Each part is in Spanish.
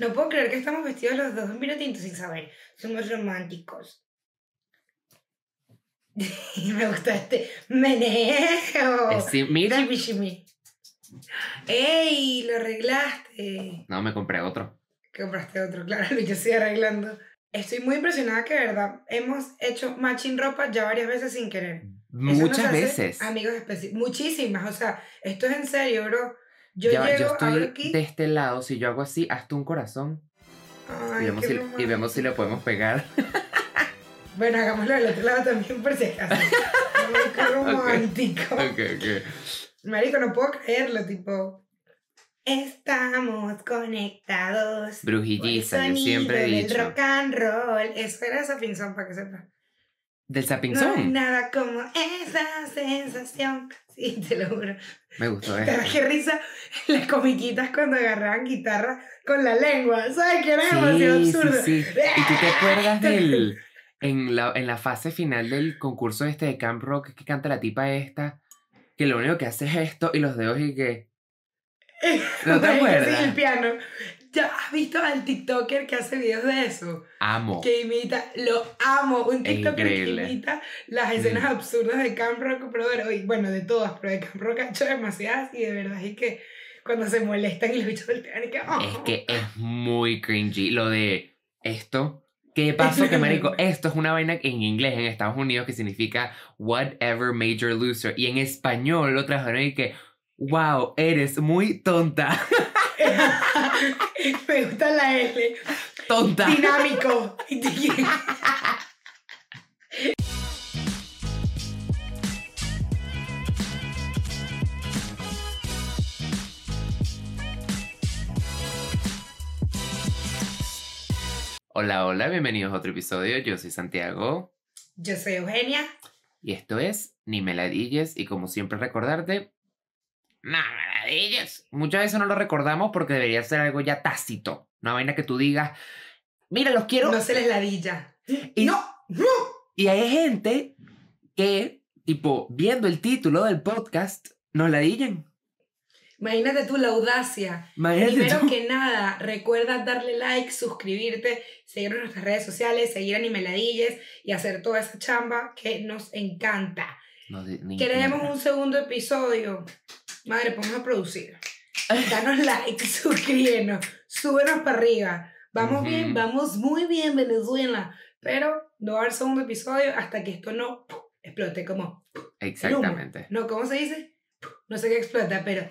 No puedo creer que estamos vestidos los dos en vino tinto sin saber. Somos románticos. Me gusta este sí, mira. ¡Ey! Lo arreglaste. No, me compré otro. Compraste otro, claro, yo estoy arreglando. Estoy muy impresionada que, de verdad, hemos hecho matching ropa ya varias veces sin querer. Muchas veces. Amigos específicos. Muchísimas. O sea, esto es en serio, bro. Yo Ya estoy aquí. de este lado, si yo hago así, hazte un corazón Ay, y, vemos si, y vemos si lo podemos pegar. Bueno, hagámoslo del otro lado también por si acaso. Qué romántico. ok, ok. Marico, no puedo creerlo, tipo. Estamos conectados. Brujilliza, yo siempre he dicho. rock and roll. Eso era esa pinzón para que sepa. Del No hay nada como esa sensación. Sí, te lo juro. Me gustó Pero esto. qué risa las comiquitas cuando agarraban guitarra con la lengua. ¿Sabes qué era Sí, demasiado sí, absurdo? sí. ¿Y tú te acuerdas del... En la, en la fase final del concurso este de Camp Rock que canta la tipa esta, que lo único que hace es esto y los dedos y que... ¿No te acuerdas? Sí, el piano. ¿Ya has visto al TikToker que hace videos de eso? Amo. Que imita, lo amo, un TikToker que increíble. imita las escenas Mm. absurdas de Camp Rock, pero y bueno, de todas, pero de Camp Rock ha hecho demasiadas y de verdad es que cuando se molestan y los bichos voltean y que... "Oh". Es que es muy cringy. Lo de esto. ¿Qué pasó? Que marico, esto es una vaina en inglés en Estados Unidos que significa whatever major loser. Y en español lo trajeron y que, wow, eres muy tonta. Me gusta la L. tonta. Dinámico. Hola, hola, bienvenidos a otro episodio. Yo soy Santiago Yo soy Eugenia. y esto es Ni Meladilles. Y como siempre, recordarte. No, meladilles. Muchas veces no lo recordamos porque debería ser algo ya tácito. Una vaina que tú digas, mira, los quiero. No se les ladilla. Y- No, no. Y hay gente que, tipo, viendo el título del podcast, nos ladillan. Imagínate tú la audacia. Imagínate Primero tú. que nada, recuerda darle like, suscribirte, seguirnos en nuestras redes sociales, seguir a Nimeladilles y hacer toda esa chamba que nos encanta. No, ni- ni Queremos un segundo episodio. Madre, vamos a producir. Danos like, suscríbenos, súbenos para arriba. Vamos bien, vamos muy bien, Venezuela. Pero no va a haber segundo episodio hasta que esto no explote como... Exactamente. No, ¿cómo se dice? No sé qué explota, pero...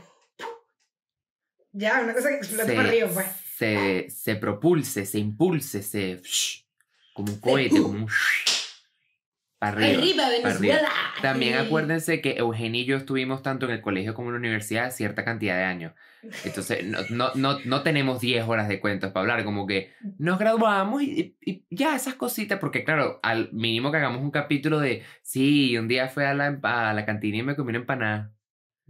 Ya, una cosa que explota Se, para arriba, pues. se, se propulse, se impulse, se. como un cohete, como un. Para arriba. Arriba, para Venezuela. También Sí. acuérdense que Eugenio y yo estuvimos tanto en el colegio como en la universidad cierta cantidad de años. Entonces, no, no, no, no tenemos 10 horas de cuentos para hablar, como que nos graduamos y, y ya esas cositas, porque claro, al mínimo que hagamos un capítulo de, sí, un día fui a la, a la cantina y me comí una empanada.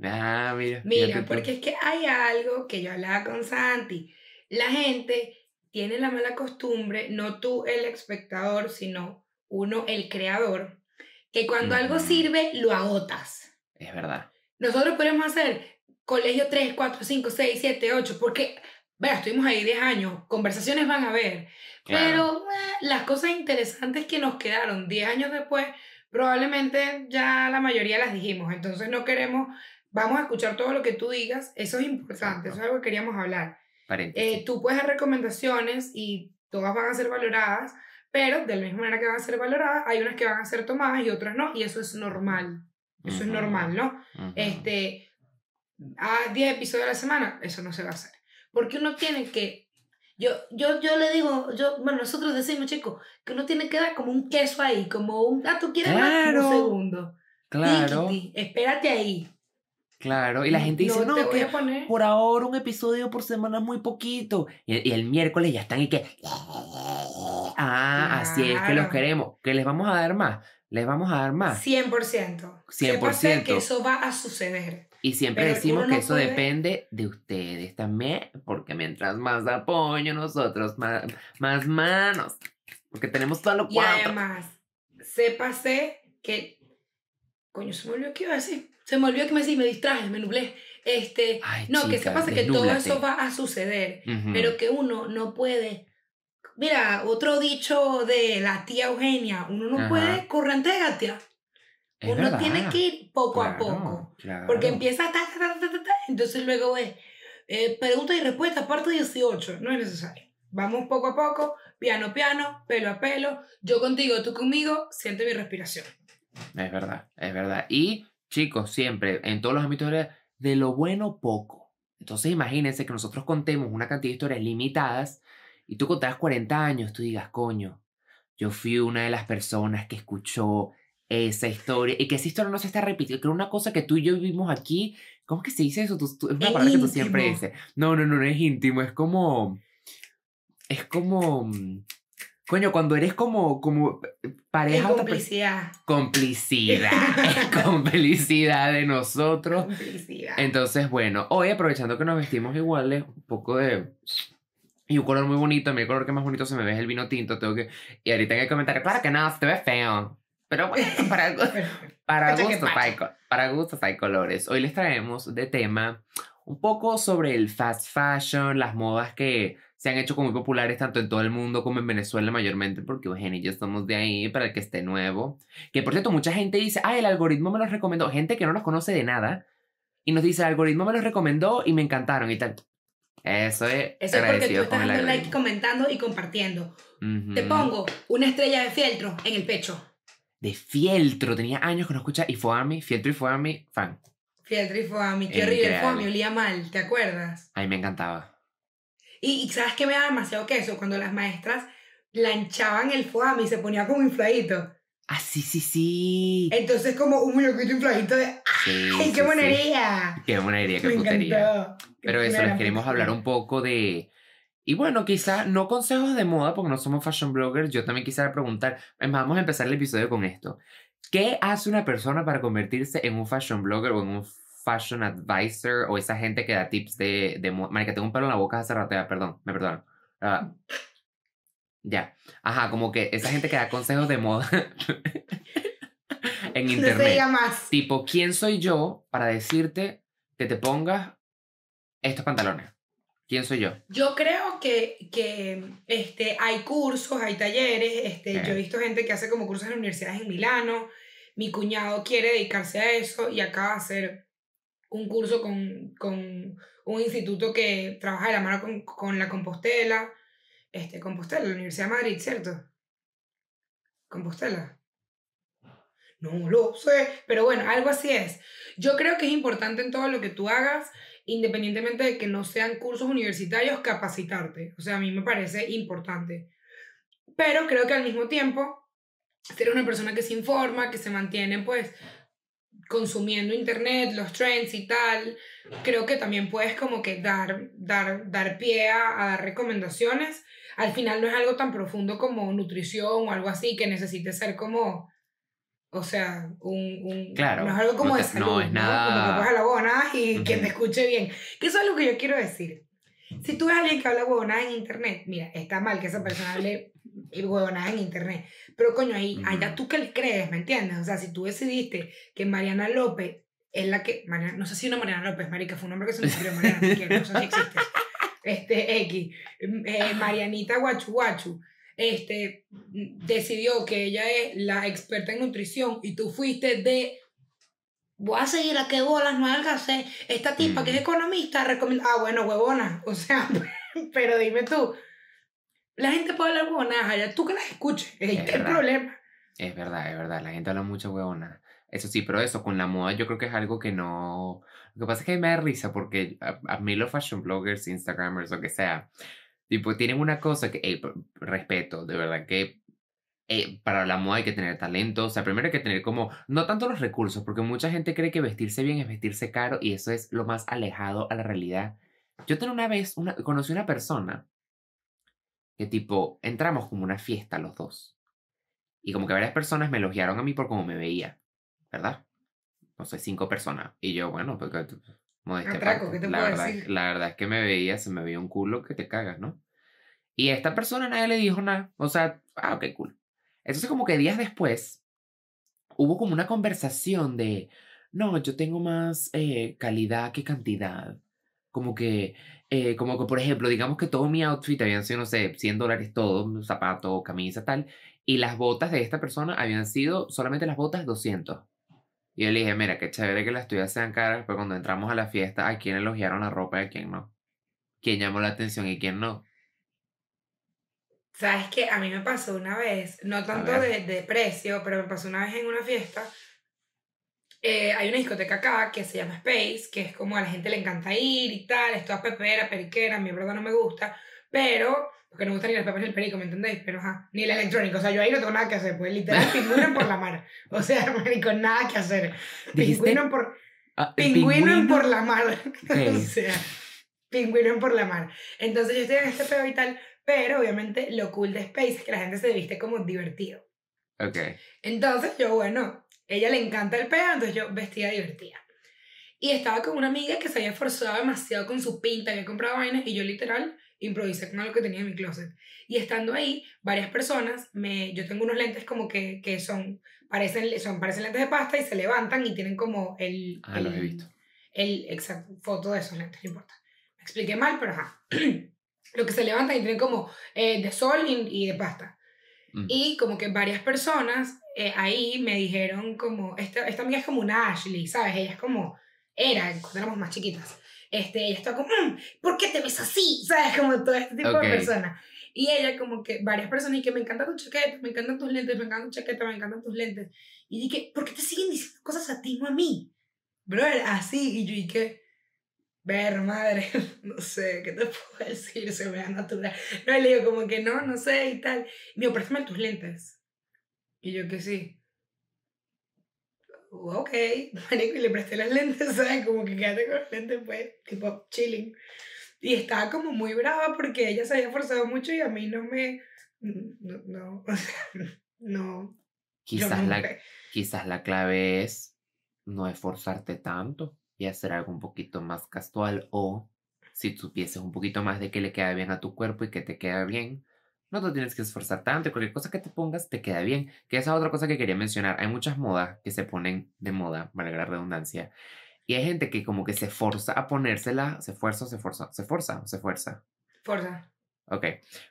Ah, mira. Mira, porque es que hay algo que yo hablaba con Santi. La gente tiene la mala costumbre, no tú el espectador, sino uno el creador, que cuando algo sirve, lo agotas. Es verdad. Nosotros podemos hacer colegio 3, 4, 5, 6, 7, 8, porque, vea, estuvimos ahí 10 años, conversaciones van a haber, Claro. pero eh, las cosas interesantes que nos quedaron 10 años después, probablemente ya la mayoría las dijimos, entonces no queremos, vamos a escuchar todo lo que tú digas, eso es importante, Exacto. eso es algo que queríamos hablar. Eh, tú puedes dar recomendaciones y todas van a ser valoradas, pero de la misma manera que van a ser valoradas, hay unas que van a ser tomadas y otras no, y eso es normal, eso es Ujú, normal, ¿no? ujú. este, a 10 episodios a la semana, eso no se va a hacer. Porque uno tiene que, yo, yo, yo le digo, yo, bueno, nosotros decimos, chicos, que uno tiene que dar como un queso ahí, como un, ah, tú quieres más Claro. un segundo. Claro, Tiquiti, espérate ahí. Claro. Y la gente dice, no, que por ahora un episodio por semana es muy poquito. Y, y el miércoles ya están y que... Ah, así es que los queremos. Que les vamos a dar más. Les vamos a dar más. 100%. 100%. que eso va a suceder. Y siempre Pero decimos que no eso puede- depende de ustedes también. Porque mientras más apoyo nosotros, más, más manos. Porque tenemos todo lo Y cuatro. además, sépase que, coño, se me olvidó qué iba a decir. Se me olvidó que me decía, me distraje, me nublé. Este, Ay, no, que chica, sepas que todo eso va a suceder, pero que uno no puede. Mira, otro dicho de la tía Eugenia, uno no Ajá. puede correntégate. Es Uno verdad. tiene que ir poco a poco. claro. Porque empieza ta, ta, ta, ta, entonces luego es eh, pregunta y respuesta, parte 18. No es necesario. Vamos poco a poco, piano piano, pelo a pelo. Yo contigo, tú conmigo, siente mi respiración. Es verdad, es verdad. Y chicos, siempre, en todos los ámbitos de lo bueno poco. Entonces imagínense que nosotros contemos una cantidad de historias limitadas y tú contarás 40 años, tú digas, coño, yo fui una de las personas que escuchó esa historia y que esa historia no se está repitiendo, que era una cosa que tú y yo vivimos aquí. ¿Cómo que se dice eso? Tú- tú- es una Es palabra que tú siempre dices. No, no, no, no es íntimo, es como... Es como... Coño, cuando eres como, como Es pareja persona. complicidad. Complicidad. es complicidad de nosotros. Complicidad. Entonces, bueno, hoy aprovechando que nos vestimos iguales, un poco de. Y un color muy bonito, a mí el color que más bonito se me ve es el vino tinto, tengo que... Y ahorita en el comentario, claro que no, se te ve feo. Pero bueno, para, para, hay, co- para gustos hay colores. Hoy les traemos de tema un poco sobre el fast fashion, las modas que se han hecho como muy populares tanto en todo el mundo como en Venezuela mayormente, porque Eugenia y yo estamos de ahí para el que esté nuevo. Que por cierto, mucha gente dice, ah, el algoritmo me los recomendó. Gente que no nos conoce de nada y nos dice, el algoritmo me los recomendó y me encantaron y tal. Eso es Eso es porque tú estás dando like, comentando y compartiendo. Te Ujú. pongo una estrella de fieltro en el pecho. De Fieltro, tenía años que no escucha y fue a mí, Fieltro y fue a mí, fan. Fieltro y Foami, qué horrible. Increíble. Foami olía mal, ¿te acuerdas? A mí me encantaba. Y, y ¿sabes qué me da demasiado queso? Cuando las maestras lanchaban el Foami y se ponía como infladito. Ah, sí, sí, sí. Entonces como un muñequito infladito de Sí, ¡Ay, sí, qué sí. monería! Qué monería, qué Me putería. encantó. Pero Qué eso, les queremos hablar un poco de... Y bueno, quizá no consejos de moda, porque no somos fashion bloggers. Yo también quisiera preguntar, vamos a empezar el episodio con esto. ¿Qué hace una persona para convertirse en un fashion blogger o en un fashion advisor o esa gente que da tips de, de moda? Marica, tengo un pelo en la boca hace rato, perdón, me perdonan. Ah, ya. Ajá, como que esa gente que da consejos de moda en No se internet. diga más. Tipo, ¿quién soy yo para decirte que te pongas estos pantalones? ¿Quién soy yo? Yo creo que, que este, hay cursos, hay talleres. Este. Yo he visto gente que hace como cursos en universidades en Milano. Mi cuñado quiere dedicarse a eso y acaba de hacer un curso con, con un instituto que trabaja de la mano con, con la Compostela. Este, Compostela, la Universidad de Madrid, ¿cierto? Compostela. No lo sé, pero bueno, algo así es. Yo creo que es importante en todo lo que tú hagas independientemente de que no sean cursos universitarios, capacitarte. O sea, a mí me parece importante. Pero creo que al mismo tiempo, ser una persona que se informa, que se mantiene pues consumiendo internet, los trends y tal, creo que también puedes como que dar, dar, dar pie a, a dar recomendaciones. Al final no es algo tan profundo como nutrición o algo así que necesite ser como, o sea, un... un Claro, No es algo como no de te- salud, no es nada- Como que cojas la huevonada y Ujú. quien te escuche bien. Que eso es lo que yo quiero decir. Si tú ves a alguien que habla huevonada en internet, mira, está mal que esa persona hable huevonada en internet. Pero coño, ahí, Ujú. allá tú que le crees, ¿me entiendes? O sea, si tú decidiste que Mariana López es la que. Mariana- no sé si una Mariana López, Marica, fue un nombre que se me ocurrió, Mariana, no sé si existe. Este, X. eh, Marianita Guachu Guachu. Este, decidió que ella es la experta en nutrición y tú fuiste de. Voy a seguir a qué bolas no alcancé. Esta tipa que es economista recomienda. Ah, bueno, huevona. O sea, pero dime tú. La gente puede hablar huevonadas allá, tú que las escuches. Es Es el problema. Es verdad, es verdad. La gente habla mucha huevona. Eso sí, pero eso, con la moda yo creo que es algo que no... Lo que pasa es que me da risa porque a, a mí los fashion bloggers, instagramers, lo que sea, tipo, tienen una cosa que, p- respeto, de verdad, que eh, para la moda hay que tener talento. O sea, primero hay que tener como, no tanto los recursos, porque mucha gente cree que vestirse bien es vestirse caro y eso es lo más alejado a la realidad. Yo tenía una vez, una, conocí una persona que tipo, entramos como una fiesta los dos. Y como que varias personas me elogiaron a mí por cómo me veía, ¿verdad? No sé, cinco personas. Y yo, bueno, pues que- modestia Atraco, ¿qué te la verdad, decir? La verdad es que me veía, se me veía un culo que te cagas, ¿no? Y a esta persona nadie le dijo nada. O sea, ah, ok, cool. Entonces como que días después hubo como una conversación de, no, yo tengo más eh, calidad que cantidad. Como que, eh, como que, por ejemplo, digamos que todo mi outfit habían sido, no sé, 100 dólares todo, zapato, camisa, tal, y las botas de esta persona habían sido solamente las botas 200. Y yo le dije, mira, qué chévere que las tuyas sean caras, pero cuando entramos a la fiesta, ¿a quién elogiaron la ropa y a quién no? ¿Quién llamó la atención y quién no? ¿Sabes qué? A mí me pasó una vez, no tanto de, de, precio, pero me pasó una vez en una fiesta. Eh, hay una discoteca acá que se llama Space, que es como a la gente le encanta ir y tal, es toda pepera, periquera, a mí verdad no me gusta, pero, porque no me gusta ni las pepas ni el perico, ¿me entendéis? Pero ajá, ni el electrónico, o sea, yo ahí no tengo nada que hacer, pues literal, pingüino por la mar, o sea, con nada que hacer. Pingüino por... Ah, por la mar, o sea, pingüino por la mar. Entonces yo estoy en este pedo y tal, pero obviamente lo cool de Space es que la gente se viste como divertido. Ok. Entonces yo, bueno, ella le encanta el peo, entonces yo vestía divertida. Y estaba con una amiga que se había esforzado demasiado con su pinta, había comprado vainas y yo literal improvisé con algo que tenía en mi closet. Y estando ahí, varias personas, me, yo tengo unos lentes como que, que son, parecen, son, parecen lentes de pasta y se levantan y tienen como el... Ah, los he visto. El, exacto, foto de esos lentes, no importa. Me expliqué mal, pero ajá. lo que se levantan y tienen como eh, de sol y, de pasta. Mm. Y como que varias personas eh, ahí me dijeron como, esta, esta amiga es como una Ashley, ¿sabes? Ella es como, era cuando éramos más chiquitas. Este, ella estaba como, mm, ¿por qué te ves así? ¿Sabes? Como todo este tipo de personas. Y ella como que varias personas y que me encanta tu chaqueta, me encantan tus lentes, me encanta tu chaqueta, me encantan tus lentes. Y dije, ¿por qué te siguen diciendo cosas a ti, no a mí? Brother, así. Y yo dije, ver, madre, no sé, ¿qué te puedo decir? Se me da natural. No, le digo como que no, no sé y tal. Y me dijo, préstame tus lentes. Y yo que sí. Ok, marico, y le presté las lentes, ¿sabes? Como que quédate con las lentes, pues, tipo chilling. Y estaba como muy brava porque ella se había esforzado mucho y a mí no me. No, no, no. Quizás, la, quizás la clave es no esforzarte tanto y hacer algo un poquito más casual o si tú piensas un poquito más de que le queda bien a tu cuerpo y que te queda bien, no te tienes que esforzar tanto cualquier cosa que te pongas te queda bien. Que esa es otra cosa que quería mencionar. Hay muchas modas que se ponen de moda, valga la redundancia. Y hay gente que como que se forza a ponérsela, se esfuerza, se esfuerza, se esfuerza se fuerza. Fuerza. Ok,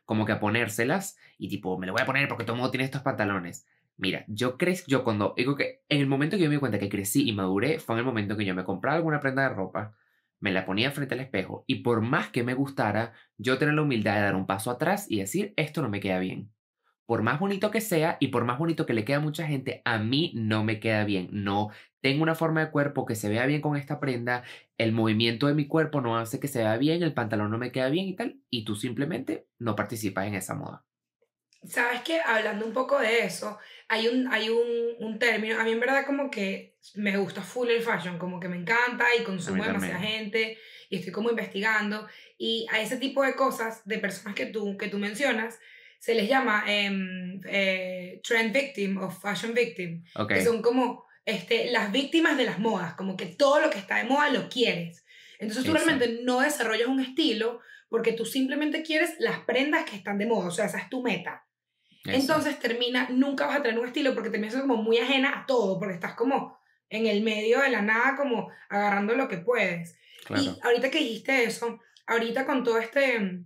como que a ponérselas y tipo, me lo voy a poner porque todo el mundo tiene estos pantalones. Mira, yo crecí, yo cuando digo que en el momento que yo me di cuenta que crecí y maduré fue en el momento que yo me compraba alguna prenda de ropa, me la ponía frente al espejo y por más que me gustara, yo tenía la humildad de dar un paso atrás y decir, esto no me queda bien. Por más bonito que sea y por más bonito que le quede a mucha gente, a mí no me queda bien. No tengo una forma de cuerpo que se vea bien con esta prenda, el movimiento de mi cuerpo no hace que se vea bien, el pantalón no me queda bien y tal, y tú simplemente no participas en esa moda. Sabes que hablando un poco de eso, hay un, hay un, un, término, a mí en verdad como que me gusta full el fashion, como que me encanta y consumo demasiada gente y estoy como investigando y a ese tipo de cosas de personas que tú, que tú mencionas se les llama em, eh, trend victim o fashion victim, que son como este, las víctimas de las modas, como que todo lo que está de moda lo quieres. Entonces tú realmente no desarrollas un estilo porque tú simplemente quieres las prendas que están de moda, o sea, esa es tu meta. Entonces termina, nunca vas a tener un estilo porque terminas como muy ajena a todo, porque estás como en el medio de la nada, como agarrando lo que puedes. Y ahorita que dijiste eso, ahorita con todo este,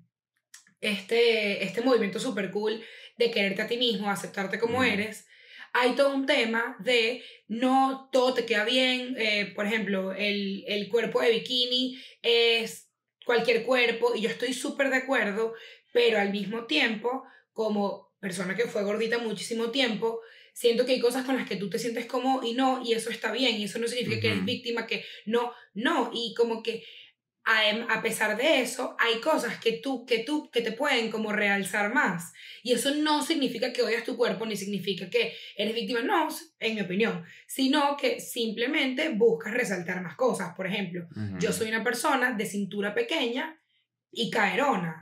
este, este movimiento súper cool de quererte a ti mismo, aceptarte como eres, hay todo un tema de no todo te queda bien. Eh, por ejemplo, el, el cuerpo de bikini es cualquier cuerpo y yo estoy súper de acuerdo, pero al mismo tiempo, como persona que fue gordita muchísimo tiempo, siento que hay cosas con las que tú te sientes como y no, y eso está bien, y eso no significa que eres víctima, que no, no, y como que a, a, pesar de eso, hay cosas que tú, que tú, que te pueden como realzar más. Y eso no significa que odias tu cuerpo, ni significa que eres víctima, no, en mi opinión, sino que simplemente buscas resaltar más cosas. Por ejemplo, yo soy una persona de cintura pequeña y caerona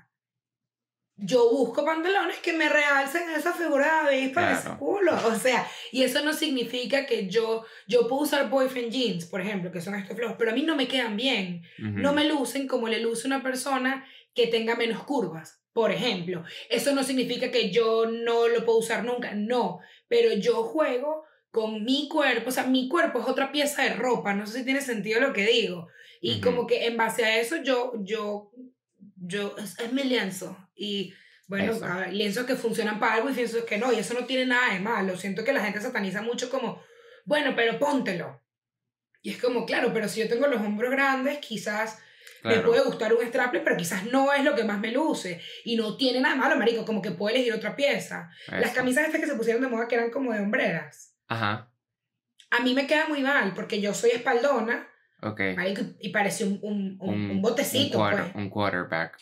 yo busco pantalones que me realcen esa figura de avispa ese culo. O sea, y eso no significa que yo, yo puedo usar boyfriend jeans, por ejemplo, que son estos flojos, pero a mí no me quedan bien. No me lucen como le luce una persona que tenga menos curvas, por ejemplo. Eso no significa que yo no lo puedo usar nunca, no. Pero yo juego con mi cuerpo, o sea, mi cuerpo es otra pieza de ropa, no sé si tiene sentido lo que digo. Y como que en base a eso yo, yo, yo, es, es mi lienzo. Y bueno, Eso. a ver, lienzos que funcionan para algo y lienzos que no, y eso no tiene nada de malo. Siento que la gente sataniza mucho como, bueno, pero póntelo. Y es como, claro, pero si yo tengo los hombros grandes, quizás me Claro. puede gustar un straple, pero quizás no es lo que más me luce. Y no tiene nada de malo, marico, como que puedo elegir otra pieza. Las Eso. camisas estas que se pusieron de moda que eran como de hombreras. Ajá. A mí me queda muy mal, porque yo soy espaldona, Ok. marico, y parece un, un, un, un botecito, un, quarter- pues. un quarterback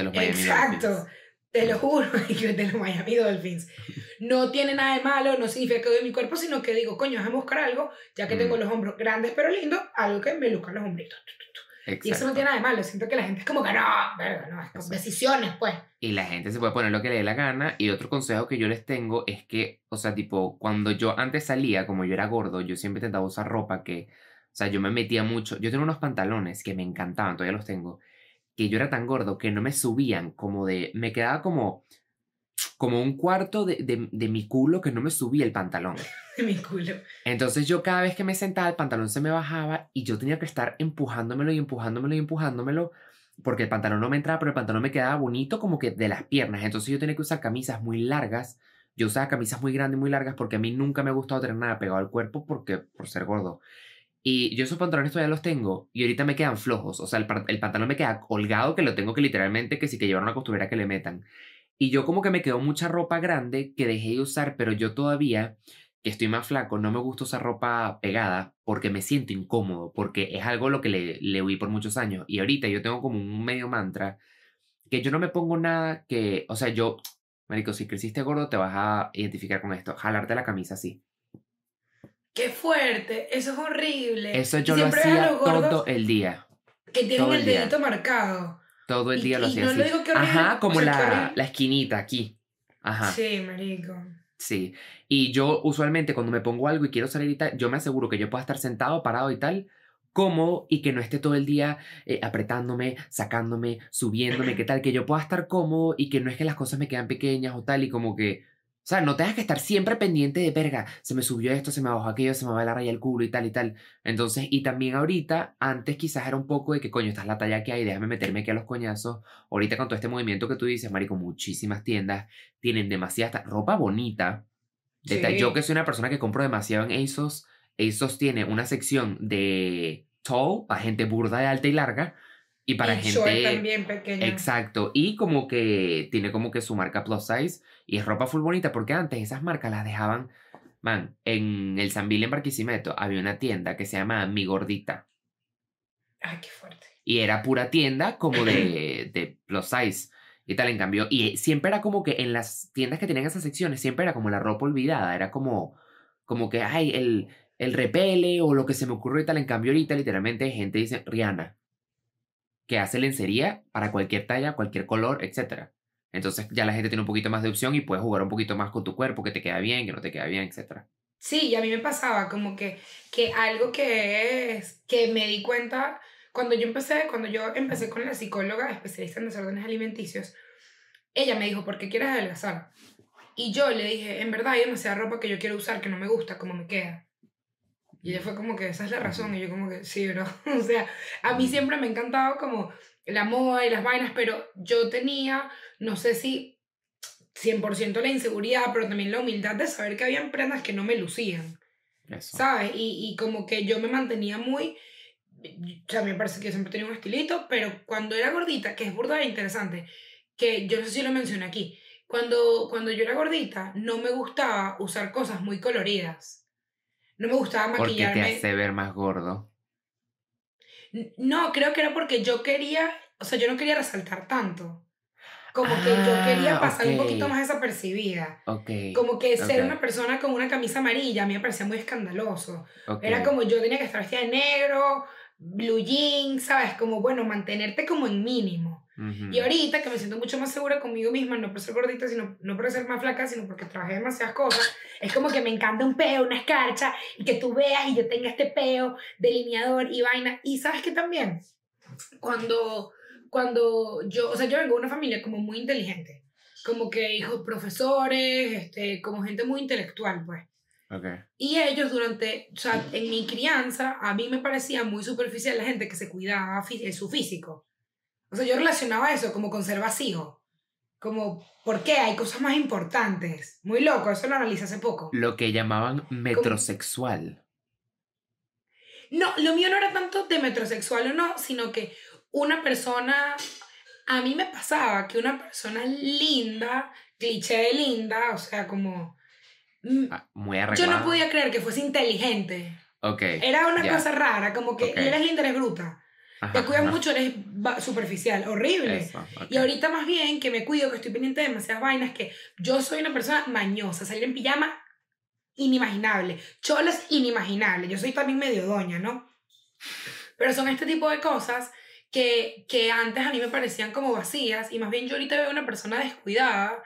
de los Miami Exacto. Dolphins. Te lo juro, de los Miami Dolphins. No tiene nada de malo, no significa que odio mi cuerpo, sino que digo, coño, déjame buscar algo, ya que tengo Mm. los hombros grandes pero lindos, algo que me luzcan los hombritos. Y eso no Exacto. tiene nada de malo, siento que la gente es como que no, verga, no, es Exacto. decisiones, pues. Y la gente se puede poner lo que le dé la gana. Y otro consejo que yo les tengo es que, o sea, tipo, cuando yo antes salía, como yo era gordo, yo siempre intentaba usar ropa que, o sea, yo me metía mucho. Yo tenía unos pantalones que me encantaban, todavía los tengo, que yo era tan gordo que no me subían, como de, me quedaba como, como un cuarto de, de, de mi culo que no me subía el pantalón. mi culo. Entonces yo cada vez que me sentaba el pantalón se me bajaba y yo tenía que estar empujándomelo y empujándomelo y empujándomelo porque el pantalón no me entraba, pero el pantalón me quedaba bonito como que de las piernas. Entonces yo tenía que usar camisas muy largas. Yo usaba camisas muy grandes, muy largas porque a mí nunca me ha gustado tener nada pegado al cuerpo porque por ser gordo. Y yo esos pantalones todavía los tengo y ahorita me quedan flojos. O sea, el, el pantalón me queda colgado que lo tengo que literalmente que si que llevar una costurera que le metan. Y yo como que me quedó mucha ropa grande que dejé de usar, pero yo todavía que estoy más flaco, no me gusta usar ropa pegada porque me siento incómodo, porque es algo lo que le, le huí por muchos años. Y ahorita yo tengo como un medio mantra que yo no me pongo nada que, o sea, yo, marico, si creciste gordo te vas a identificar con esto, jalarte la camisa así. Qué fuerte, eso es horrible. Eso yo lo hacía todo el día. que tienen todo el el día. dedito marcado. Todo el Y- día lo hacía no así. lo digo que horrible, Ajá, como o sea, que la, la esquinita aquí. Ajá. Sí, marico. Sí, y yo usualmente cuando me pongo algo y quiero salir y tal, yo me aseguro que yo pueda estar sentado, parado y tal, cómodo y que no esté todo el día eh, apretándome, sacándome, subiéndome, que tal, que yo pueda estar cómodo y que no es que las cosas me quedan pequeñas o tal y como que, sea, no tengas que estar siempre pendiente de verga, se me subió esto, se me bajó aquello, se me va la raya el culo y tal y tal. Entonces, y también ahorita, antes quizás era un poco de que coño, esta es la talla que hay, déjame meterme aquí a los coñazos. Ahorita con todo este movimiento que tú dices, marico, muchísimas tiendas tienen demasiada ropa bonita. Sí. Yo que soy una persona que compro demasiado en ASOS, ASOS tiene una sección de tall, para gente burda de alta y larga, y para y gente... también pequeño. Exacto, y como que tiene como que su marca plus size, y es ropa full bonita, porque antes esas marcas las dejaban, man, en el San Bill en Barquisimeto había una tienda que se llama Mi Gordita, Ay, qué fuerte. y era pura tienda como de, de plus size y tal, en cambio, y siempre era como que en las tiendas que tenían esas secciones, siempre era como la ropa olvidada, era como, como que, ay, el, el repele o lo que se me ocurrió y tal, en cambio ahorita literalmente gente dice Rihanna, que hace lencería para cualquier talla, cualquier color, etc. Entonces ya la gente tiene un poquito más de opción y puedes jugar un poquito más con tu cuerpo, que te queda bien, que no te queda bien, etc. Sí, y a mí me pasaba como que, que algo que es, que me di cuenta cuando yo empecé, cuando yo empecé con la psicóloga especialista en desórdenes alimenticios, ella me dijo, ¿por qué quieres adelgazar? Y yo le dije, en verdad hay demasiada ropa que yo quiero usar que no me gusta, como me queda. Y ella fue como que esa es la razón. Y yo como que sí, bro. o sea, a mí siempre me ha encantado como la moda y las vainas, pero yo tenía, no sé si 100% la inseguridad, pero también la humildad de saber que habían prendas que no me lucían, Eso. ¿sabes? Y, y como que yo me mantenía muy... O sea, a mí me parece que yo siempre tenía un estilito, pero cuando era gordita, que es burda e interesante, que yo no sé si lo mencioné aquí, cuando, cuando yo era gordita, no me gustaba usar cosas muy coloridas. No me gustaba Porque te maquillarme. hace ver más gordo. No, creo que era porque yo quería, o sea, yo no quería resaltar tanto. Como que yo quería Ah, pasar un poquito más desapercibida. Ok. Como que ser una persona con una camisa amarilla a mí me parecía muy escandaloso. Era como yo tenía que estar vestida de negro, blue jeans, ¿sabes? Como, bueno, mantenerte como en mínimo. Ujú. Y ahorita que me siento mucho más segura conmigo misma, no por ser gordita, sino, no por ser más flaca, sino porque trabajé demasiadas cosas, es como que me encanta un peo, una escarcha, y que tú veas y yo tenga este peo, delineador y vaina. Y sabes que también, cuando, cuando yo, o sea, yo vengo de una familia como muy inteligente, como que hijos profesores, este, como gente muy intelectual, pues. Ok. Y ellos durante, o sea, en mi crianza, a mí me parecía muy superficial la gente que se cuidaba fí- en su físico. O sea, yo relacionaba eso como con ser vacío. Como, ¿por qué? Hay cosas más importantes. Muy loco, eso lo analicé hace poco. Lo que llamaban metrosexual. No, lo mío no era tanto de metrosexual o no, sino que una persona, a mí me pasaba que una persona linda, cliché de linda, o sea, como... mm, Ah, muy Yo arreglada. no podía creer que fuese inteligente. Ok. Era una cosa rara, como que Ok. eres linda, eres bruta. Ajá, Te cuidas ajá. mucho, eres superficial, horrible. Eso, ok. Y ahorita más bien que me cuido, que estoy pendiente de demasiadas vainas, que yo soy una persona mañosa, salir en pijama, inimaginable. Cholas, inimaginable. Yo soy también medio doña, ¿no? Pero son este tipo de cosas que, que antes a mí me parecían como vacías y más bien yo ahorita veo una persona descuidada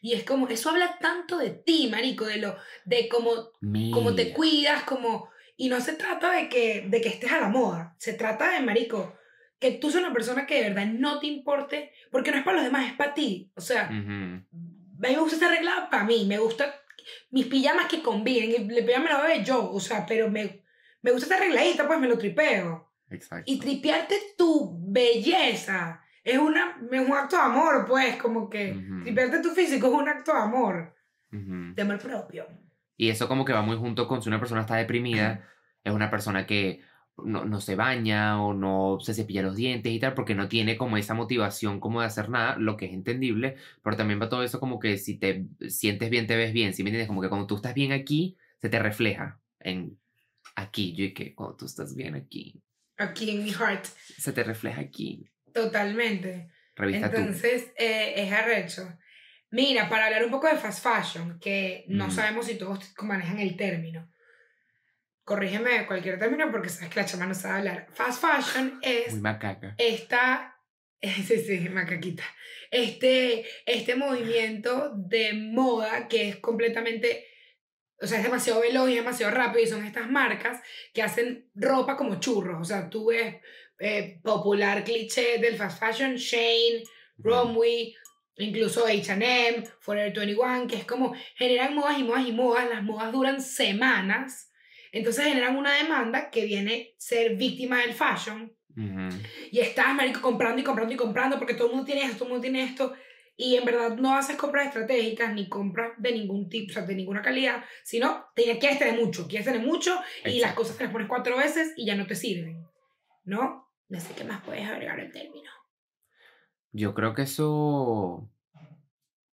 y es como, eso habla tanto de ti, marico, de lo, de cómo cómo te cuidas, como... Y no se trata de que, de que estés a la moda, se trata de, marico, que tú seas una persona que de verdad no te importe, porque no es para los demás, es para ti. O sea, a mí me gusta estar arreglada para mí, me gusta mis pijamas que combinen, el pijama me lo bebé yo, o sea, pero me, me gusta estar arregladita, pues me lo tripeo. Exacto. Y tripearte tu belleza es, una, es un acto de amor, pues, como que Ujú. tripearte tu físico es un acto de amor, Ujú. de amor propio. Y eso como que va muy junto con si una persona está deprimida, es una persona que no, no se baña o no se cepilla los dientes y tal, porque no tiene como esa motivación como de hacer nada, lo que es entendible, pero también va todo eso como que si te sientes bien, te ves bien, si me entiendes? Como que cuando tú estás bien aquí, se te refleja en aquí, yo y que cuando tú estás bien aquí, Aquí en mi heart. se te refleja aquí. Totalmente. Revisa tú. Entonces, eh, es arrecho. Mira, para hablar un poco de fast fashion, que no Mm. sabemos si todos manejan el término. Corrígeme cualquier término porque sabes que la chama no sabe hablar. Fast fashion es Muy macaca. esta, sí, sí, macaquita, este, este movimiento de moda que es completamente, o sea, es demasiado veloz y demasiado rápido y son estas marcas que hacen ropa como churros, o sea, tú ves eh, popular cliché del fast fashion, Shane, Runway, incluso H&M, Forever 21, que es como generan modas y modas y modas, las modas duran semanas, entonces generan una demanda que viene a ser víctima del fashion y estás, marico, comprando y comprando y comprando porque todo el mundo tiene esto, todo el mundo tiene esto. Y en verdad no haces compras estratégicas ni compras de ningún tipo, o sea, de ninguna calidad, sino te quieres tener mucho, quieres tener mucho y las cosas te las pones cuatro veces y ya no te sirven. ¿No? No sé qué más puedes agregar el término. Yo creo que eso.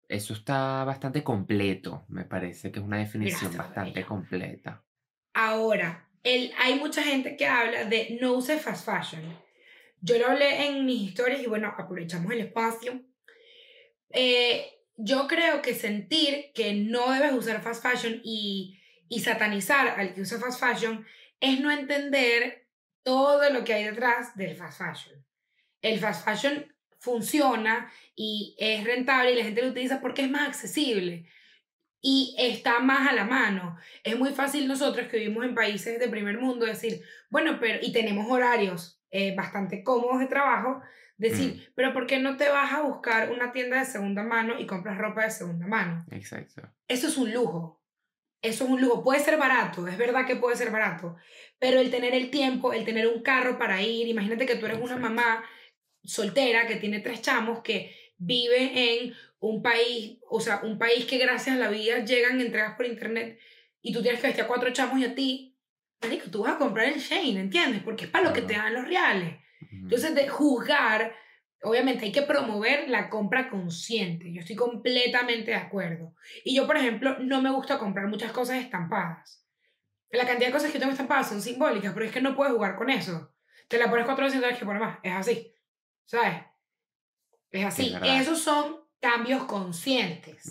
Eso está bastante completo. Me parece que es una definición bastante completa. Ahora, el, hay mucha gente que habla de no use fast fashion. Yo lo hablé en mis historias y bueno, aprovechamos el espacio. Eh, yo creo que sentir que no debes usar fast fashion y, y satanizar al que usa fast fashion es no entender todo lo que hay detrás del fast fashion. El fast fashion funciona y es rentable y la gente lo utiliza porque es más accesible y está más a la mano. Es muy fácil nosotros que vivimos en países de primer mundo decir, bueno, pero y tenemos horarios eh, bastante cómodos de trabajo, decir, pero ¿por qué no te vas a buscar una tienda de segunda mano y compras ropa de segunda mano? Exacto. Eso es un lujo. Eso es un lujo. Puede ser barato, es verdad que puede ser barato, pero el tener el tiempo, el tener un carro para ir, imagínate que tú eres una mamá soltera que tiene tres chamos que vive en un país, o sea, un país que gracias a la vida llegan entregas por internet y tú tienes que vestir a cuatro chamos y a ti, marico, tú vas a comprar el Shane, ¿entiendes? Porque es para lo que te dan los reales. Entonces, de juzgar, obviamente hay que promover la compra consciente. Yo estoy completamente de acuerdo. Y yo, por ejemplo, no me gusta comprar muchas cosas estampadas. La cantidad de cosas que tengo estampadas son simbólicas, pero es que no puedes jugar con eso. Te la pones cuatro veces y tienes que poner más. Es así. ¿Sabes? Es así. Es. Esos son cambios conscientes.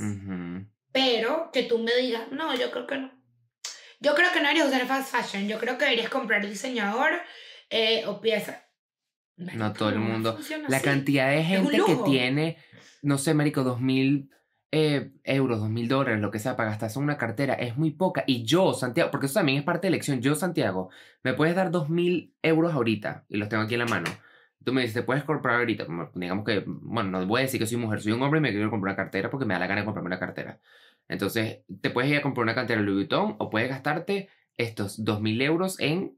Pero que tú me digas, no, yo creo que no. Yo creo que no deberías usar fast fashion. Yo creo que deberías comprar diseñador eh, o pieza. No todo el mundo. La así. cantidad de gente que tiene, no sé, marico, dos mil eh, euros, dos mil dólares, lo que sea, para gastarse en una cartera, es muy poca. Y yo, Santiago, porque eso también es parte de elección, yo, Santiago, me puedes dar dos mil euros ahorita y los tengo aquí en la mano. Tú me dices, te puedes comprar ahorita, digamos que, bueno, no voy a decir que soy mujer, soy un hombre y me quiero comprar una cartera porque me da la gana de comprarme una cartera. Entonces, te puedes ir a comprar una cantera de Louis Vuitton o puedes gastarte estos 2.000 euros en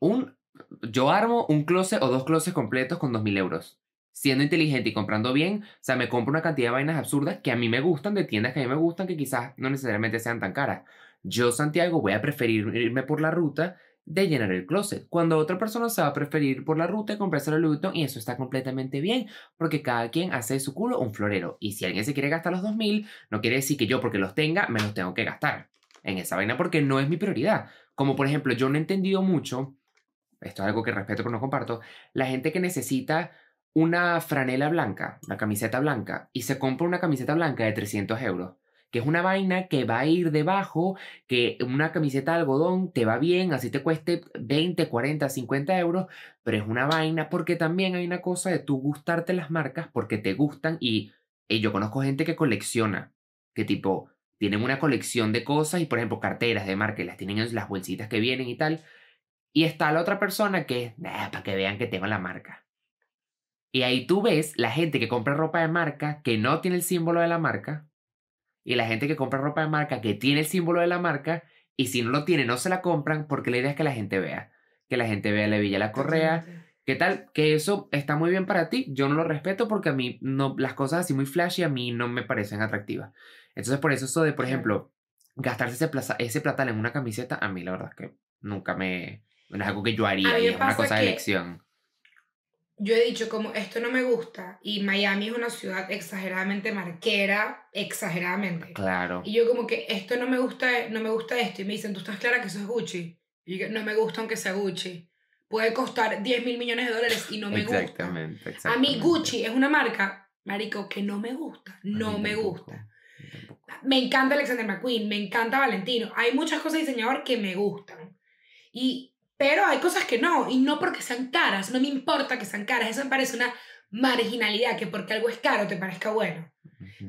un... Yo armo un closet o dos closets completos con 2.000 euros. Siendo inteligente y comprando bien, o sea, me compro una cantidad de vainas absurdas que a mí me gustan, de tiendas que a mí me gustan, que quizás no necesariamente sean tan caras. Yo, Santiago, voy a preferir irme por la ruta de llenar el closet. Cuando otra persona se va a preferir por la ruta de comprarse el Louis y eso está completamente bien porque cada quien hace de su culo un florero. Y si alguien se quiere gastar los 2000, no quiere decir que yo porque los tenga me los tengo que gastar en esa vaina porque no es mi prioridad. Como por ejemplo, yo no he entendido mucho, esto es algo que respeto pero no comparto, la gente que necesita una franela blanca, una camiseta blanca y se compra una camiseta blanca de 300 euros que es una vaina que va a ir debajo, que una camiseta de algodón te va bien, así te cueste 20, 40, 50 euros, pero es una vaina porque también hay una cosa de tú gustarte las marcas porque te gustan y, yo conozco gente que colecciona, que tipo, tienen una colección de cosas y por ejemplo carteras de marca y las tienen en las bolsitas que vienen y tal, y está la otra persona que es, para que vean que tengo la marca. Y ahí tú ves la gente que compra ropa de marca que no tiene el símbolo de la marca y la gente que compra ropa de marca que tiene el símbolo de la marca y si no lo tiene no se la compran porque la idea es que la gente vea, que la gente vea la Villa La Correa. ¿Qué tal? Que eso está muy bien para ti. Yo no lo respeto porque a mí no, las cosas así muy flashy a mí no me parecen atractivas. Entonces por eso eso de, por ejemplo, gastarse ese, plaza, ese platal en una camiseta, a mí la verdad es que nunca me... No es algo que yo haría, es una cosa de elección yo he dicho como esto no me gusta y Miami es una ciudad exageradamente marquera, exageradamente. Claro. Y yo como que esto no me gusta, no me gusta esto y me dicen, "¿Tú estás clara que eso es Gucci?" Y yo no me gusta aunque sea Gucci. Puede costar 10 mil millones de dólares y no me gusta. Exactamente. A mí Gucci es una marca, marico, que no me gusta, no me gusta. Me encanta Alexander McQueen, me encanta Valentino. Hay muchas cosas de diseñador que me gustan. Y pero hay cosas que no, y no porque sean caras, no me importa que sean caras, eso me parece una marginalidad, que porque algo es caro te parezca bueno.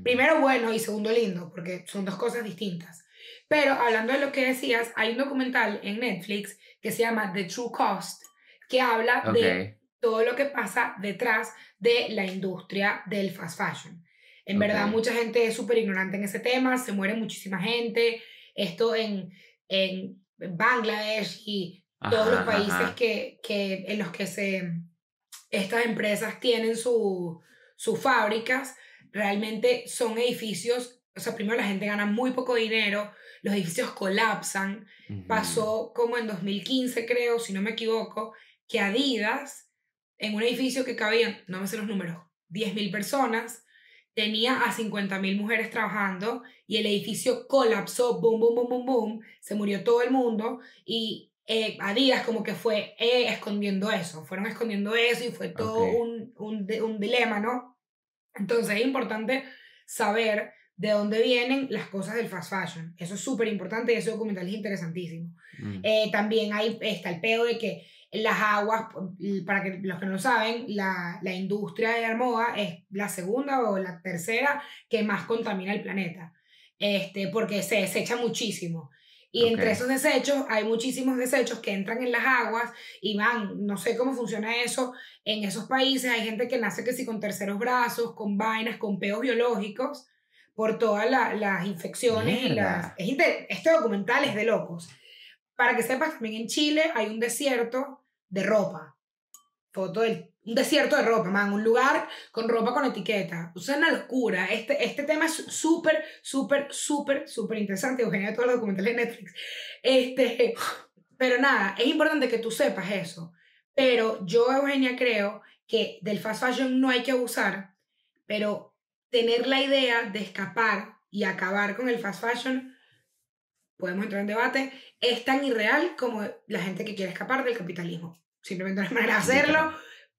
Primero bueno y segundo lindo, porque son dos cosas distintas. Pero hablando de lo que decías, hay un documental en Netflix que se llama The True Cost, que habla de todo lo que pasa detrás de la industria del fast fashion. En verdad, mucha gente es súper ignorante en ese tema, se muere muchísima gente. Esto en, en Bangladesh y todos los países que, que, en los que se, estas empresas tienen su, sus fábricas, realmente son edificios, o sea, primero la gente gana muy poco dinero, los edificios colapsan. Pasó como en 2015, creo, si no me equivoco, que Adidas, en un edificio que cabían, no me sé los números, 10.000 personas, tenía a 50.000 mujeres trabajando y el edificio colapsó, boom, boom, boom, boom, boom, se murió todo el mundo y eh, a días como que fue eh, escondiendo eso, fueron escondiendo eso y fue todo un, un, un, dilema, ¿no? Entonces es importante saber de dónde vienen las cosas del fast fashion. Eso es súper importante y ese documental es interesantísimo. Mm. Eh, también hay, está el pedo de que las aguas, para que los que no lo saben, la, la industria de la moda es la segunda o la tercera que más contamina el planeta. Este, porque se desecha muchísimo. Y entre esos desechos hay muchísimos desechos que entran en las aguas y van, no sé cómo funciona eso en esos países. Hay gente que nace que sí con terceros brazos, con vainas, con peos biológicos, por todas las infecciones. Y las, es este documental es de locos. Para que sepas, también en Chile hay un desierto de ropa. Foto del un desierto de ropa, man, un lugar con ropa con etiqueta. O sea, una locura. Este, este tema es súper, súper, súper, súper interesante. Eugenia, todos los documentales de Netflix. Este, pero nada, es importante que tú sepas eso. Pero yo, Eugenia, creo que del fast fashion no hay que abusar, pero tener la idea de escapar y acabar con el fast fashion, podemos entrar en debate, es tan irreal como la gente que quiere escapar del capitalismo. Simplemente no hay manera de hacerlo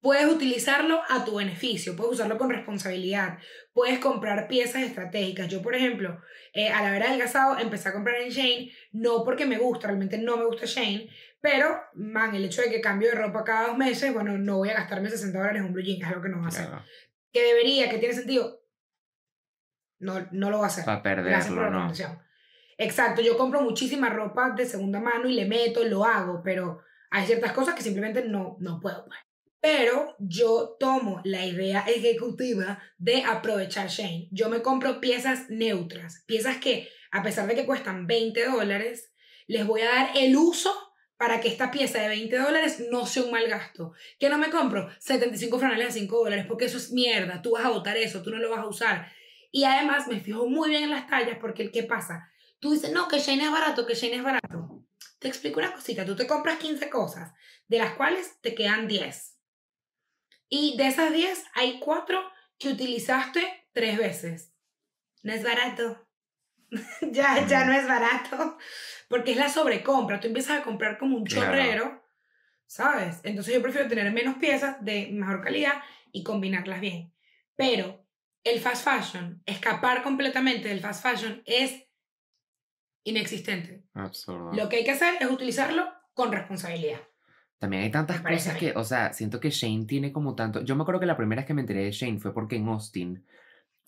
Puedes utilizarlo a tu beneficio, puedes usarlo con responsabilidad, puedes comprar piezas estratégicas. Yo, por ejemplo, eh, a la vera del gasado empecé a comprar en Shane, no porque me gusta, realmente no me gusta Shane, pero, man, el hecho de que cambio de ropa cada dos meses, bueno, no voy a gastarme 60 dólares en un blue jean, es algo que no va a hacer. Que debería, que tiene sentido, no, no lo va a hacer. Para perderlo, no. Exacto, yo compro muchísima ropa de segunda mano y le meto, lo hago, pero hay ciertas cosas que simplemente no, no puedo. Pero yo tomo la idea ejecutiva de aprovechar Shane. Yo me compro piezas neutras, piezas que a pesar de que cuestan 20 dólares, les voy a dar el uso para que esta pieza de 20 dólares no sea un mal gasto. Que no me compro 75 franales a 5 dólares porque eso es mierda. Tú vas a botar eso, tú no lo vas a usar. Y además me fijo muy bien en las tallas porque ¿qué pasa? Tú dices, no, que Shane es barato, que Shane es barato. Te explico una cosita. Tú te compras 15 cosas, de las cuales te quedan 10. Y de esas 10 hay 4 que utilizaste 3 veces. No es barato. ya, ya no es barato. Porque es la sobrecompra. Tú empiezas a comprar como un chorrero, ¿sabes? Entonces yo prefiero tener menos piezas de mejor calidad y combinarlas bien. Pero el fast fashion, escapar completamente del fast fashion es inexistente. Absurdo. Lo que hay que hacer es utilizarlo con responsabilidad. También hay tantas cosas que, o sea, siento que Shane tiene como tanto. Yo me acuerdo que la primera vez que me enteré de Shane fue porque en Austin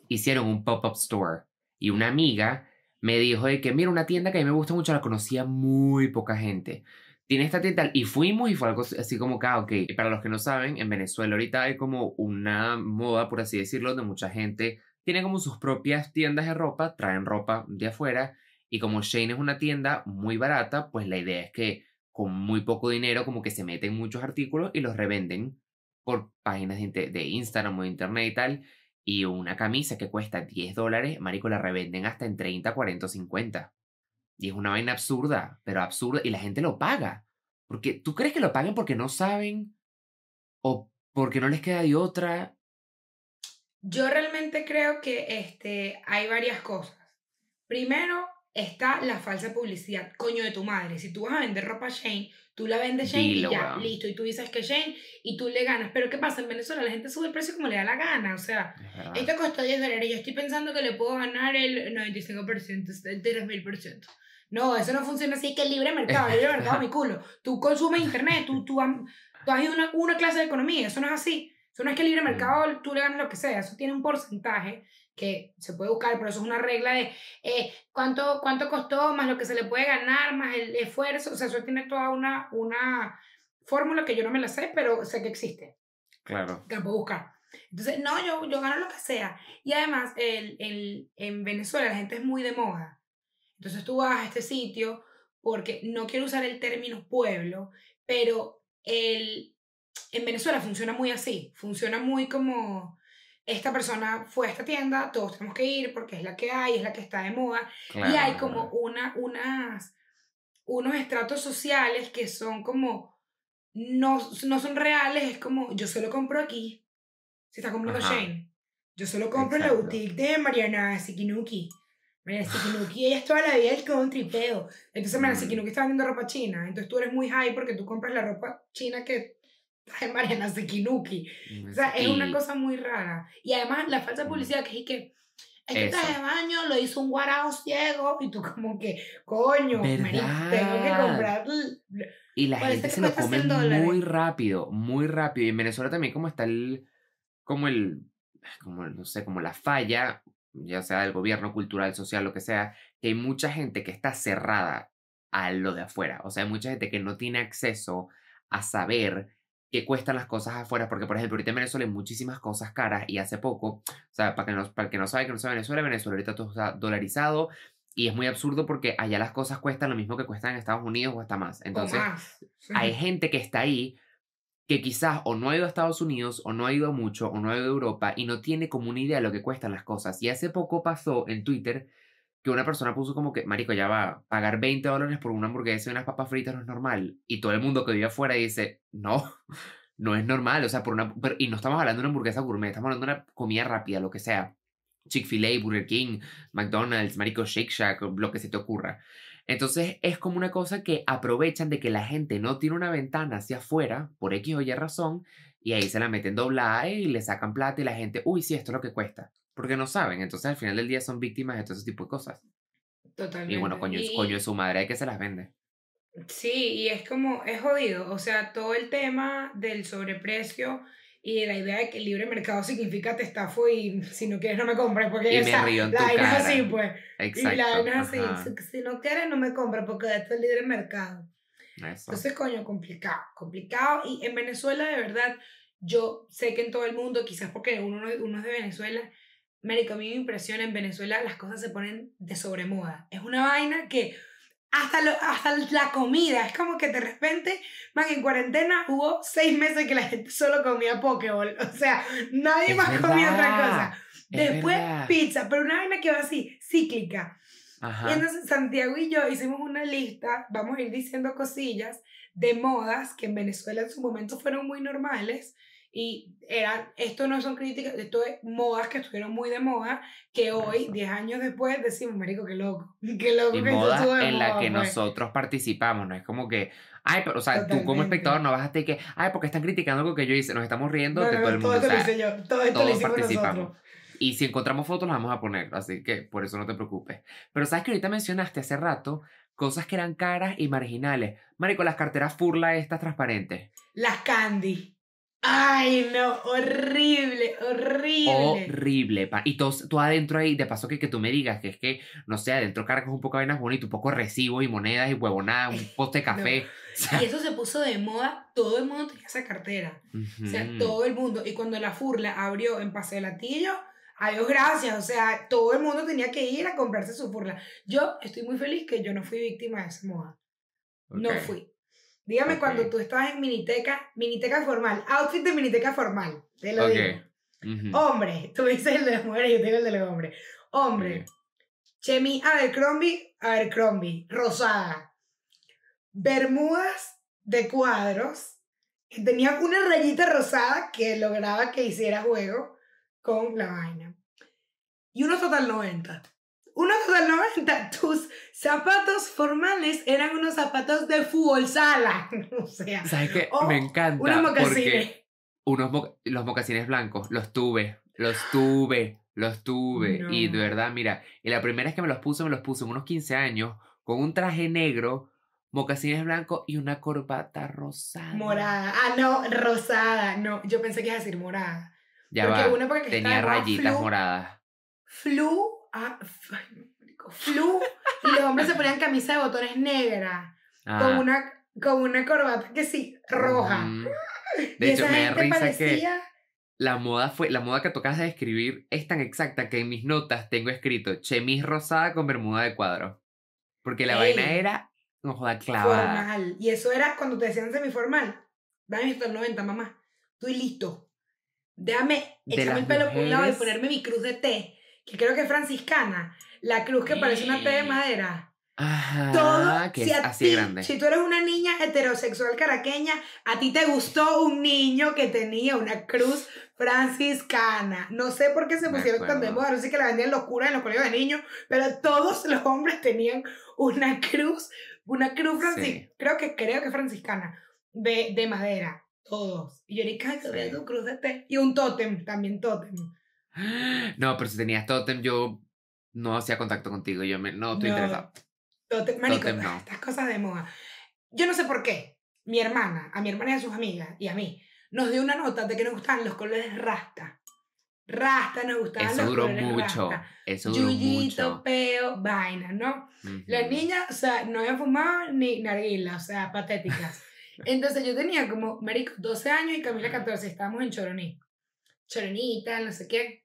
hicieron un pop-up store y una amiga me dijo de que, mira, una tienda que a mí me gusta mucho, la conocía muy poca gente. Tiene esta tienda y fuimos y fue algo así como que, ah, ok. Y para los que no saben, en Venezuela ahorita hay como una moda, por así decirlo, donde mucha gente tiene como sus propias tiendas de ropa, traen ropa de afuera y como Shane es una tienda muy barata, pues la idea es que con muy poco dinero como que se meten muchos artículos y los revenden por páginas de, de Instagram o de internet y tal. Y una camisa que cuesta 10 dólares, marico, la revenden hasta en 30, 40 o 50. Y es una vaina absurda, pero absurda. Y la gente lo paga. Porque, ¿tú crees que lo paguen porque no saben? ¿O porque no les queda de otra? Yo realmente creo que este, hay varias cosas. Primero está la falsa publicidad. Coño de tu madre. Si tú vas a vender ropa Shane, tú la vendes Shane Dilo, y ya, weón. listo. Y tú dices que Shane y tú le ganas. Pero ¿qué pasa? En Venezuela la gente sube el precio como le da la gana. O sea, Es esto costó 10 dólares. Yo estoy pensando que le puedo ganar el 95%, el 3000%. No, eso no funciona así. Que el libre mercado, el libre mercado, mi culo. Tú consumes internet, tú, tú, tú has ido a una, una clase de economía. Eso no es así. Eso no es que el libre Mm. mercado tú le ganas lo que sea. Eso tiene un porcentaje que se puede buscar, pero eso es una regla de eh, cuánto, cuánto costó, más lo que se le puede ganar, más el esfuerzo. O sea, eso tiene toda una, una fórmula que yo no me la sé, pero sé que existe Claro. que la puedo buscar. Entonces, no, yo, yo gano lo que sea. Y además, el, el, en Venezuela la gente es muy de moda. Entonces tú vas a este sitio porque no quiero usar el término pueblo, pero el, en Venezuela funciona muy así. Funciona muy como esta persona fue a esta tienda, todos tenemos que ir porque es la que hay, es la que está de moda. claro Y hay como una, unas, unos estratos sociales que son como, no, no son reales, es como, yo solo compro aquí, si está comprando Ajá. Shane. Yo solo compro en la Exacto. boutique de Mariana Sikinuki. Mariana Sikinuki, ella es toda la vida el con tripeo. Entonces Mariana Mm. Sikinuki está vendiendo ropa china. Entonces tú eres muy high porque tú compras la ropa china que Mariana Sikinuki. O sea, es una cosa muy rara. Y además la falsa Mm. publicidad que es que este Eso. traje de baño lo hizo un guarao ciego y tú como que, coño, marico, tengo que comprar... Y la gente que se lo come 100 dólares. muy rápido, muy rápido. Y en Venezuela también como está el, como el, como no sé, como la falla, ya sea del gobierno, cultural, social, lo que sea, que hay mucha gente que está cerrada a lo de afuera. O sea, hay mucha gente que no tiene acceso a saber qué cuestan las cosas afuera. Porque, por ejemplo, ahorita en Venezuela hay muchísimas cosas caras y hace poco, o sea, para, que no, para el que no sabe que no sabe Venezuela, Venezuela ahorita todo está dolarizado. Y es muy absurdo porque allá las cosas cuestan lo mismo que cuestan en Estados Unidos o hasta más. Entonces, más. hay gente que está ahí que quizás o no ha ido a Estados Unidos o no ha ido mucho o no ha ido a Europa y no tiene como una idea de lo que cuestan las cosas. Y hace poco pasó en Twitter que una persona puso como que, marico, ya va, pagar 20 dólares por una hamburguesa y unas papas fritas no es normal. Y todo el mundo que vive afuera dice, no, no es normal. O sea, por una... pero- y no estamos hablando de una hamburguesa gourmet, estamos hablando de una comida rápida, lo que sea. Chick-fil-A, Burger King, McDonald's, marico, Shake Shack, lo que se te ocurra. Entonces es como una cosa que aprovechan de que la gente no tiene una ventana hacia afuera por X o Y razón y ahí se la meten doblada y le sacan plata y la gente, uy, sí, esto es lo que cuesta. Porque no saben, entonces al final del día son víctimas de todo ese tipo de cosas. Totalmente. Y bueno, coño, Y- coño su madre hay que se las vende. Sí, y es como, es jodido. O sea, todo el tema del sobreprecio y de la idea de que el libre mercado significa te estafo y si no quieres no me compres. Porque Y o me río en la vaina es así, pues. Exacto. Y la vaina es así. Si, no quieres no me compres porque esto es libre mercado. Eso. Entonces, coño, complicado, complicado. Y en Venezuela, de verdad, yo sé que en todo el mundo, quizás porque uno, no- uno es de Venezuela, Marico, a mí me impresiona en Venezuela las cosas se ponen de sobremoda. Es una vaina que hasta, lo, hasta la comida, es como que de repente, man, en cuarentena hubo seis meses que la gente solo comía Pokéball. O sea, nadie Es más comía otra verdad, cosa. es Después verdad. pizza, pero una vaina que va así, cíclica. Y Ajá. entonces Santiago y yo hicimos una lista, vamos a ir diciendo cosillas de modas que en Venezuela en su momento fueron muy normales y eran, esto no son críticas, esto es modas que estuvieron muy de moda, que hoy, Eso. 10 años después, decimos, marico, qué loco, qué loco Y que esto moda estuvo de en la moda, que pues". nosotros participamos, no es como que, ay, pero, o sea, tú como Totalmente. espectador no vas a estar que, ay, porque están criticando algo que yo hice, nos estamos riendo No, de no, todo el todo mundo, esto o lo sea, hice yo, todo esto lo todos hicimos participamos. nosotros. Y si encontramos fotos, las vamos a poner, así que por eso no te preocupes. Pero sabes que ahorita mencionaste hace rato cosas que eran caras y marginales. Marico, las carteras Furla estas transparentes. Las candy. Ay, no, horrible, horrible. Horrible. pa- Y todo, tú adentro ahí, de paso que, que tú me digas que es que, no sé, adentro cargas un poco de vainas bonitas, un poco de recibo y monedas y huevonadas, un poste de café. O sea, Y eso se puso de moda, todo el mundo tenía esa cartera. O sea, todo el mundo. Y cuando la Furla abrió en Paseo Latillo, adiós, gracias. O sea, todo el mundo tenía que ir a comprarse su Furla. Yo estoy muy feliz que yo no fui víctima de esa moda. No fui. Dígame cuando tú estabas en miniteca, miniteca formal, outfit de miniteca formal. Te lo digo. Hombre, tú dices el de las mujeres, yo te digo el de los hombres. Hombre, Ok. Chemi Abercrombie, Abercrombie, rosada. Bermudas de cuadros, que tenían una rayita rosada que lograba que hiciera juego con la vaina. Y unos total 90. Unos total 90. Tus zapatos formales eran unos zapatos de fútbol sala. o sea, ¿Sabes qué? Oh, me encanta. unos mocasines. Unos mo- los mocasines blancos, los tuve, los tuve, los tuve. Y de verdad, mira, y la primera vez que me los puse, me los puse en unos 15 años, con un traje negro, mocasines blancos y una corbata rosada. Morada. Ah, no, rosada. No, yo pensé que iba a decir morada. Ya Porque va. Tenía rayitas flu, moradas. Flu. Ah, flu. y los hombres se ponían camisa de botones negra. Ah, Con, una, con una corbata que sí, roja. y De hecho, esa me da gente risa que parecía. la moda fue, la moda que tocas de describir es tan exacta que en mis notas tengo escrito chemis rosada con bermuda de cuadro. Porque la Ey. vaina era, no joda, clavada. Formal. Y eso era cuando te decían semiformal. Dame el 90, mamá. Estoy listo. Déjame echarme el pelo por un lado y ponerme mi cruz de té, que creo que es franciscana. La cruz que parece una T de madera. Ajá, Todo, que si es así ti- grande. si tú eres una niña heterosexual caraqueña, a ti te gustó un niño que tenía una cruz franciscana. No sé por qué se pusieron tan de moda, no sé que la vendían los curas en los colegios de niños, pero todos los hombres tenían una cruz, una cruz franciscana, Sí. creo que creo que franciscana, de, de madera, todos. Y yo que Sí. tu cruz de té. Y un tótem, también tótem. No, pero si tenías totem, yo no hacía contacto contigo. Yo me, no estoy No. interesado. Tótem, marico, Tótem no. estas cosas de moda. Yo no sé por qué. Mi hermana, a mi hermana y a sus amigas, y a mí, nos dio una nota de que nos gustaban los colores rasta. Rasta, nos gustaban Eso los duró colores mucho. rasta. Eso duró Yuyito, mucho. peo, vaina, ¿no? Las Ujú. niñas, o sea, no habían fumado ni narguila, o sea, patéticas. Entonces yo tenía como, marico, 12 años y Camila 14, estábamos en Choroní. Choronita, no sé qué.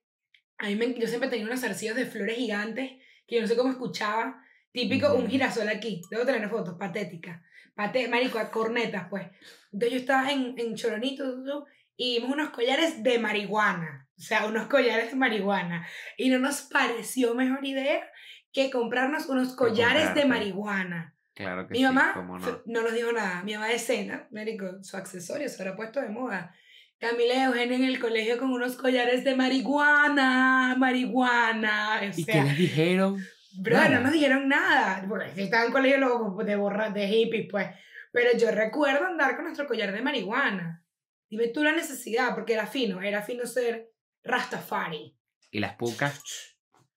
A mí me, yo siempre tenía unos zarcillos de flores gigantes que yo no sé cómo escuchaba. Típico, un girasol aquí. Debo tener fotos, patética. Pate, marico, a cornetas, pues. Entonces yo estaba en, en Choronito y vimos unos collares de marihuana. O sea, unos collares de marihuana. Y no nos pareció mejor idea que comprarnos unos collares de marihuana. Claro que Mi sí, mamá cómo no. no nos dijo nada. Mi mamá de cena, médico, su accesorio se habrá puesto de moda. Camila y Eugenia en el colegio con unos collares de marihuana, marihuana. O ¿Y qué sea, les dijeron? bro, Nada. no nos dijeron nada. Porque si estaba en colegio luego de borra, de hippies, pues. Pero yo recuerdo andar con nuestro collar de marihuana. Dime tú la necesidad, porque era fino, era fino ser Rastafari. ¿Y las pucas?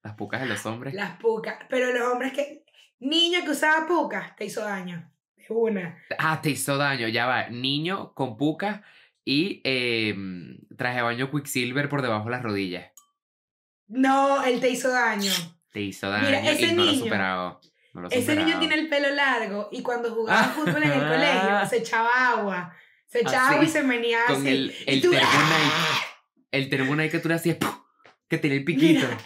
Las pucas de los hombres. Las pucas. Pero los hombres que. Niño que usaba pucas, te hizo daño. De una. Ah, te hizo daño, ya va. Niño con pucas y eh, traje baño Quicksilver por debajo de las rodillas. No, él te hizo daño. Te hizo daño Mira, ese y no lo niño- superado. No lo he Ese niño superado. tiene el pelo largo y cuando jugaba fútbol en el colegio se echaba agua. Se echaba Así, agua y se venía Con así. el, el tú, Nike. El termo Nike que tú le hacías, ¡pum! que tenía el piquito. Mira.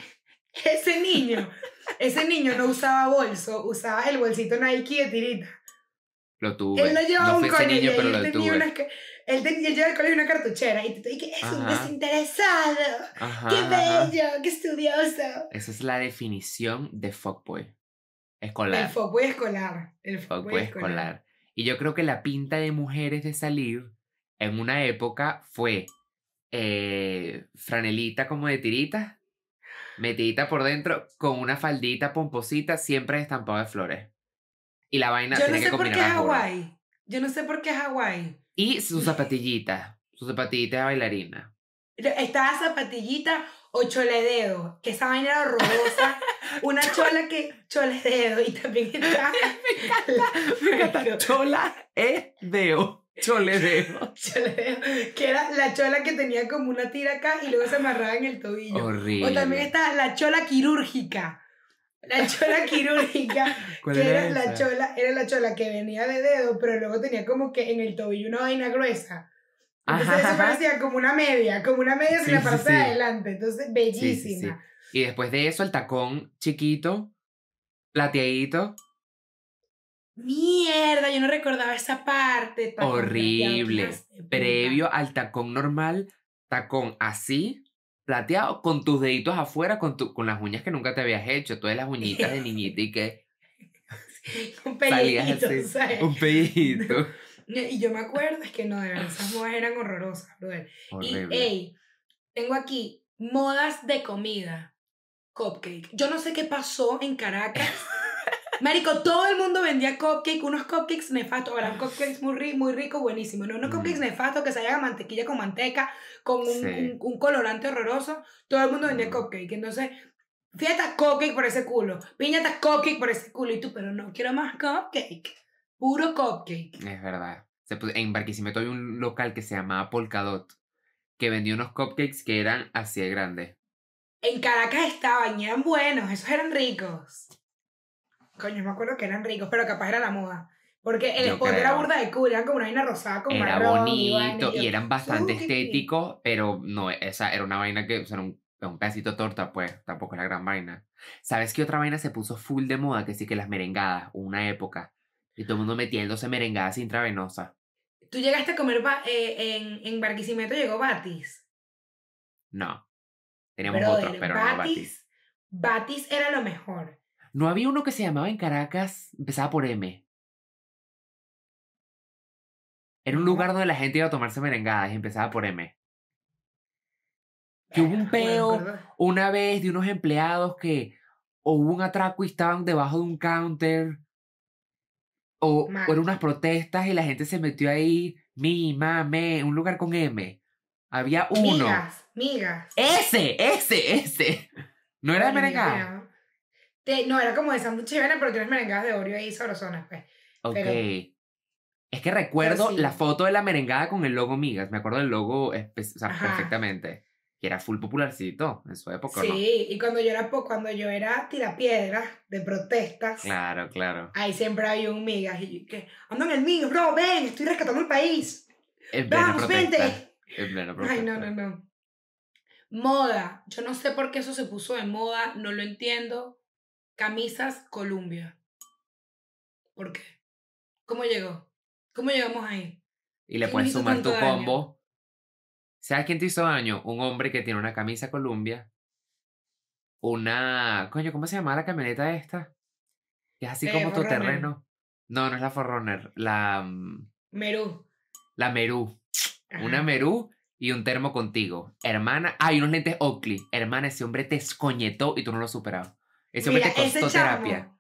Ese niño, ese niño no usaba bolso, usaba el bolsito Nike de tirita. Lo tuve. Él no llevaba no un fui ese niño, pero él lo tenía tuve. unas. Él, él llevaba al colegio una cartuchera y te dije, es un Ajá. desinteresado. Ajá, ¡Qué ajá. bello! ¡Qué estudioso! Esa es la definición de fuckboy. El Escolar. fuckboy escolar. El fuckboy Fuckboy escolar. Y yo creo que la pinta de mujeres de salir en una época fue eh, franelita como de tirita, metidita por dentro, con una faldita pomposita, siempre estampado de flores. Y la vaina Yo no sé que por qué. Hawái. Yo no sé por qué Hawái. Y sus zapatillitas, sus zapatillitas de bailarina. Estaba zapatillita o cholededo, que esa vaina era horrorosa. Una chola que cholededo y también estaba la- Chola es deo. Choledeo. choledeo, que era la chola que tenía como una tira acá y luego se amarraba en el tobillo. Horrible. O también está la chola quirúrgica. La chola quirúrgica, ¿Cuál que era era la chola, era la chola que venía de dedo, pero luego tenía como que en el tobillo una vaina gruesa. Entonces Ajá, eso ajá. parecía como una media, como una media Sí, sin la parte sí. de adelante. Entonces, bellísima. Y después de eso, el tacón chiquito, plateadito, Mierda, yo no recordaba esa parte. Horrible. previo al tacón normal, tacón así, plateado, con tus deditos afuera, con, tu, con las uñas que nunca te habías hecho, todas las uñitas de niñita y que Un salías pellejito, así, ¿sabes? un pellito. Y yo me acuerdo, es que no, de verdad, esas modas eran horrorosas, brother. Horrible. Y, ey, tengo aquí modas de comida. Cupcake. Yo no sé qué pasó en Caracas. Marico, todo el mundo vendía cupcake, unos cupcakes nefastos, eran cupcakes muy, ri- muy ricos, buenísimos, no unos Mm. cupcakes nefastos que se hagan mantequilla con manteca, con un, Sí. un- un colorante horroroso, todo el mundo vendía Mm. cupcake, entonces, fiesta cupcake por ese culo, piñata cupcake por ese culo, y tú, pero no quiero más cupcake, puro cupcake. Es verdad. En Barquisimeto había un local que se llamaba Polkadot, que vendía unos cupcakes que eran así de grandes. En Caracas estaban y eran buenos, esos eran ricos. Coño, me acuerdo que eran ricos, pero capaz era la moda. Porque el Yo spot era burda de cool, eran como una vaina rosada con Era marrón bonito y eran bastante "Uh, qué estéticos, pero no, esa era una vaina que, o sea, era un, un pedacito de torta, pues, tampoco es la gran vaina. ¿Sabes qué otra vaina se puso full de moda? Que sí que las merengadas, una época. Y todo el mundo metiéndose merengadas intravenosas. Tú llegaste a comer eh, en, en Barquisimeto, llegó Batis. No. Teníamos Brother, otros, pero no Batis. Batis era lo mejor. No había uno que se llamaba en Caracas, empezaba por M. Era un lugar donde la gente iba a tomarse merengadas y empezaba por M. Que hubo un peo, una vez de unos empleados que o hubo un atraco y estaban debajo de un counter o, o eran unas protestas y la gente se metió ahí, mi, ma, me, un lugar con M. Había uno. Migas, migas. Ese, ese, ese. No era de merengada. Te- no, era como de sándwich de avena, pero tienes merengadas de Oreo ahí sabrosonas, pues. Ok. pero- es que recuerdo sí. la foto de la merengada con el logo Migas. Me acuerdo del logo espe- o sea, perfectamente. Que era full popularcito en su época, ¿o ¿no? Sí, y cuando yo era cuando yo era tirapiedras de protestas, Claro, claro. ahí siempre había un migas y yo que ando en el mío, bro, ven, estoy rescatando el país. En Vamos, vente. En plena protesta. Ay, no, no, no. Moda, yo no sé por qué eso se puso de moda, no lo entiendo. Camisas Columbia. ¿Por qué? ¿Cómo llegó? ¿Cómo llegamos ahí? Y le ¿Quién puedes sumar tu daño? combo. ¿Sabes quién te hizo daño? Un hombre que tiene una camisa Columbia. Una. Coño, ¿cómo se llama la camioneta esta? Que es así Eh, como tu terreno. No, no es la Forerunner. La. mm, Merú. La Merú. Una. Merú y un termo contigo. Hermana. Ah, y unos lentes Oakley. Hermana, ese hombre te escoñetó y tú no lo has hombre Mira, te costó ese chamo, terapia.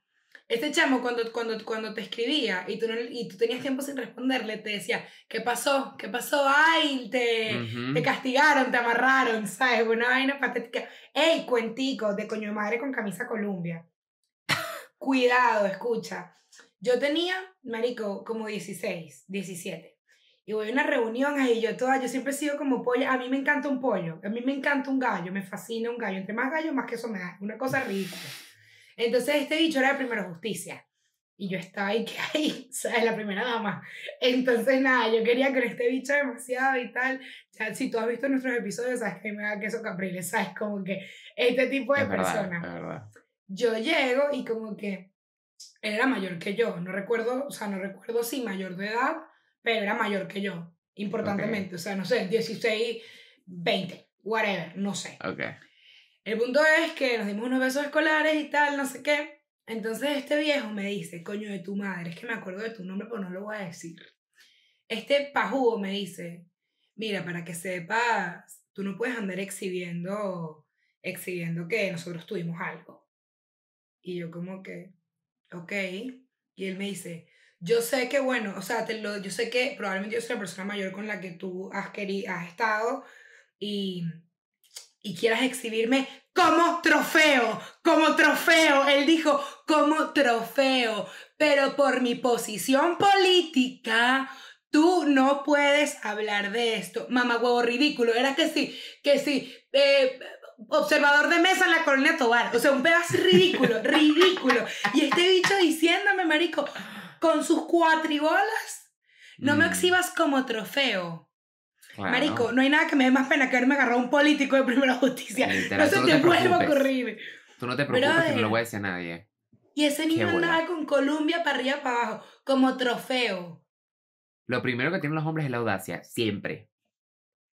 Este chamo cuando, cuando, cuando te escribía y tú, no, y tú tenías tiempo sin responderle, te decía, ¿qué pasó? ¿Qué pasó? Ay, te, Ujú. te castigaron, te amarraron, ¿sabes? Una vaina patética. ¡Ey, cuentico de coño de madre con camisa Columbia! Cuidado, escucha. Yo tenía, marico, como 16, 17. Y voy a una reunión ahí, yo toda, yo siempre he sido como pollo. A mí me encanta un pollo, a mí me encanta un gallo, me fascina un gallo. Entre más gallo, más queso me da. Una cosa rica. Entonces este bicho era de primera justicia. Y yo estaba ahí, que ahí, ¿sabes? La primera dama. Entonces, nada, yo quería con este bicho demasiado y tal. Ya, si tú has visto nuestros episodios, sabes que me da queso capriles, ¿sabes? Como que este tipo de Es verdad, persona. es verdad. Yo llego y como que él era mayor que yo. No recuerdo, o sea, no recuerdo si mayor de edad, pero era mayor que yo. Importantemente. O sea, no sé, 16, 20, whatever, no sé. Ok. El punto es que nos dimos unos besos escolares y tal, no sé qué. Entonces este viejo me dice, coño de tu madre, es que me acuerdo de tu nombre, pero no lo voy a decir. Este pajugo me dice, mira, para que sepas, tú no puedes andar exhibiendo, exhibiendo que nosotros tuvimos algo. Y yo como que, ok. Y él me dice, yo sé que, bueno, o sea, te lo, yo sé que probablemente yo soy la persona mayor con la que tú has, queri- has estado y, y quieras exhibirme como trofeo, como trofeo. Él dijo, como trofeo. Pero por mi posición política, tú no puedes hablar de esto. Mamá huevo ridículo. Era que sí, que sí. eh, observador de mesa en la colonia Tobar. O sea, un pedazo ridículo, ridículo. Y este bicho diciéndome, marico, con sus cuatribolas, no me Mm, exhibas como trofeo. claro. Marico, no hay nada que me dé más pena que haberme agarrado a un político de primera justicia. Literal, no se tú no te, te vuelva a ocurrir. Tú no te preocupes que no lo voy a decir a nadie. Y ese niño andaba con Columbia para arriba para abajo, como trofeo. Lo primero que tienen los hombres es la audacia. Siempre.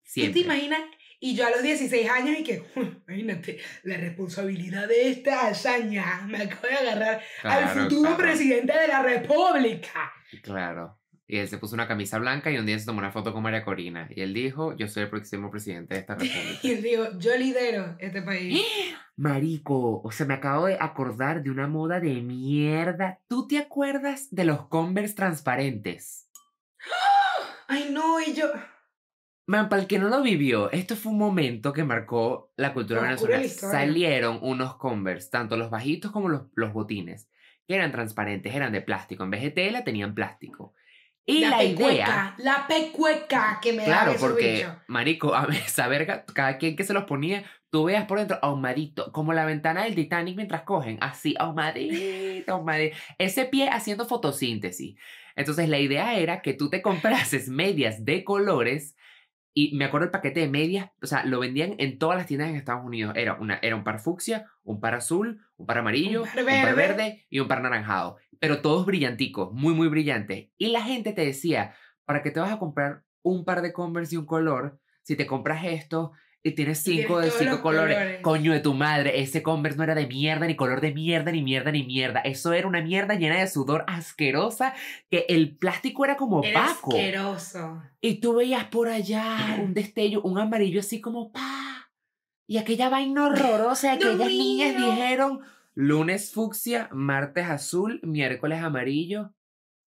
¿Tú Siempre. te imaginas? Y yo a los 16 años y que, imagínate, la responsabilidad de esta hazaña me acabo de agarrar al futuro claro, presidente de la república. Claro. Y él se puso una camisa blanca y un día se tomó una foto con María Corina. Y él dijo, yo soy el próximo presidente de esta república. Y él dijo, yo lidero este país. Marico, o sea, me acabo de acordar de una moda de mierda. ¿Tú te acuerdas de los Converse transparentes? Ay, no, y yo... Man, para el que no lo vivió, esto fue un momento que marcó la cultura venezolana. la. Salieron unos Converse, tanto los bajitos como los, los botines, que eran transparentes, eran de plástico. En vez de tela, tenían plástico. Y la, idea... pecueca, la pecueca que me da Claro, porque, marico, a ver, esa verga, cada quien que se los ponía, tú veas por dentro ahumadito, como la ventana del Titanic mientras cogen, así, ahumadito, ahumadito. Ese pie haciendo fotosíntesis. Entonces, la idea era que tú te comprases medias de colores y me acuerdo el paquete de medias, o sea, lo vendían en todas las tiendas en Estados Unidos. Era, una, era un par fucsia, un par azul, un par amarillo, Un par un par verde. y un par naranjado. Pero todos brillanticos, muy, muy brillantes. Y la gente te decía, ¿para qué te vas a comprar un par de Converse y un color si te compras esto y tienes Y cinco de cinco colores? colores. Coño de tu madre, ese Converse no era de mierda, ni color de mierda, ni mierda, ni mierda. Eso era una mierda llena de sudor asquerosa que el plástico era como Era opaco. asqueroso. Y tú veías por allá un destello, un amarillo así como pa. Y aquella vaina horrorosa, aquellas niñas mío. dijeron lunes fucsia, martes azul, miércoles amarillo,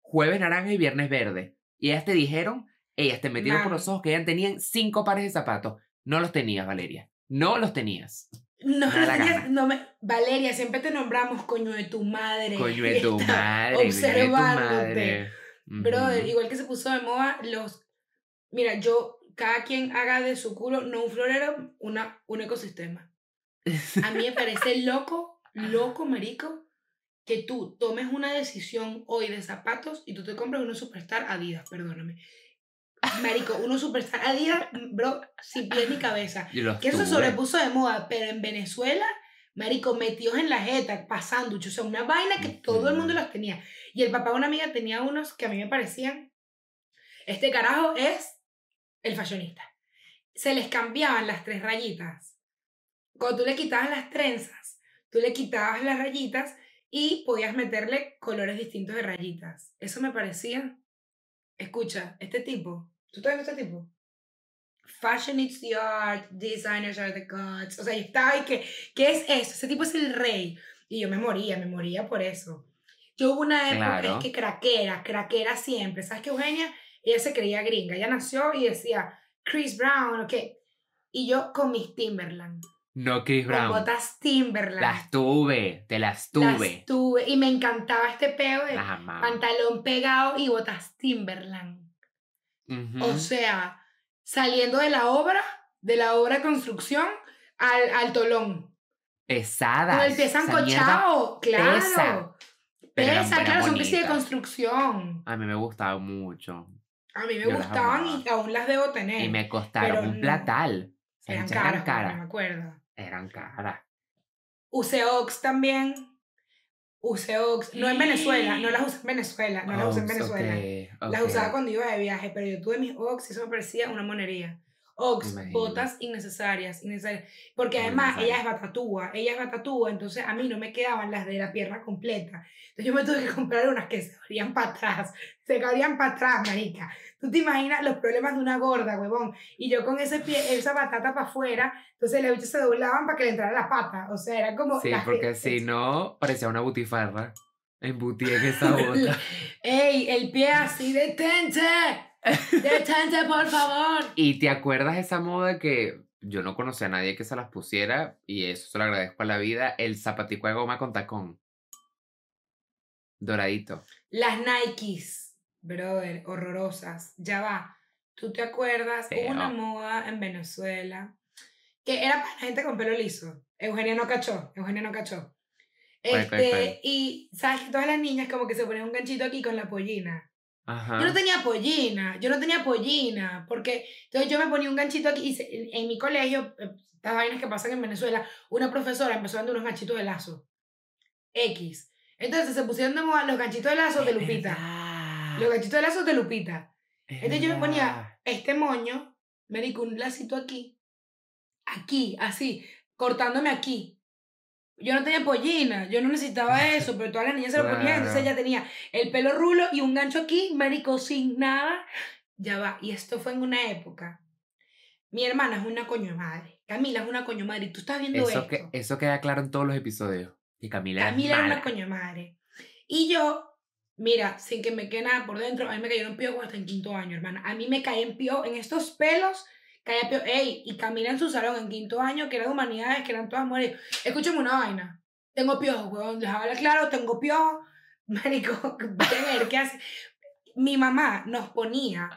jueves naranja y viernes verde. Y ellas te dijeron, ellas te metieron por Mami. los ojos que ellas tenían cinco pares de zapatos. No los tenías, Valeria. No los tenías. No, da la no, me, Valeria, siempre te nombramos coño de tu madre. Coño de tu madre, coño de tu observándote. madre. Brother, igual que se puso de moda los... Mira, yo, cada quien haga de su culo, no un florero, una, un ecosistema. A mí me parece loco, loco, marico, que tú tomes una decisión hoy de zapatos y tú te compras unos Superstar Adidas, perdóname. Marico, unos Superstar Adidas, bro, sin pies ni cabeza. Que eso se sobrepuso de moda, pero en Venezuela, marico, metidos en la jeta, pasando, o sea, una vaina que todo el mundo los tenía. Y el papá de una amiga tenía unos que a mí me parecían, este carajo es el fashionista. Se les cambiaban las tres rayitas. Cuando tú le quitabas las trenzas, tú le quitabas las rayitas y podías meterle colores distintos de rayitas. Eso me parecía, escucha, este tipo, ¿tú estás viendo este tipo? Fashion is the art, designers are the gods. O sea, yo estaba ahí que, ¿qué es eso? Ese tipo es el rey. Y yo me moría, me moría por eso. Yo hubo una época, Claro. es que craquera, craquera siempre. ¿Sabes qué, Eugenia? Ella se creía gringa. Ella nació y decía, Chris Brown, ok. Y yo con mis Timberland. No, Chris Con Brown. botas Timberland. Las tuve, te las Las tuve. tuve. Y me encantaba este peo de pantalón pegado y botas Timberland. O sea, saliendo de la obra, de la obra de construcción, al, al tolón. Pesadas. Con el pie sancochado, claro. pesa. Pero eran- Esa, eran claro, son sí de construcción. A mí me gustaba mucho. A mí me Yo gustaban y aún las debo tener. Y me costaron un no. platal. Eran caras, eran bueno, me caras. acuerdo. Eran caras. Useox también. Useox. No en Venezuela, no las usé en Venezuela, no las usé en Ox, Venezuela. ok, Las ok. usaba cuando iba de viaje, pero yo tuve mis Ox y eso me parecía una monería. Ox, Imagino. botas innecesarias, innecesarias. Porque además ella es batatúa, ella es batatúa, entonces a mí no me quedaban las de la pierna completa. Entonces yo me tuve que comprar unas que se abrían para atrás, se cabrían para atrás, marica. Tú te imaginas los problemas de una gorda, huevón. Y yo con ese pie, esa batata para afuera, entonces los bichos se doblaban para que le entrara la pata. O sea, era como... Sí, las- porque si no, parecía una butifarra. Embutí en esa bota. ¡Ey! El pie así, detente. Detente, por favor. ¿Y te acuerdas esa moda que yo no conocía a nadie que se las pusiera? Y eso se lo agradezco a la vida. El zapatico de goma con tacón. Doradito. Las Nikes, brother, horrorosas. Ya va. ¿Tú te acuerdas? Hubo una moda en Venezuela que era para la gente con pelo liso. Eugenia no cachó. Eugenia no cachó. ¿Cuál, cuál, Este, y sabes que todas las niñas como que se ponían un ganchito aquí con la pollina. Ajá. Yo no tenía pollina, yo no tenía pollina, porque entonces yo me ponía un ganchito aquí y se- en, en mi colegio, eh, estas vainas que pasan en Venezuela, una profesora empezó dando unos ganchitos de lazo. X. Entonces se pusieron de moda los ganchitos de lazo de Es Lupita. verdad, Los ganchitos de lazo de Lupita. es Entonces yo me ponía verdad. este moño, me di un lacito aquí, aquí, así, cortándome aquí. Yo no tenía pollina, yo no necesitaba eso, pero todas las niñas se lo ponían, entonces ella tenía el pelo rulo y un gancho aquí, médico sin nada. Ya va, y esto fue en una época. Mi hermana es una coño de madre, Camila es una coño de madre, y tú estás viendo Eso, esto. que, eso queda claro en todos los episodios. Y Camila, Camila es mala. una coño de madre. Y yo, mira, sin que me quede nada por dentro, a mí me cayeron piojos hasta en quinto año, hermana. A mí me caen piojos en estos pelos, piojos. Ey, y Camila en su salón en quinto año, que era de humanidades, que eran todas mujeres. Escúchame una vaina. Tengo piojos, weón. Déjame claro, tengo piojos. Marico, ver qué hace. Mi mamá nos ponía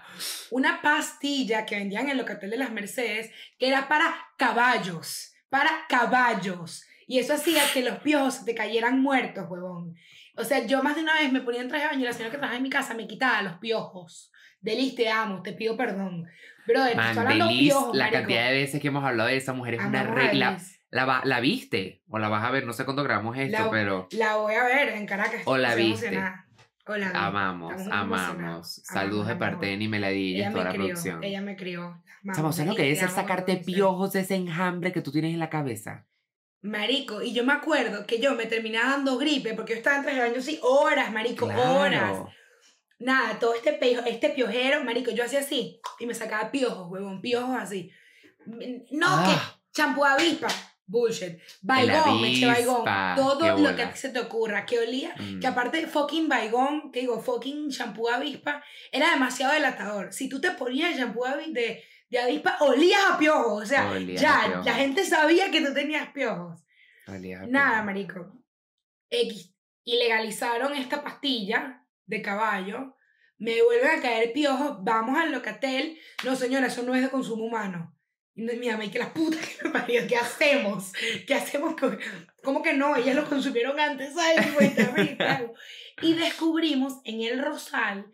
una pastilla que vendían en el locatel de las Mercedes que era para caballos, para caballos. Y eso hacía que los piojos te cayeran muertos, huevón. O sea, yo más de una vez me ponía en traje de baño y la señora que trabajaba en mi casa me quitaba los piojos. Delis, te amo, te pido perdón. Brother, te Man, estoy hablando Delis, piojos, la marico. cantidad de veces que hemos hablado de esa mujer es una regla. La, va- ¿La viste? ¿O la vas a ver? No sé cuándo grabamos esto, La- pero La voy a ver en Caracas. O la viste. la vi. amamos, amamos. Saludos de Amamos, parte de. Ni Meladilla y toda me la crió, producción. ella me crió. Chamo, ¿sabes lo que te amo, sacarte piojos de ese enjambre que tú tienes en la cabeza? Marico, y yo me acuerdo que yo me terminaba dando gripe porque yo estaba en traje de baño así horas, marico, horas. Nada, todo este, peo, este piojero, marico, yo hacía así y me sacaba piojos, huevón, piojos así. No, Ah. que champú de avispa, bullshit. Baigón, me eché baigón. Todo lo que se te ocurra, que olía. Mm. Que aparte, fucking baigón, que digo, fucking champú de avispa, era demasiado delatador. Si tú te ponías champú de, de, de avispa, olías a piojos. O sea, Olías ya, la gente sabía que tú tenías piojos. Olía a Nada, piojo. marico. X. Y legalizaron esta pastilla de caballo. Me vuelven a caer piojos. Vamos al locatel. No, señora, eso no es de consumo humano. Y mi mamá, y que la puta que me parió, ¿qué hacemos? ¿Qué hacemos con.? ¿Cómo que no? Ellas lo consumieron antes, ¿sabes? Y descubrimos en el Rosal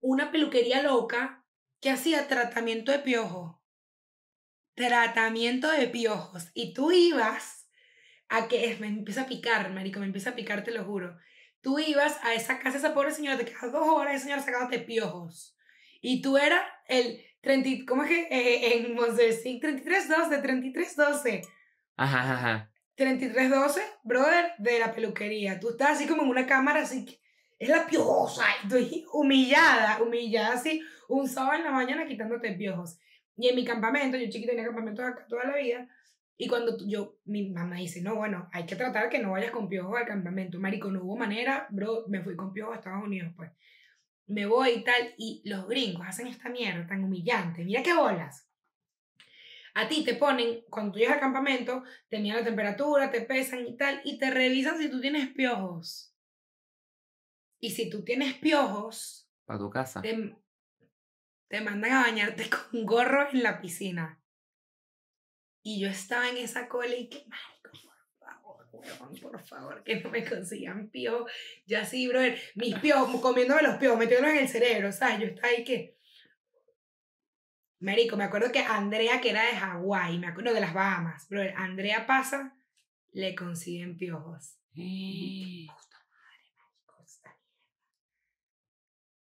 una peluquería loca que hacía tratamiento de piojos. Tratamiento de piojos. Y tú ibas a que me empieza a picar, marico, me empieza a picar, te lo juro. Tú ibas a esa casa, esa pobre señora, te quedas dos horas, esa señora sacándote piojos. Y tú eras el 30, y- ¿cómo es que? Eh, en Monster Inc. 3312, 3312. Ajá, ajá, ajá. 3312, brother, de la peluquería. Tú estás así como en una cámara, así que es la piojosa. Y estoy humillada, humillada así, un sábado en la mañana quitándote piojos. Y en mi campamento, yo chiquita tenía campamentos acá toda la vida. Y cuando yo, mi mamá dice, no, bueno, hay que tratar que no vayas con piojos al campamento. Marico, no hubo manera, bro, me fui con piojos a Estados Unidos, pues. Me voy y tal, y los gringos hacen esta mierda tan humillante. Mira qué bolas. A ti te ponen, cuando tú llegas al campamento, te miden la temperatura, te pesan y tal, y te revisan si tú tienes piojos. Y si tú tienes piojos, Para tu casa. te, te mandan a bañarte con gorro en la piscina. Y yo estaba en esa cola y que, marico, por favor, weón, por favor, que no me consigan piojos. Yo así, brother, mis piojos, comiéndome los piojos, metiéndolos en el cerebro, ¿sabes? Yo estaba ahí que... Marico, me acuerdo que Andrea, que era de Hawái, me acuerdo de las Bahamas, brother, Andrea pasa, le consiguen piojos.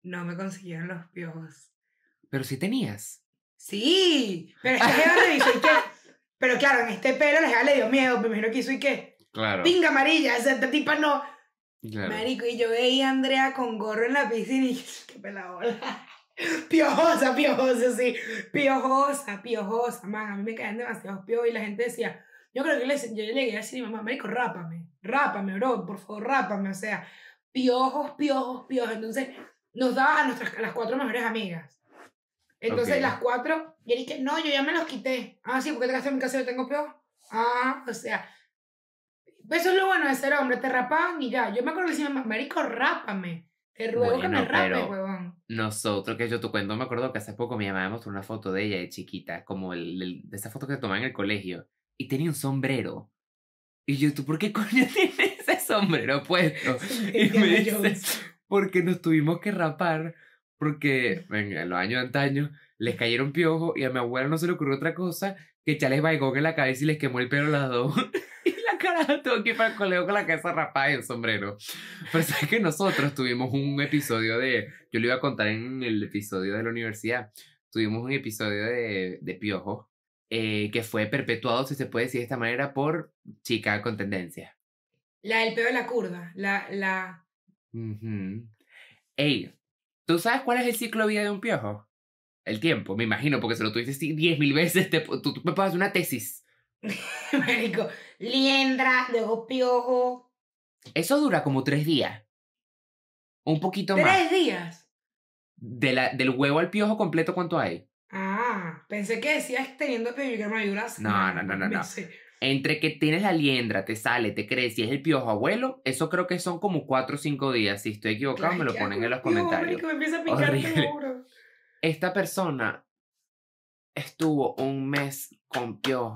No me consiguieron los piojos. Pero sí tenías. Sí, pero me dice, ¿y qué? Pero claro, en este pelo la jeva le dio miedo, me imagino que hizo y qué. Claro. Pinga amarilla, esta tipa no. claro. Marico, y yo veía a Andrea con gorro en la piscina y qué pelabola. Piojosa, piojosa, sí. Piojosa, piojosa. Man, a mí me caían demasiados piojos y la gente decía, yo creo que le, yo le llegué a decir a mi mamá, Marico, rápame, rápame, bro, por favor, rápame. O sea, piojos, piojos, piojos. Entonces, nos daba a, nuestras, a las cuatro mejores amigas. Entonces, Ok. las cuatro, y dije, no, yo ya me los quité. Ah, sí, porque te quedaste en mi casa y yo tengo piojos. Ah, o sea, eso es lo bueno de ser hombre, te rapaban y ya. Yo me acuerdo que decía, Marico, rápame. Te ruego que me Bueno, pero- huevón. Nosotros, que yo te cuento, me acuerdo que hace poco mi mamá me mostró una foto de ella de chiquita, como el, el- de esa foto que tomaba en el colegio, y tenía un sombrero. Y yo, ¿tú por qué coño tienes ese sombrero puesto? Y me Indiana dice, Jones. porque nos tuvimos que rapar, porque en, los años de antaño les cayeron piojos y a mi abuela no se le ocurrió otra cosa que echarles baigón en la cabeza y les quemó el pelo a las dos. y la cara tuvo que ir para el colegio con la cabeza rapada y el sombrero. Pero sabes que nosotros tuvimos un episodio de, yo lo iba a contar en el episodio de la universidad, tuvimos un episodio de, de piojos eh, que fue perpetuado, si se puede decir de esta manera, por chica con tendencia. La del peo de la curda. La, la... Ujú. Ey, ¿tú sabes cuál es el ciclo de vida de un piojo? El tiempo, me imagino, porque se lo tuviste así 10.000 veces. Te, tú, tú me puedes hacer una tesis. Marico, liendra, luego piojo. Eso dura como tres días. Un poquito más. Tres días. De la, del huevo al piojo completo, ¿cuánto hay? Ah, pensé que decías teniendo piojo y que me ayudas. No, no, no, no, no. Entre que tienes la liendra, te sale, te crece y es el piojo abuelo, eso creo que son como cuatro o cinco días. Si estoy equivocado, me lo ponen en los comentarios. me empieza a picar Horrible. Esta persona estuvo un mes con piojo.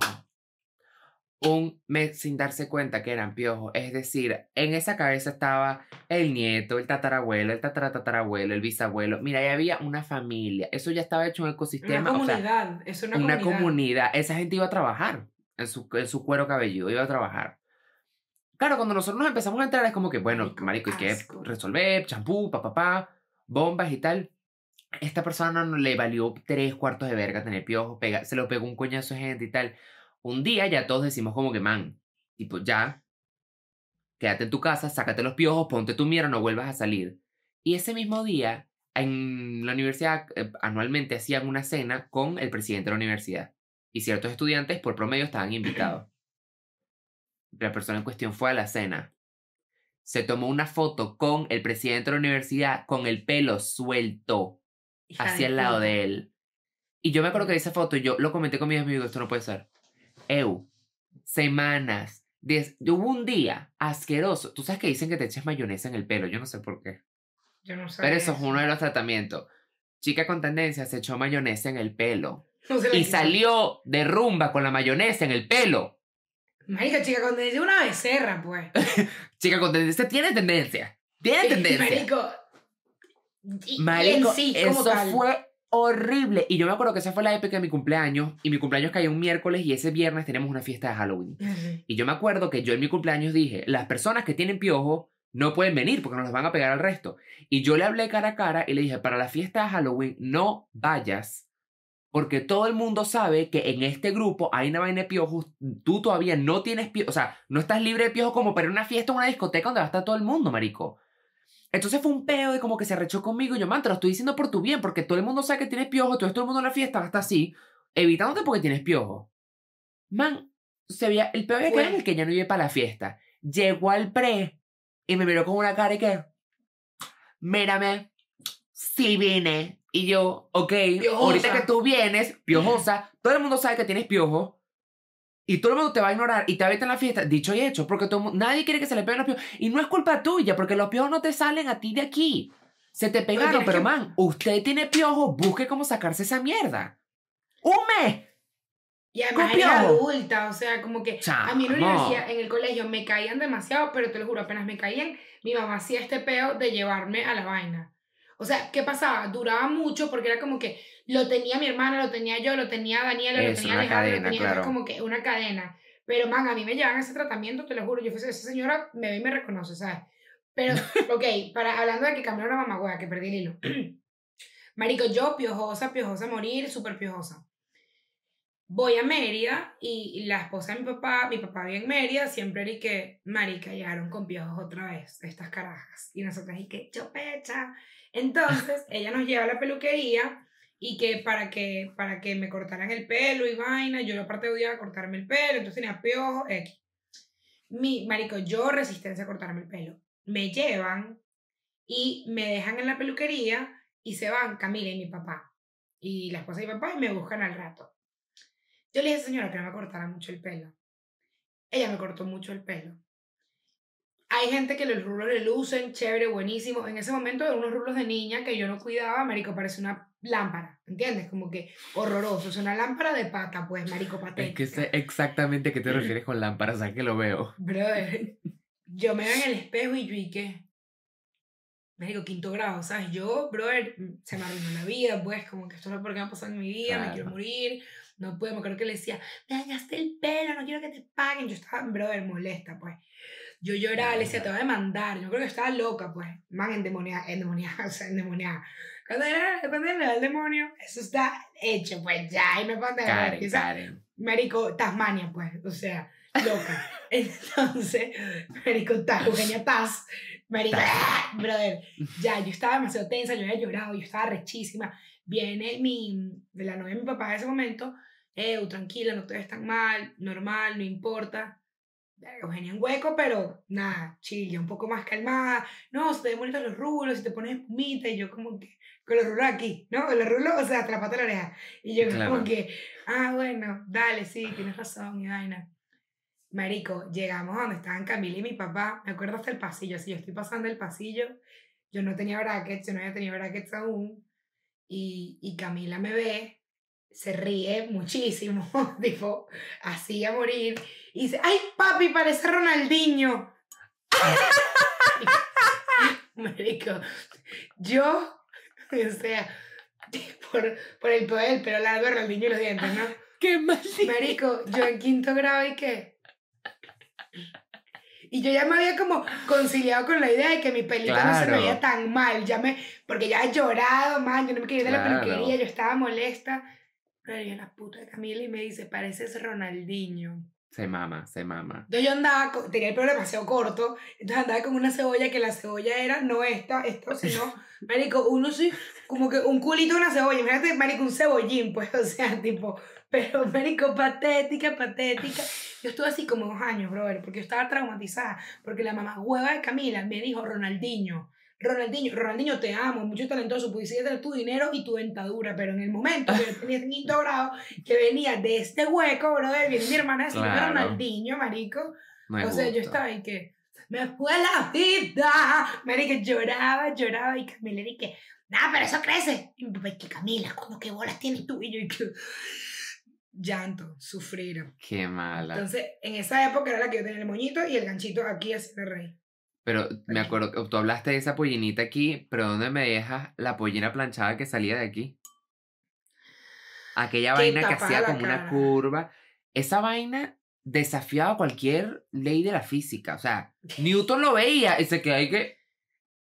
Un mes sin darse cuenta que eran piojos. Es decir, en esa cabeza estaba el nieto, el tatarabuelo, el tataratatarabuelo, el bisabuelo. Mira, ahí había una familia. Eso ya estaba hecho un Una ecosistema. o sea, comunidad. es una, una comunidad. comunidad. Esa gente iba a trabajar en su, en su cuero cabelludo, iba a trabajar. Claro, cuando nosotros nos empezamos a entrar es como que, bueno, Marico, marico, hay que resolver, champú, pa, pa, pa, bombas y tal. Esta persona no le valió tres cuartos de verga tener piojos, pega, se lo pegó un coñazo de gente y tal. Un día ya todos decimos como que, man, tipo, ya, quédate en tu casa, sácate los piojos, ponte tu mierda, no vuelvas a salir. Y ese mismo día, en la universidad, eh, anualmente hacían una cena con el presidente de la universidad. Y ciertos estudiantes, por promedio, estaban invitados. La persona en cuestión fue a la cena. Se tomó una foto con el presidente de la universidad con el pelo suelto Hija hacia el lado de él. Y yo me acuerdo que esa foto, yo lo comenté con mis amigos, esto no puede ser. Eu, semanas, diez, hubo un día asqueroso. Tú sabes que dicen que te eches mayonesa en el pelo, yo no sé por qué. Yo no sé. Pero eso es uno de los tratamientos. Chica con tendencia se echó mayonesa en el pelo. No se la Y salió de rumba con la mayonesa en el pelo. Marica, chica, cuando dice una becerra, pues. Chica con tendencia tiene tendencia. Tiene tendencia. Marico. y- y Marico, en sí, como eso tal. fue horrible. Y yo me acuerdo que esa fue la época de mi cumpleaños. Y mi cumpleaños cayó un miércoles y ese viernes tenemos una fiesta de Halloween. Y yo me acuerdo que yo en mi cumpleaños dije, las personas que tienen piojo no pueden venir porque nos las van a pegar al resto. Y yo le hablé cara a cara y le dije, para la fiesta de Halloween no vayas porque todo el mundo sabe que en este grupo hay una vaina de piojos. Tú todavía no tienes piojos, o sea, no estás libre de piojos como para una fiesta o una discoteca donde va a estar todo el mundo, marico. Entonces fue un peo de como que se arrechó conmigo y yo, man, te lo estoy diciendo por tu bien, porque todo el mundo sabe que tienes piojo, todo, el mundo en la fiesta va a estar así, evitándote porque tienes piojo. Man, se veía, el peor había quedado en el que ya no iba para la fiesta. Llegó al pre y me miró con una cara y que, mírame, sí vine. Y yo, ok, Piojosa. ahorita que tú vienes, piojosa, todo el mundo sabe que tienes piojo. Y todo el mundo te va a ignorar y te va a en la fiesta. Dicho y hecho, porque todo nadie quiere que se le peguen los piojos. Y no es culpa tuya, porque los piojos no te salen a ti de aquí. Se te pegaron, pero que- man, usted tiene piojos, busque cómo sacarse esa mierda. ¡Un mes! Y además era piojo. adulta, o sea, como que a mí en la universidad, en el colegio, me caían demasiado, pero te lo juro, apenas me caían, mi mamá hacía este peo de llevarme a la vaina. O sea, ¿qué pasaba? Duraba mucho porque era como que lo tenía mi hermana, lo tenía yo, lo tenía Daniela, lo tenía cadena, lo tenía claro. como que una cadena. Pero, man, a mí me llevan ese tratamiento, te lo juro, yo esa señora me ve y me reconoce, ¿sabes? Pero, ok, para, hablando de que cambió una mamagüea, que perdí el hilo. Marico, yo piojosa, piojosa morir, súper piojosa. Voy a Mérida y, y la esposa de mi papá, mi papá vive en Mérida, siempre era y que, marica, llegaron con piojos otra vez, estas carajas. Y nosotras y que, chopecha. Entonces, ella nos lleva a la peluquería y que para que, para que me cortaran el pelo y vaina, yo aparte odiaba cortarme el pelo, entonces tenía piojos, X. Mi, marico, yo resistencia a cortarme el pelo. Me llevan y me dejan en la peluquería y se van Camila y mi papá. Y la esposa de mi papá y me buscan al rato. Yo le dije a esa señora que no me cortara mucho el pelo. Ella me cortó mucho el pelo. Hay gente que los rulos le lucen, chévere, buenísimo. En ese momento eran unos rulos de niña que yo no cuidaba, marico, parece una lámpara, ¿entiendes? Como que horroroso. Es una lámpara de pata, pues, marico, patética. Es que sé exactamente a qué te refieres con lámparas, o sea que lo veo. Brother, yo me veo en el espejo y yo y qué. Me digo, quinto grado, ¿sabes? Yo, brother, mm, se me arruinó la vida, pues, como que esto es lo que va a pasar en mi vida, me quiero Claro. morir, no puedo, me acuerdo que le decía, me dañaste el pelo, no quiero que te paguen. Yo estaba, brother, molesta, pues. Yo lloraba, le decía, te voy a demandar. Yo creo que estaba loca, pues. Man, endemoniada, endemoniada, o sea, endemoniada. Cuando era, cuando era el demonio, eso está hecho, pues ya, y me pone Karen, Karen. Marico, Tasmania, pues, o sea, loca. Entonces, Marico, Taz, Eugenia Taz, Marico, ¡ah! brother, ya, yo estaba demasiado tensa, yo había llorado, yo estaba rechísima. Viene mi, de la novia de mi papá en ese momento, eh, tranquila, no te ves tan mal, normal, no importa. Eugenia en hueco, pero nada, chilla, un poco más calmada. No, se te ven bonitos los rulos, si te pones espumita, y yo como que, con los rulos aquí, ¿no? Con los rulos, o sea, hasta la oreja. Y yo Claro. como que, ah, bueno, dale, sí, tienes razón, y vaina. Marico, llegamos a donde estaban Camila y mi papá, me acuerdo hasta el pasillo, si yo estoy pasando el pasillo, yo no tenía brackets, yo no había tenido brackets aún, y, y Camila me ve, se ríe muchísimo, tipo, así a morir, y dice, ay, papi, parece Ronaldinho. Marico, yo, o sea, por, por el poder, pero largo de Ronaldinho y los dientes, ¿no? ¡Qué maldito! Marico, yo en quinto grado y qué. Y yo ya me había como conciliado con la idea de que mi pelito no se me veía tan mal. Ya me, porque ya he llorado, man, yo no me quería ir de la peluquería, yo estaba molesta. Pero yo la puta de Camila y me dice, pareces Ronaldinho. Se mama, se mama. Entonces yo andaba, con- tenía el pelo demasiado corto, entonces andaba con una cebolla que la cebolla era, no esta, esto, sino, marico, uno sí, como que un culito de una cebolla, imagínate, marico, un cebollín, pues, o sea, tipo, pero, marico, patética, patética. Yo estuve así como dos años, brother, porque yo estaba traumatizada, porque la mamá hueva de Camila me dijo, Ronaldinho, Ronaldinho, Ronaldinho, te amo, mucho talentoso, pudiste tener tu dinero y tu dentadura, pero en el momento que yo tenía quinto grado, que venía de este hueco, brother, viene mi hermana a decirme Claro. Ronaldinho, marico, hay o sea, yo estaba ahí que me fue la vida. Marica, lloraba, lloraba y Camila que, nah, pero eso crece. Y mi papá, que Camila, ¿cómo que bolas tienes tú? Y yo, y que, llanto, sufrir. Qué mala. Entonces, en esa época era la que yo tenía el moñito y el ganchito aquí así de rey. Pero me acuerdo que tú hablaste de esa pollinita aquí, pero ¿dónde me dejas la pollina planchada que salía de aquí? Aquella Que vaina que hacía como una curva. Esa vaina desafiaba cualquier ley de la física. O sea, Newton lo veía y se quedó ahí que.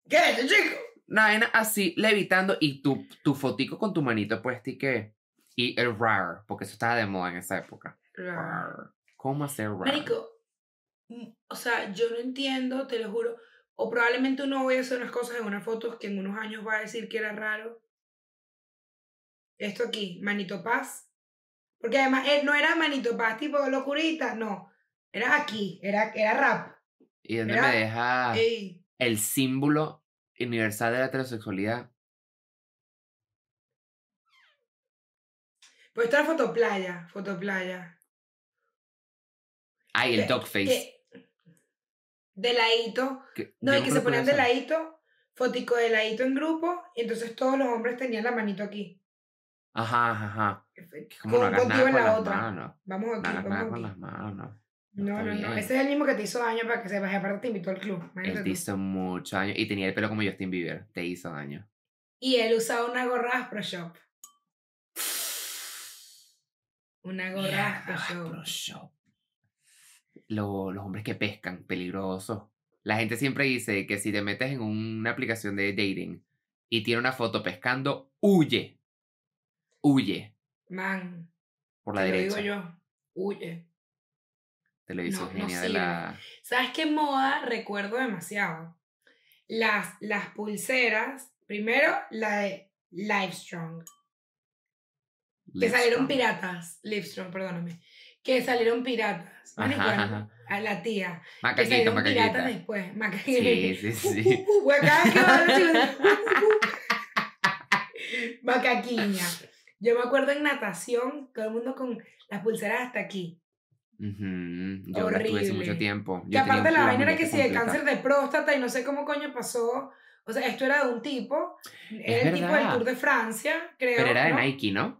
¿Qué es esto, chico? Una vaina así, levitando, y tu, tu fotico con tu manito puesta y que. Y el rar, porque eso estaba de moda en esa época. Rar. ¿Cómo hacer rar? Marico, o sea, yo no entiendo, te lo juro. O probablemente uno voy a hacer unas cosas en unas fotos que en unos años va a decir que era raro. Esto aquí, Manito Paz. Porque además eh, no era Manito Paz tipo locurita, no. Era aquí, era, era rap. ¿Y dónde Era- me dejas Ey, el símbolo universal de la heterosexualidad? pues esta era fotoplaya, fotoplaya. Ay, el dogface. Que- De ladito. que- No, y que se ponían de de eso. ladito, fotico de ladito en grupo, y entonces todos los hombres tenían la manito aquí. Ajá, ajá, ajá. Como no hagas nada con la las otra. manos. Vamos No aquí, nada vamos con las manos. No, no, no. Ese es el mismo que te hizo daño para que sepas. Y aparte te invitó al club. Él te hizo mucho daño. Y tenía el pelo como Justin Bieber. Te hizo daño. Y él usaba una gorra Afro Shop. Una gorra Afro Shop. Shop. Lo- los hombres que pescan, peligroso. La gente siempre dice que si te metes en una aplicación de dating y tiene una foto pescando, huye. Huye. Man, Por la te derecha. lo digo yo. Huye. Te lo dice No, de la. ¿Sabes qué moda recuerdo demasiado? Las, las pulseras. Primero, la de Livestrong. Que salieron Livestrong. piratas. Livestrong, perdóname. Que salieron piratas. Ajá. A la tía. Que Macaquita, salieron piratas macaquita. después. Maca- Sí, sí, sí. Uh, uh, uh. Macaquiña. Yo me acuerdo en natación, todo el mundo con las pulseras hasta aquí. Yo la tuve hace mucho Horrible. tiempo. Yo Que aparte la vaina era que si de cáncer de próstata y no sé cómo coño pasó. O sea, esto era de un tipo. Era el tipo del. Tour de Francia, creo. Pero era de ¿no? Nike, ¿no?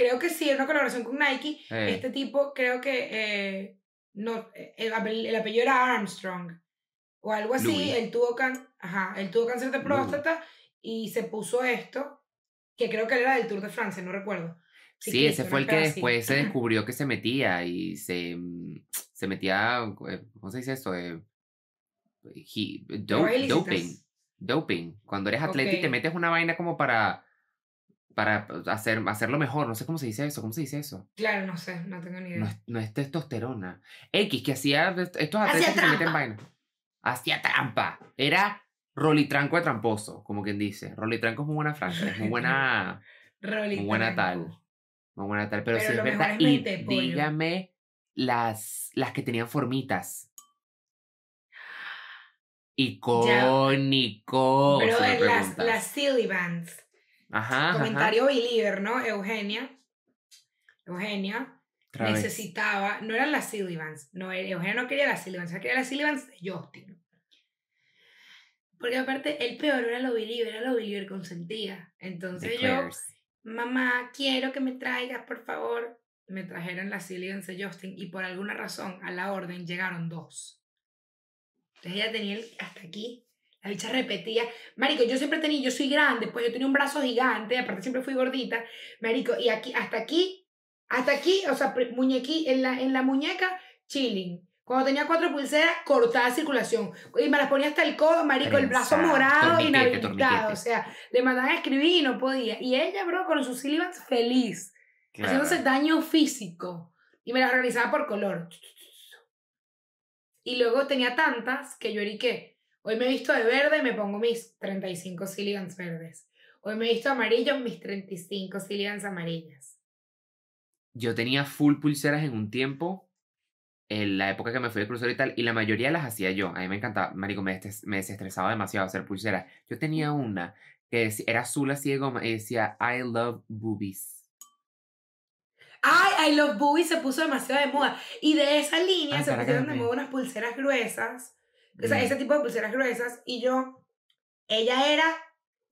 Creo que sí, una colaboración con Nike. Eh, Este tipo, creo que. eh, no, eh, el, el apellido era Armstrong. O algo así. Louis. Él tuvo, can, ajá, él tuvo cáncer de Louis. próstata y se puso esto. Que creo que era del Tour de Francia, no recuerdo. Sí, ese fue el que así. después se descubrió que se metía y se, se metía, ¿cómo se dice esto? Eh, he- do- doping. Doping. Cuando eres atleta y te metes una vaina como para, para hacer, hacerlo mejor. No sé cómo se dice eso. ¿Cómo se dice eso? Claro, no sé, no tengo ni idea. No es, no es testosterona. X, que hacía est- estos atletas que se meten vaina. Hacía trampa. Era rolitranco de tramposo, como quien dice. Rolitranco es muy buena frase. Es muy buena. Muy buena tal. Muy buena tal, pero, Pero sí es verdad. es Y pollo. dígame las, las que tenían formitas. Icónico. Pero si las, las silly bands. Ajá, ajá. Comentario believer, ¿no? Eugenia. Eugenia Otra vez. necesitaba, no eran las silly bands, no, Eugenia no quería las silly bands, ella quería las silly bands de Justin. Porque aparte, el peor era lo believer, era lo believer consentía. The Entonces yo, mamá, quiero que me traigas, por favor. Me trajeron las silly bands de Justin y por alguna razón a la orden llegaron dos. Entonces ella tenía el, hasta aquí. La bicha repetía. Marico, yo siempre tenía, yo soy grande, pues yo tenía un brazo gigante, aparte siempre fui gordita. Marico, y aquí, hasta aquí, hasta aquí, o sea, muñequi, en la, en la muñeca, chilling. Cuando tenía cuatro pulseras, cortada circulación. Y me las ponía hasta el codo, marico, el brazo morado, inhabilitado. O sea, le mandaban a escribir y no podía. Y ella, bro, con sus silibans feliz, Claro. haciéndose daño físico. Y me las organizaba por color. Y luego tenía tantas que yo eriqué. Hoy me he visto de verde y me pongo mis 35 silligans verdes. Hoy me he visto amarillo, mis 35 silligans amarillas. Yo tenía full pulseras en un tiempo, en la época que me fui de crucero y tal, y la mayoría las hacía yo. A mí me encantaba, marico, me, me desestresaba demasiado hacer pulseras. Yo tenía una que era azul así de goma y decía I love boobies. Ay, I Love Bowie se puso demasiado de moda. Y de esa línea se pusieron de moda unas pulseras gruesas. O sea, Mm. ese tipo de pulseras gruesas. Y yo, ella era.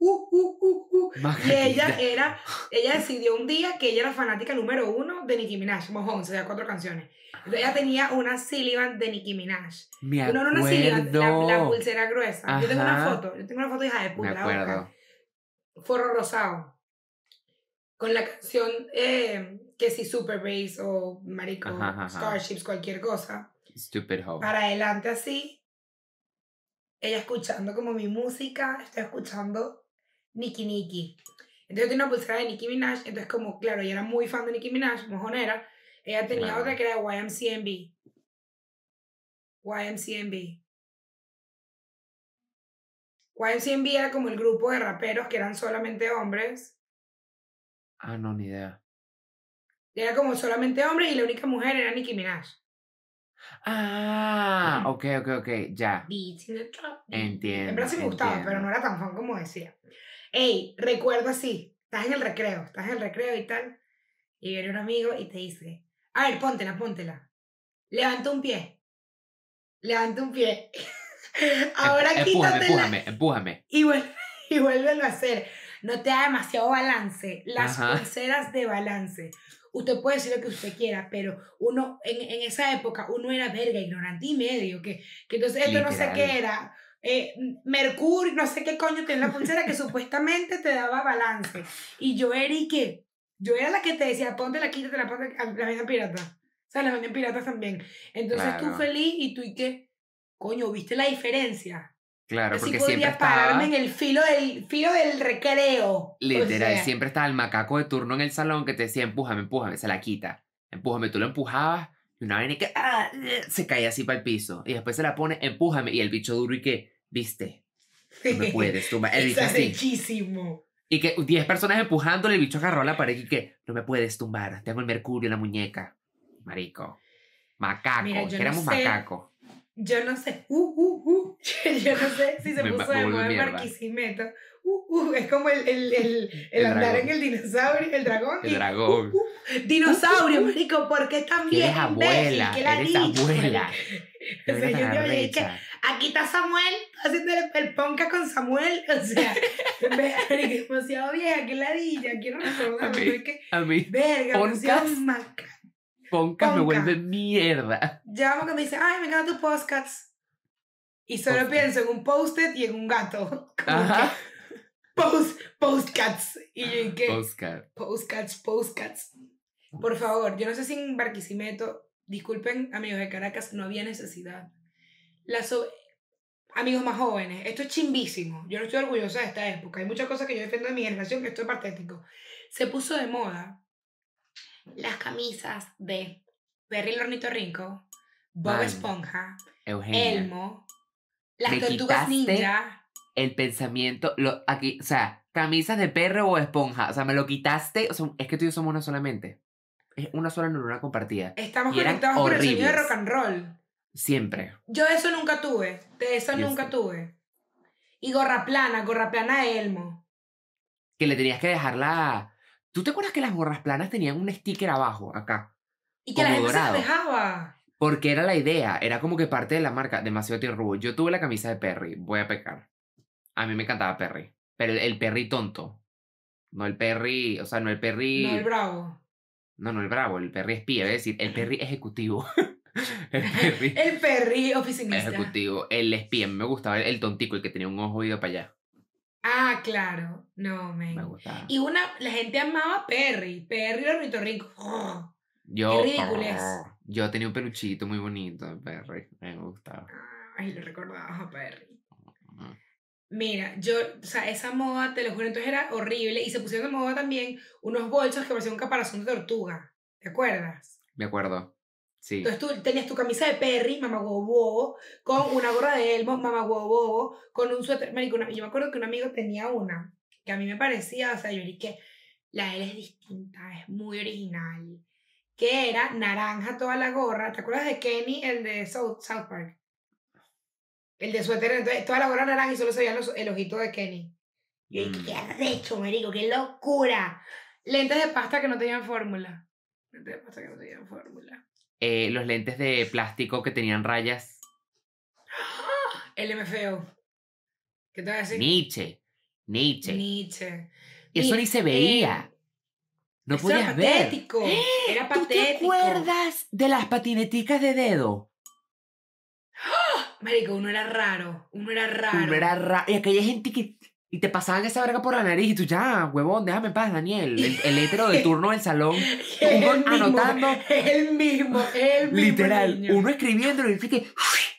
Uh, uh, uh, uh. Y ella era, ella decidió un día que ella era fanática número uno de Nicki Minaj, Mojón, o sea, cuatro canciones. Entonces ella tenía una Sullivan de Nicki Minaj. Me No, no, una Sullivan, la, la acuerdo. pulsera gruesa. Yo tengo una Ajá. foto, yo tengo una foto hija de Me puta. buscar. acuerdo. Forro rosado. Con la canción eh, que si Super Bass o Marico, Ajá, ajá, ajá. Starships, cualquier cosa. Stupid hoe. Para adelante así. Ella escuchando como mi música, estoy escuchando Nicki Nicki. Entonces yo tenía una pulsera de Nicki Minaj, entonces como, claro, ella era muy fan de Nicki Minaj, mojonera. Ella tenía Claro. otra que era YMCMB. YMCMB. YMCMB era como el grupo de raperos que eran solamente hombres. Ah, no, ni idea. Era como solamente hombres y la única mujer era Nicki Minaj. Ah, ok, ok, ok, ya. Beats in the trap. beat. Entiendo, En verdad sí me gustaba, entiendo. pero no era tan fan como decía. Ey, recuerdo así. Estás en el recreo, estás en el recreo y tal. Y viene un amigo y te dice, a ver, póntela, póntela. Levanta un pie. Levanta un pie. Ahora Em- empújame, quítatela empújame, empújame. y, vuel- y vuélvelo a hacer. no te da demasiado balance. Las Ajá. pulseras de balance. Usted puede decir lo que usted quiera, pero uno, en, en esa época, uno era verga, ignorante y medio, que, que entonces esto no sé qué era. eh, Mercurio, no sé qué coño tiene la pulsera que supuestamente te daba balance. Y yo era y que, yo era la que te decía, ponte la quítate la ponte, la venden pirata. O sea, las venden piratas también. Entonces tú Claro. feliz y tú y que, coño, ¿viste la diferencia? Claro, Así porque siempre pararme estaba... en el filo del, filo del recreo. O Literal, sea, siempre estaba el macaco de turno en el salón que te decía, empújame, empújame, se la quita. Empújame, tú lo empujabas y una vaina que ah, se caía así para el piso. Y después se la pone, empújame, y el bicho duro y que, viste, no me puedes tumbar. El bicho Está así. Y que 10 personas empujándole, el bicho agarró la pared y que, no me puedes tumbar, tengo el mercurio en la muñeca. Marico. Macaco, Mira, yo que no éramos sé. macaco. Yo no sé, uh, uh, uh. Yo no sé si se Me- puso de moda. Barquisimeto. Uh, uh, es como el, el, el, el, andar dragón. en el dinosaurio, el dragón. El y, dragón. uh, uh. Dinosaurio, marico, ¿por qué tan bien? eres abuela, ¿Qué la eres abuela. O sea, yo te que aquí está Samuel, haciendo el, ponca con Samuel. O sea, verga, demasiado vieja, qué ladilla, quiero recordar. A mí, es que, A mí, verga, demasiado maca. Ponca me vuelve mierda. Llamo que me dice, ay, me encanta tu podcast. Y solo pienso en un post-it y en un gato. Ajá. post, postcats. Y yo, ¿y qué? Oscar. Postcats, postcats. Por favor, yo no sé si en Barquisimeto, disculpen amigos de Caracas, no había necesidad. So- amigos más jóvenes, esto es chimbísimo. Yo no estoy orgullosa de esta época. Hay muchas cosas que yo defiendo de mi generación que esto es patético. Se puso de moda las camisas de Perry el Ornitorrinco, Bob. Esponja, Eugenia. Elmo, las Me tortugas quitaste ninja. El pensamiento, lo, aquí, o sea, camisas de perro o esponja, o sea, me lo quitaste, o sea, es que tú y yo somos una solamente. Es una sola neurona compartida. Estamos Y conectados por el sonido de rock and roll. Siempre. Yo eso nunca tuve. De eso Yo nunca tuve. Y gorra plana, gorra plana de Elmo. Que le tenías que dejar la... ¿Tú te acuerdas que las gorras planas tenían un sticker abajo, acá? Y que la gente dorado. las dejaba. Porque era la idea, era como que parte de la marca, demasiado tierrubo. Yo tuve la camisa de Perry, voy a pecar. A mí me encantaba Perry. Pero el, el Perry tonto. No el Perry, o sea, no el Perry... No, el bravo. No, no el bravo, el Perry espía, es decir, el Perry ejecutivo. el Perry El perri oficinista. ejecutivo. El espía, me gustaba el, el tontico, el que tenía un ojo ido para allá. Ah, claro. No, Me gustaba. Y una, la gente amaba Perry. Perry el ornitorrinco. Oh, Yo, qué ridiculez. yo tenía un peluchito muy bonito de Perry, me gustaba. Ay, lo recordaba a Perry. Mira, yo, o sea, esa moda, te lo juro, entonces era horrible. Y se pusieron de moda también unos bolsos que parecían un caparazón de tortuga. ¿Te acuerdas? Me acuerdo. Sí. Entonces tú tenías tu camisa de Perry, mamá bobo, con una gorra de Elmo, mamá bobo, con un suéter. Marico, una- yo me acuerdo que un amigo tenía una que a mí me parecía, o sea, yo dije, la es distinta, es muy original. Que era naranja toda la gorra. ¿Te acuerdas de Kenny, el de South, South Park? El de suéter, entonces toda la gorra naranja y solo se veían los, el ojito de Kenny. Yo dije, Mm. qué arrecho, marico, qué locura. Lentes de pasta que no tenían fórmula. Lentes de pasta que no tenían fórmula. Eh, los lentes de plástico que tenían rayas. El MFO. ¿Qué te voy a decir? Nietzsche. Nietzsche. Nietzsche. Y eso ni se veía. eh, no Eso era podías ver. patético. Era ¿Tú te patético. acuerdas de las patineticas de dedo? Marico, uno era raro. Uno era raro. Uno era ra- Y aquella gente que. Y te pasaban esa verga por la nariz y tú ya, huevón, déjame en paz, Daniel. El, el hétero de turno del salón. Uno el mismo, anotando. es el mismo, el mismo Literal, niño. uno escribiendo y dice que.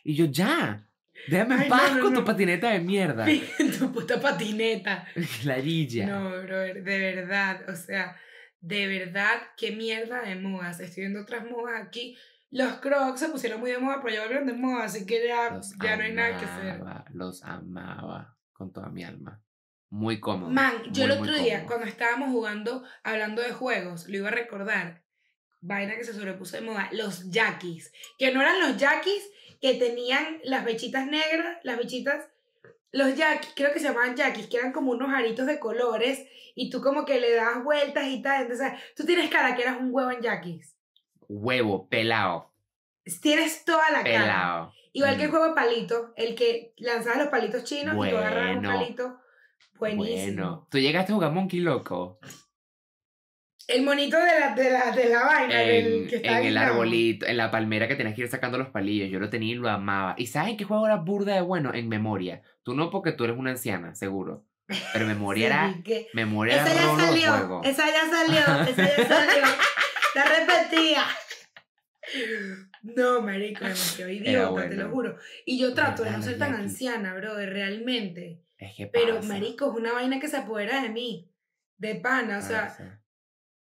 Y yo ya. Déjame en Ay, paz no, no, con tu patineta de mierda. tu puta patineta. Ladilla. No, brother, de verdad, o sea, de verdad, qué mierda de modas. Estoy viendo otras modas aquí. Los crocs se pusieron muy de moda, pero ya volvieron de moda, así que ya, Los ya no hay nada que hacer. amaba, Los amaba con toda mi alma. Muy cómodo. Man, yo el otro día, cómodo. cuando estábamos jugando, hablando de juegos, lo iba a recordar. Vaina que se sobrepuso de moda. Los yaquis. Que no eran los yaquis que tenían las bechitas negras, las bechitas. Los yaquis, creo que se llamaban yaquis, que eran como unos aritos de colores y tú como que le das vueltas y tal. Entonces, tú tienes cara que eras un huevo en yaquis. Huevo, pelado. Tienes toda la cara. Pelado. Igual que el Mm. juego de palito, el que lanzabas los palitos chinos y tú agarrabas un palito. Buenísimo. Bueno, tú llegaste a jugar Monkey Loco El monito de la, de la, de la vaina, del en, que está en el arbolito, en la palmera que tenías que ir sacando los palillos. Yo lo tenía y lo amaba. ¿Y sabes qué juego era burda de bueno? En memoria. Tú no porque tú eres una anciana, seguro. Pero memoria era, que- memoria era Esa ya rolo de salió, juego. esa ya salió, esa ya salió. La repetía. No, marico, demasiado idiota, te lo bueno. juro. Y yo trato de no ser tan Yankees. anciana, bro, realmente. Es que Pero, marico, es una vaina que se apodera de mí. De pana, o sea,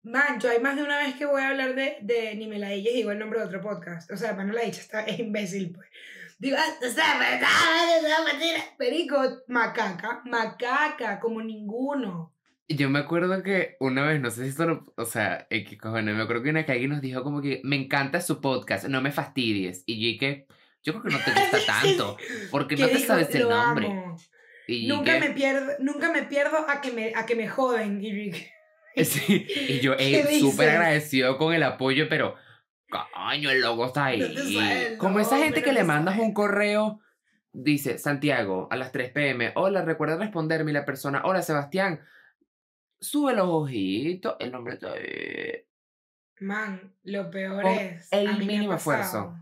man, yo hay más de una vez que voy a hablar de, de Ni me la digas, digo el nombre de otro podcast. O sea, para no la dicha, está es imbécil, pues. Digo, ah, o sea, verdad, verdad, mentira. Perico, macaca, macaca, como ninguno. Yo me acuerdo que una vez, no sé si esto lo, o sea, eh, qué cojones, me acuerdo que una que alguien nos dijo como que me encanta su podcast, no me fastidies. Y yo dije, yo creo que no te gusta tanto, porque no te dijo, sabes el "Lo nombre. amo". Y Nunca que- me pierdo, nunca me pierdo a que me, a que me joden. Y Sí, y yo, ¿Qué eh, súper agradecido con el apoyo, pero, coño, el logo está ahí. No Como esa gente nombre, que no le mandas un correo, dice, Santiago, a las 3 pm, hola, recuerda responderme y la persona, hola, Sebastián, sube los ojitos, el nombre ahí. Man, lo peor Con es. el a mí me ha mínimo esfuerzo.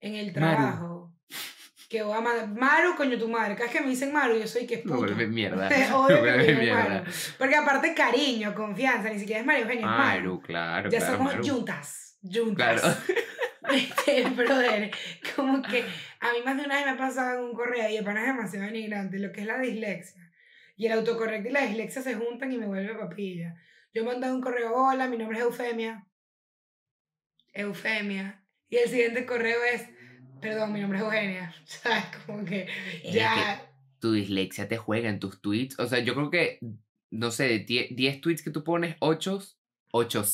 En el Maru. trabajo. Que voy a mandar. Maru, coño, tu madre. Cada vez que me dicen Maru, yo soy que es puto. vuelve mierda. Que digan mierda. Maru. Porque aparte, cariño, confianza, ni siquiera es Mario Eugenio, es Maru. Maru, claro, Ya claro, somos Maru. juntas. Juntas. Claro. Este, brother, como que a mí más de una vez me ha pasado en un correo y el pana es demasiado denigrante, lo que es la dislexia. Y el autocorrecto y la dislexia se juntan y me vuelve papilla. Yo mandé un correo, hola, mi nombre es Eufemia. Eufemia. Y el siguiente correo es, perdón, mi nombre es Eugenia. ¿Sabes? Como que Es ya... Tu dislexia te juega en tus tweets. O sea, yo creo que, no sé, de 10 10 tweets que tú pones, 8, 8,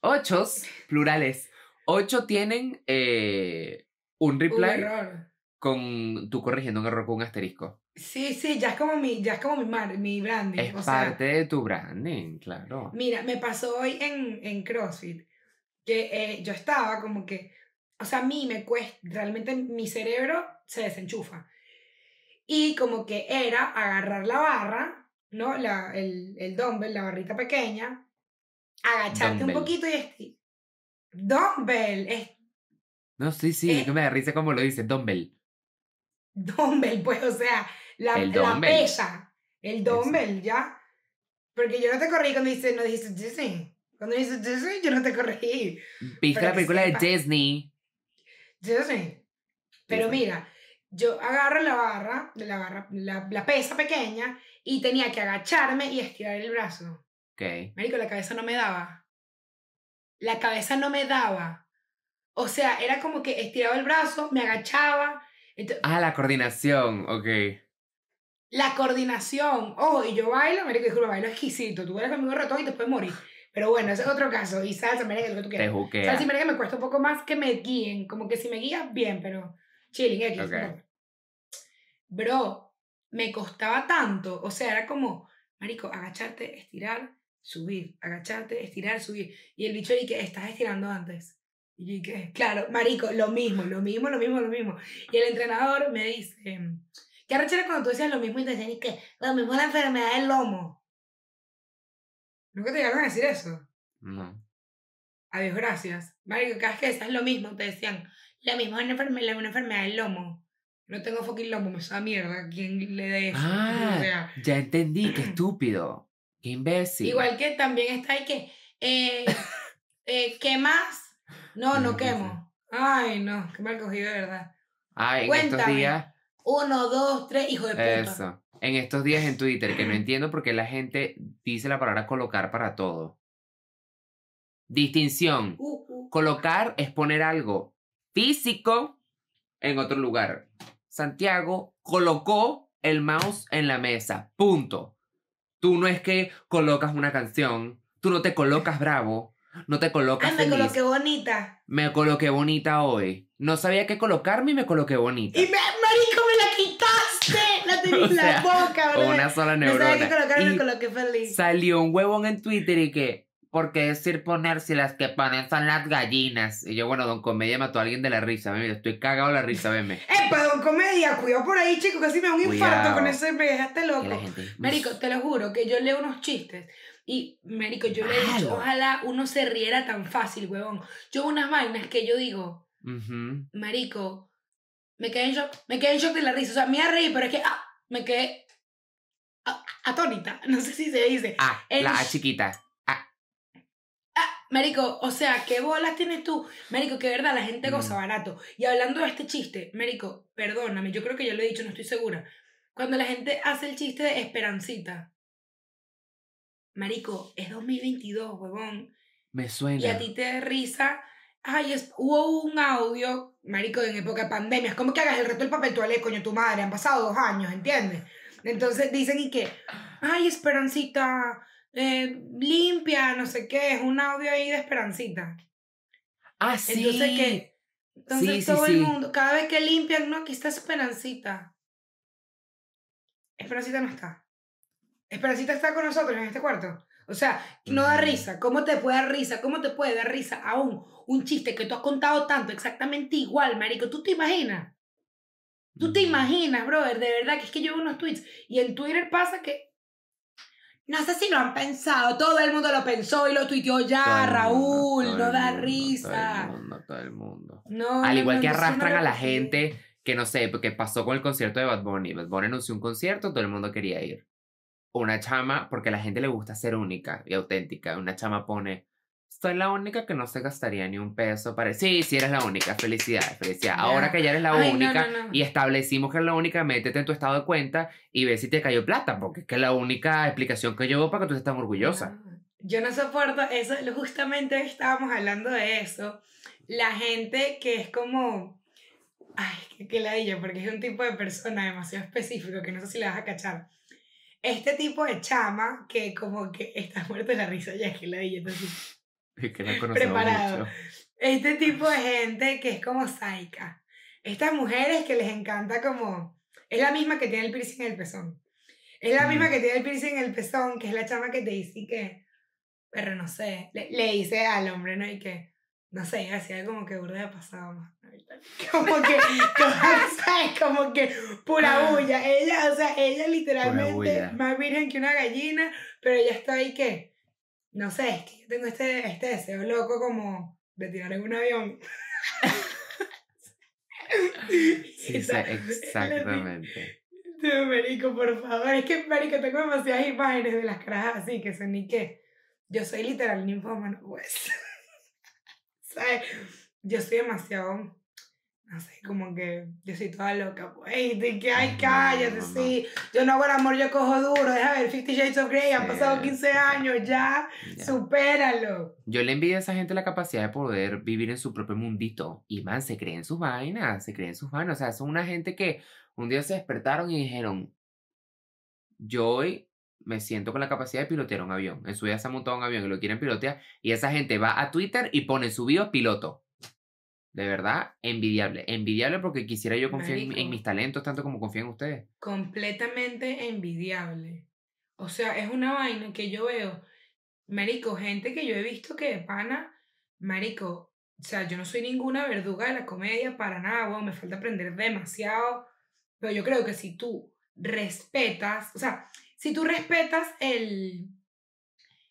8 plurales. 8 tienen eh, un Un reply error. Con tú corrigiendo un error con un asterisco. Sí, sí, ya es como mi, ya es como mi, mar, mi branding. Es o sea, parte de tu branding, claro. Mira, me pasó hoy en, en CrossFit que eh, yo estaba como que, o sea, a mí me cuesta, realmente mi cerebro se desenchufa. Y como que era agarrar la barra, ¿no? La, el, el dumbbell, la barrita pequeña, agacharte Dumbbell. un poquito y esti- Dumbbell, es No, sí, sí, que me da risa como lo dice Dumbbell. Dumbbell, pues, o sea, la, El la pesa, el dumbbell, ¿ya? Porque yo no te corrí cuando dice, no dijiste Disney. Cuando dices Disney, yo no te corregí. ¿Viste la película de. Disney? Sé. Pero Disney. mira, yo agarro la barra, la barra, la, la pesa pequeña y tenía que agacharme y estirar el brazo. Ok. Marico, la cabeza no me daba. La cabeza no me daba. O sea, era como que estiraba el brazo, me agachaba. Ah, la coordinación, ok. la coordinación. Oh, y yo bailo, marico, disculpa, bailo exquisito. Tú bailas conmigo ratón y te puedes morir. Pero bueno, ese es otro caso. Y salsa, merengue, lo que tú Te quieras. juquea. Salsa y me cuesta un poco más que me guíen. Como que si me guías, bien, pero chilling, X. Ok. no. Bro, me costaba tanto. O sea, era como, marico, agacharte, estirar, subir. Agacharte, estirar, subir. Y el bicho que estás estirando antes. Y dije, claro, marico, lo mismo, lo mismo, lo mismo, lo mismo. Y el entrenador me dice, ¿qué arrechera cuando tú decías lo mismo y te decían y que lo mismo es la enfermedad del lomo? ¿Nunca te llegaron a decir eso? No. Adiós, gracias. Marico, cada vez que decías lo mismo, te decían, lo mismo es una enfermedad, una enfermedad del lomo. No tengo fucking lomo, me suena mierda. ¿Quién le dé eso? Ah, O sea, ya entendí, qué estúpido. Qué imbécil. Igual que también está ahí que, eh, eh, ¿quemas? No, no quemo. Ay, no, qué mal cogido de verdad. Ah, en estos días, Uno, dos, tres, hijo de puta. eso. En estos días en Twitter, que no entiendo por qué la gente dice la palabra colocar para todo. Distinción. Uh, uh. Colocar es poner algo físico en otro lugar. Santiago colocó el mouse en la mesa. Punto. Tú no es que colocas una canción. Tú no te colocas bravo. No te colocas Ay, me feliz. coloqué bonita. Me coloqué bonita hoy. No sabía qué colocarme y me coloqué bonita. Y me, marico, me la quitaste. La tenía en la sea, boca, bro. una sola No sabía qué neurona. colocar y me coloqué feliz. salió un huevón en Twitter y que ¿por qué decir poner si las que ponen son las gallinas? Y yo, bueno, Don Comedia mató a alguien de la risa. Mira, estoy cagado de la risa, veme. ¡Epa, don comedia! Cuidado por ahí, chico, casi me da un infarto Cuidado. con ese me dejaste loco. Marico, te lo juro que yo leo unos chistes y, Marico, yo le he dicho, ojalá uno se riera tan fácil, huevón. Yo unas vainas que yo digo, Ujú. Marico, me quedé en shock, me quedé en shock de la risa. O sea, me iba a reír, pero es que, ah, me quedé ah, atónita. No sé si se dice. Ah, El la A chiquita. Ah, Ah, Marico, o sea, ¿qué bolas tienes tú? Marico, que verdad, la gente goza Mm. barato. Y hablando de este chiste, Marico, perdóname, yo creo que ya lo he dicho, no estoy segura. Cuando la gente hace el chiste de Esperancita. Marico, es 2022, huevón. me Y suena. a ti te da risa. Ay, es, hubo un audio, Marico, en época de pandemia. Es como que hagas el reto del papel toalé, coño, tu madre. Han pasado dos años, ¿entiendes? Entonces dicen y que, ay, Esperancita, eh, limpia, no sé qué. Es un audio ahí de Esperancita. Ah, sí. Entonces, ¿qué? Entonces Sí, sí, todo el sí. mundo, cada vez que limpian, no, aquí está Esperancita. Esperancita no está. Esperancita está con nosotros en este cuarto. O sea, no da risa. ¿Cómo te puede dar risa? ¿Cómo te puede dar risa aún un chiste que tú has contado tanto, exactamente igual, marico? ¿Tú te imaginas? ¿Tú te imaginas, brother? De verdad que es que yo veo unos tweets y en Twitter pasa que no sé si lo han pensado, todo el mundo lo pensó y lo tuiteó ya, Todo el mundo, Raúl, no da mundo, risa. Todo el mundo, todo el mundo. No, Al igual no, que no, arrastran a la gente que no sé, porque pasó con el concierto de Bad Bunny. Bad Bunny anunció un concierto, todo el mundo quería ir. Una chama, porque a la gente le gusta ser única y auténtica. Una chama pone, soy la única que no se gastaría ni un peso para... Sí, sí, eres la única. Felicidades, felicidades. Ahora que ya eres la Ay, única no, no. y establecimos que eres la única, métete en tu estado de cuenta y ve si te cayó plata, porque es que es la única explicación que yo veo para que tú estés tan orgullosa. Yo no soporto eso, justamente estábamos hablando de eso. La gente que es como. Ay, que, que ladilla, porque es un tipo de persona demasiado específico que no sé si le vas a cachar. Este tipo de chama que como que está muerto de la risa, ya es que ladilla, entonces. Es que la Preparado. mucho. Este tipo de gente que es como saica. Estas mujeres que les encanta como... Es la misma que tiene el piercing en el pezón. Es la misma Mm. que tiene el piercing en el pezón, que es la chama que te dice que... Pero no sé, le, le dice al hombre, ¿no? Y que... No sé, hacía como que burda de pasado más. Como que, ¿sabes? Como que pura bulla. Ella, o sea, ella literalmente más virgen que una gallina, pero ella está ahí que, no sé, es que yo tengo este, este deseo loco como de tirar en un avión. Sí, Esa- exactamente. No, marico, por favor. Es que, marico, tengo demasiadas imágenes de las caras así que son ni qué. Yo soy literal ninfómano, pues. ¿Sabes? Yo soy demasiado, no sé, como que yo soy toda loca, pues. Y de que, ay, cállate, no, no. sí. Yo no hago el amor, yo cojo duro. Deja ver, Fifty Shades of Grey, han pasado 15 sí. años ya. Ya. Supéralo. Yo le envidio a esa gente la capacidad de poder vivir en su propio mundito. Y man, se creen sus vainas, se creen sus vainas. O sea, son una gente que un día se despertaron y dijeron, yo hoy me siento con la capacidad de pilotear un avión. En su vida se ha montado un avión y lo quieren pilotear. Y esa gente va a Twitter y pone su bio piloto. De verdad, envidiable. Envidiable porque quisiera yo confiar en, mis talentos tanto como confío en ustedes. completamente envidiable. O sea, es una vaina que yo veo, marico, gente que yo he visto que de pana, marico, o sea, yo no soy ninguna verduga de la comedia para nada, weón, me falta aprender demasiado, pero yo creo que si tú respetas, o sea, si tú respetas el,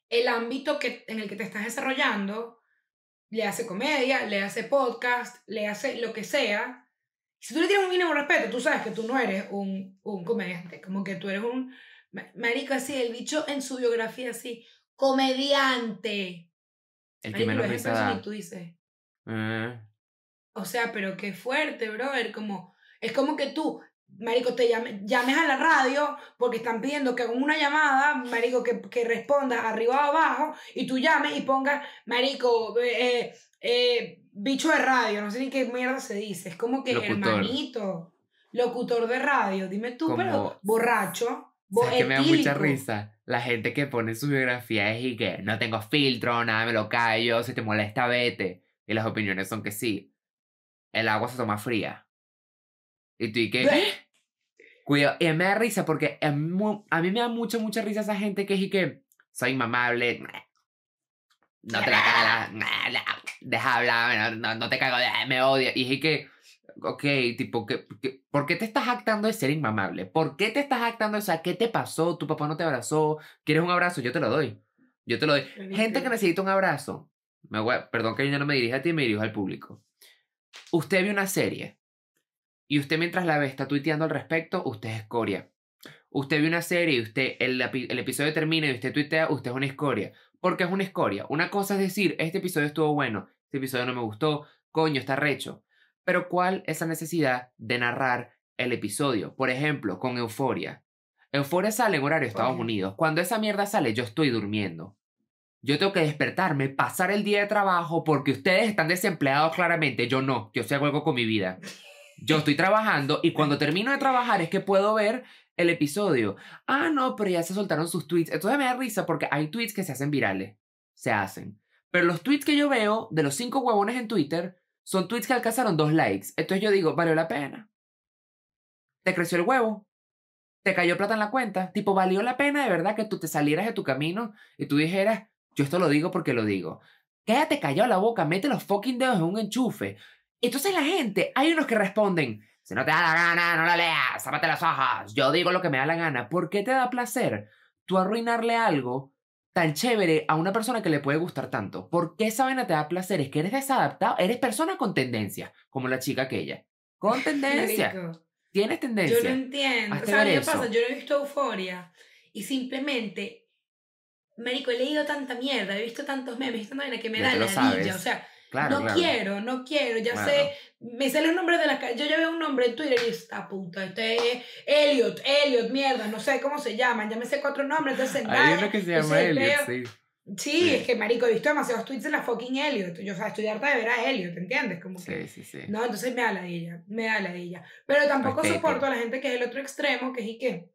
el ámbito que, en el que te estás desarrollando, le hace comedia, le hace podcast, le hace lo que sea, si tú le tienes un mínimo respeto, tú sabes que tú no eres un, un comediante, como que tú eres un ma- marico así, el bicho en su biografía así, comediante. El que menos risa da. y tú dices, o sea, pero qué fuerte, brother, como, es como que tú, marico, te llame- llames a la radio porque están pidiendo que con una llamada, marico, que, que respondas arriba o abajo y tú llames y pongas, marico, eh, eh, eh, bicho de radio, no sé ni qué mierda se dice, es como que Locutor. hermanito, locutor de radio, dime tú, pero borracho, bo- ¿Sabes que me da mucha risa? La gente que pone su biografía es y que no tengo filtro, nada me lo callo, si te molesta, vete. Y las opiniones son que sí. El agua se toma fría. Y tú y que... Cuidado. Y me da risa porque a mí, me da mucha, mucha risa esa gente que es y que soy inmamable. no te la cagas, deja hablar, no, no te cago, eh, me odia. Y dije que, ok, tipo, que, que- ¿por qué te estás actando de ser inmamable? ¿Por qué te estás actando de, o sea, qué te pasó? ¿Tu papá no te abrazó? ¿Quieres un abrazo? Yo te lo doy. Yo te lo doy. Gente que necesita un abrazo. Me voy a- perdón que yo no me dirija a ti, me dirijo al público. Usted vio una serie y usted mientras la ve está tuiteando al respecto, usted es escoria. Usted vio una serie y usted, el, epi- el episodio termina y usted tuitea, usted es una escoria. Porque es una escoria. Una cosa es decir, este episodio estuvo bueno, este episodio no me gustó, coño, está recho. Pero ¿cuál es la necesidad de narrar el episodio? Por ejemplo, con Euforia. Euforia sale en horario de Estados. Unidos. Cuando esa mierda sale, yo estoy durmiendo. Yo tengo que despertarme, pasar el día de trabajo porque ustedes están desempleados claramente. Yo no, yo hago algo con mi vida. Yo estoy trabajando y cuando termino de trabajar es que puedo ver el episodio. Ah, no, pero ya se soltaron sus tweets. Entonces me da risa porque hay tweets que se hacen virales. Se hacen. Pero los tweets que yo veo de los cinco huevones en Twitter son tweets que alcanzaron dos likes. Entonces yo digo, valió la pena. Te creció el huevo. Te cayó plata en la cuenta. Tipo, valió la pena de verdad que tú te salieras de tu camino y tú dijeras, yo esto lo digo porque lo digo. Quédate callado la boca, mete los fucking dedos en un enchufe. Entonces la gente, hay unos que responden, si no te da la gana, no la leas, zápate las hojas, yo digo lo que me da la gana. ¿Por qué te da placer tú arruinarle algo tan chévere a una persona que le puede gustar tanto? ¿Por qué esa vaina te da placer? Es que eres desadaptado, eres persona con tendencia, como la chica aquella. Con tendencia. Tienes Yo tendencia. no entiendo. O Hazte sea, ver ¿qué pasa? Yo no he visto Euforia y simplemente, Marico, he leído tanta mierda, he visto tantos memes, he visto tanta vaina que me Ya da lo la. O sea, Claro, no claro. quiero, no quiero, ya Claro. sé, me sé los nombres de las ca- Yo ya veo un nombre en Twitter y esta puta, este es Elliot, Elliot, mierda, no sé cómo se llaman, ya me sé cuatro nombres, entonces Hay uno que se llama Elliot, sí. Sí, Sí. es que marico, he visto demasiados tweets de la fucking Elliot. Yo, o sea, estoy harta de ver a Elliot, ¿entiendes? Como que, Sí, sí, sí. no, entonces me da la ella, me da la ella. Pero tampoco soporto a la gente que es el otro extremo, que es y que,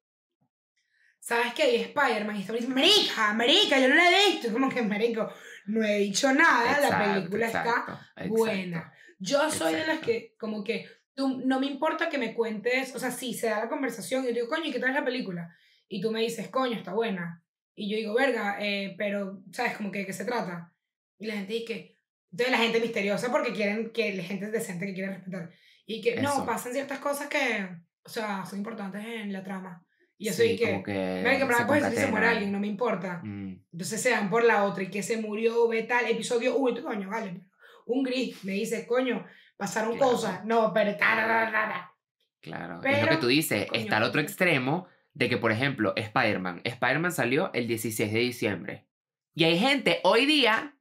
¿sabes qué? Hay Spider-Man y está marica, marica, yo no la he visto. Como que, marico, no he dicho nada, la Exacto, película está exacto, exacto. buena. Yo soy de las que, como que, tú, no me importa que me cuentes, o sea, sí, se da la conversación y yo digo, coño, ¿y qué tal es la película? Y tú me dices, coño, está buena. Y yo digo, verga, eh, pero, ¿sabes? Como que, ¿de qué se trata? Y la gente dice, entonces la gente misteriosa porque quieren que la gente es decente que quiere respetar. Y que, no, Eso. pasan ciertas cosas que, o sea, son importantes en la trama. Y yo Sí, soy que, como que pero me puedes decir se muere alguien, no me importa. Mm, Entonces se dan por la otra y que se murió, ve tal, episodio 1, coño, vale. pero Un gris me dice, coño, pasaron Claro. cosas. No, pero ta, ta, ta, ta, ta. Claro, es lo que Pero, tú dices. coño, Está el otro sí. extremo de que, por ejemplo, Spider-Man. Spider-Man salió el 16 de diciembre. Y hay gente hoy día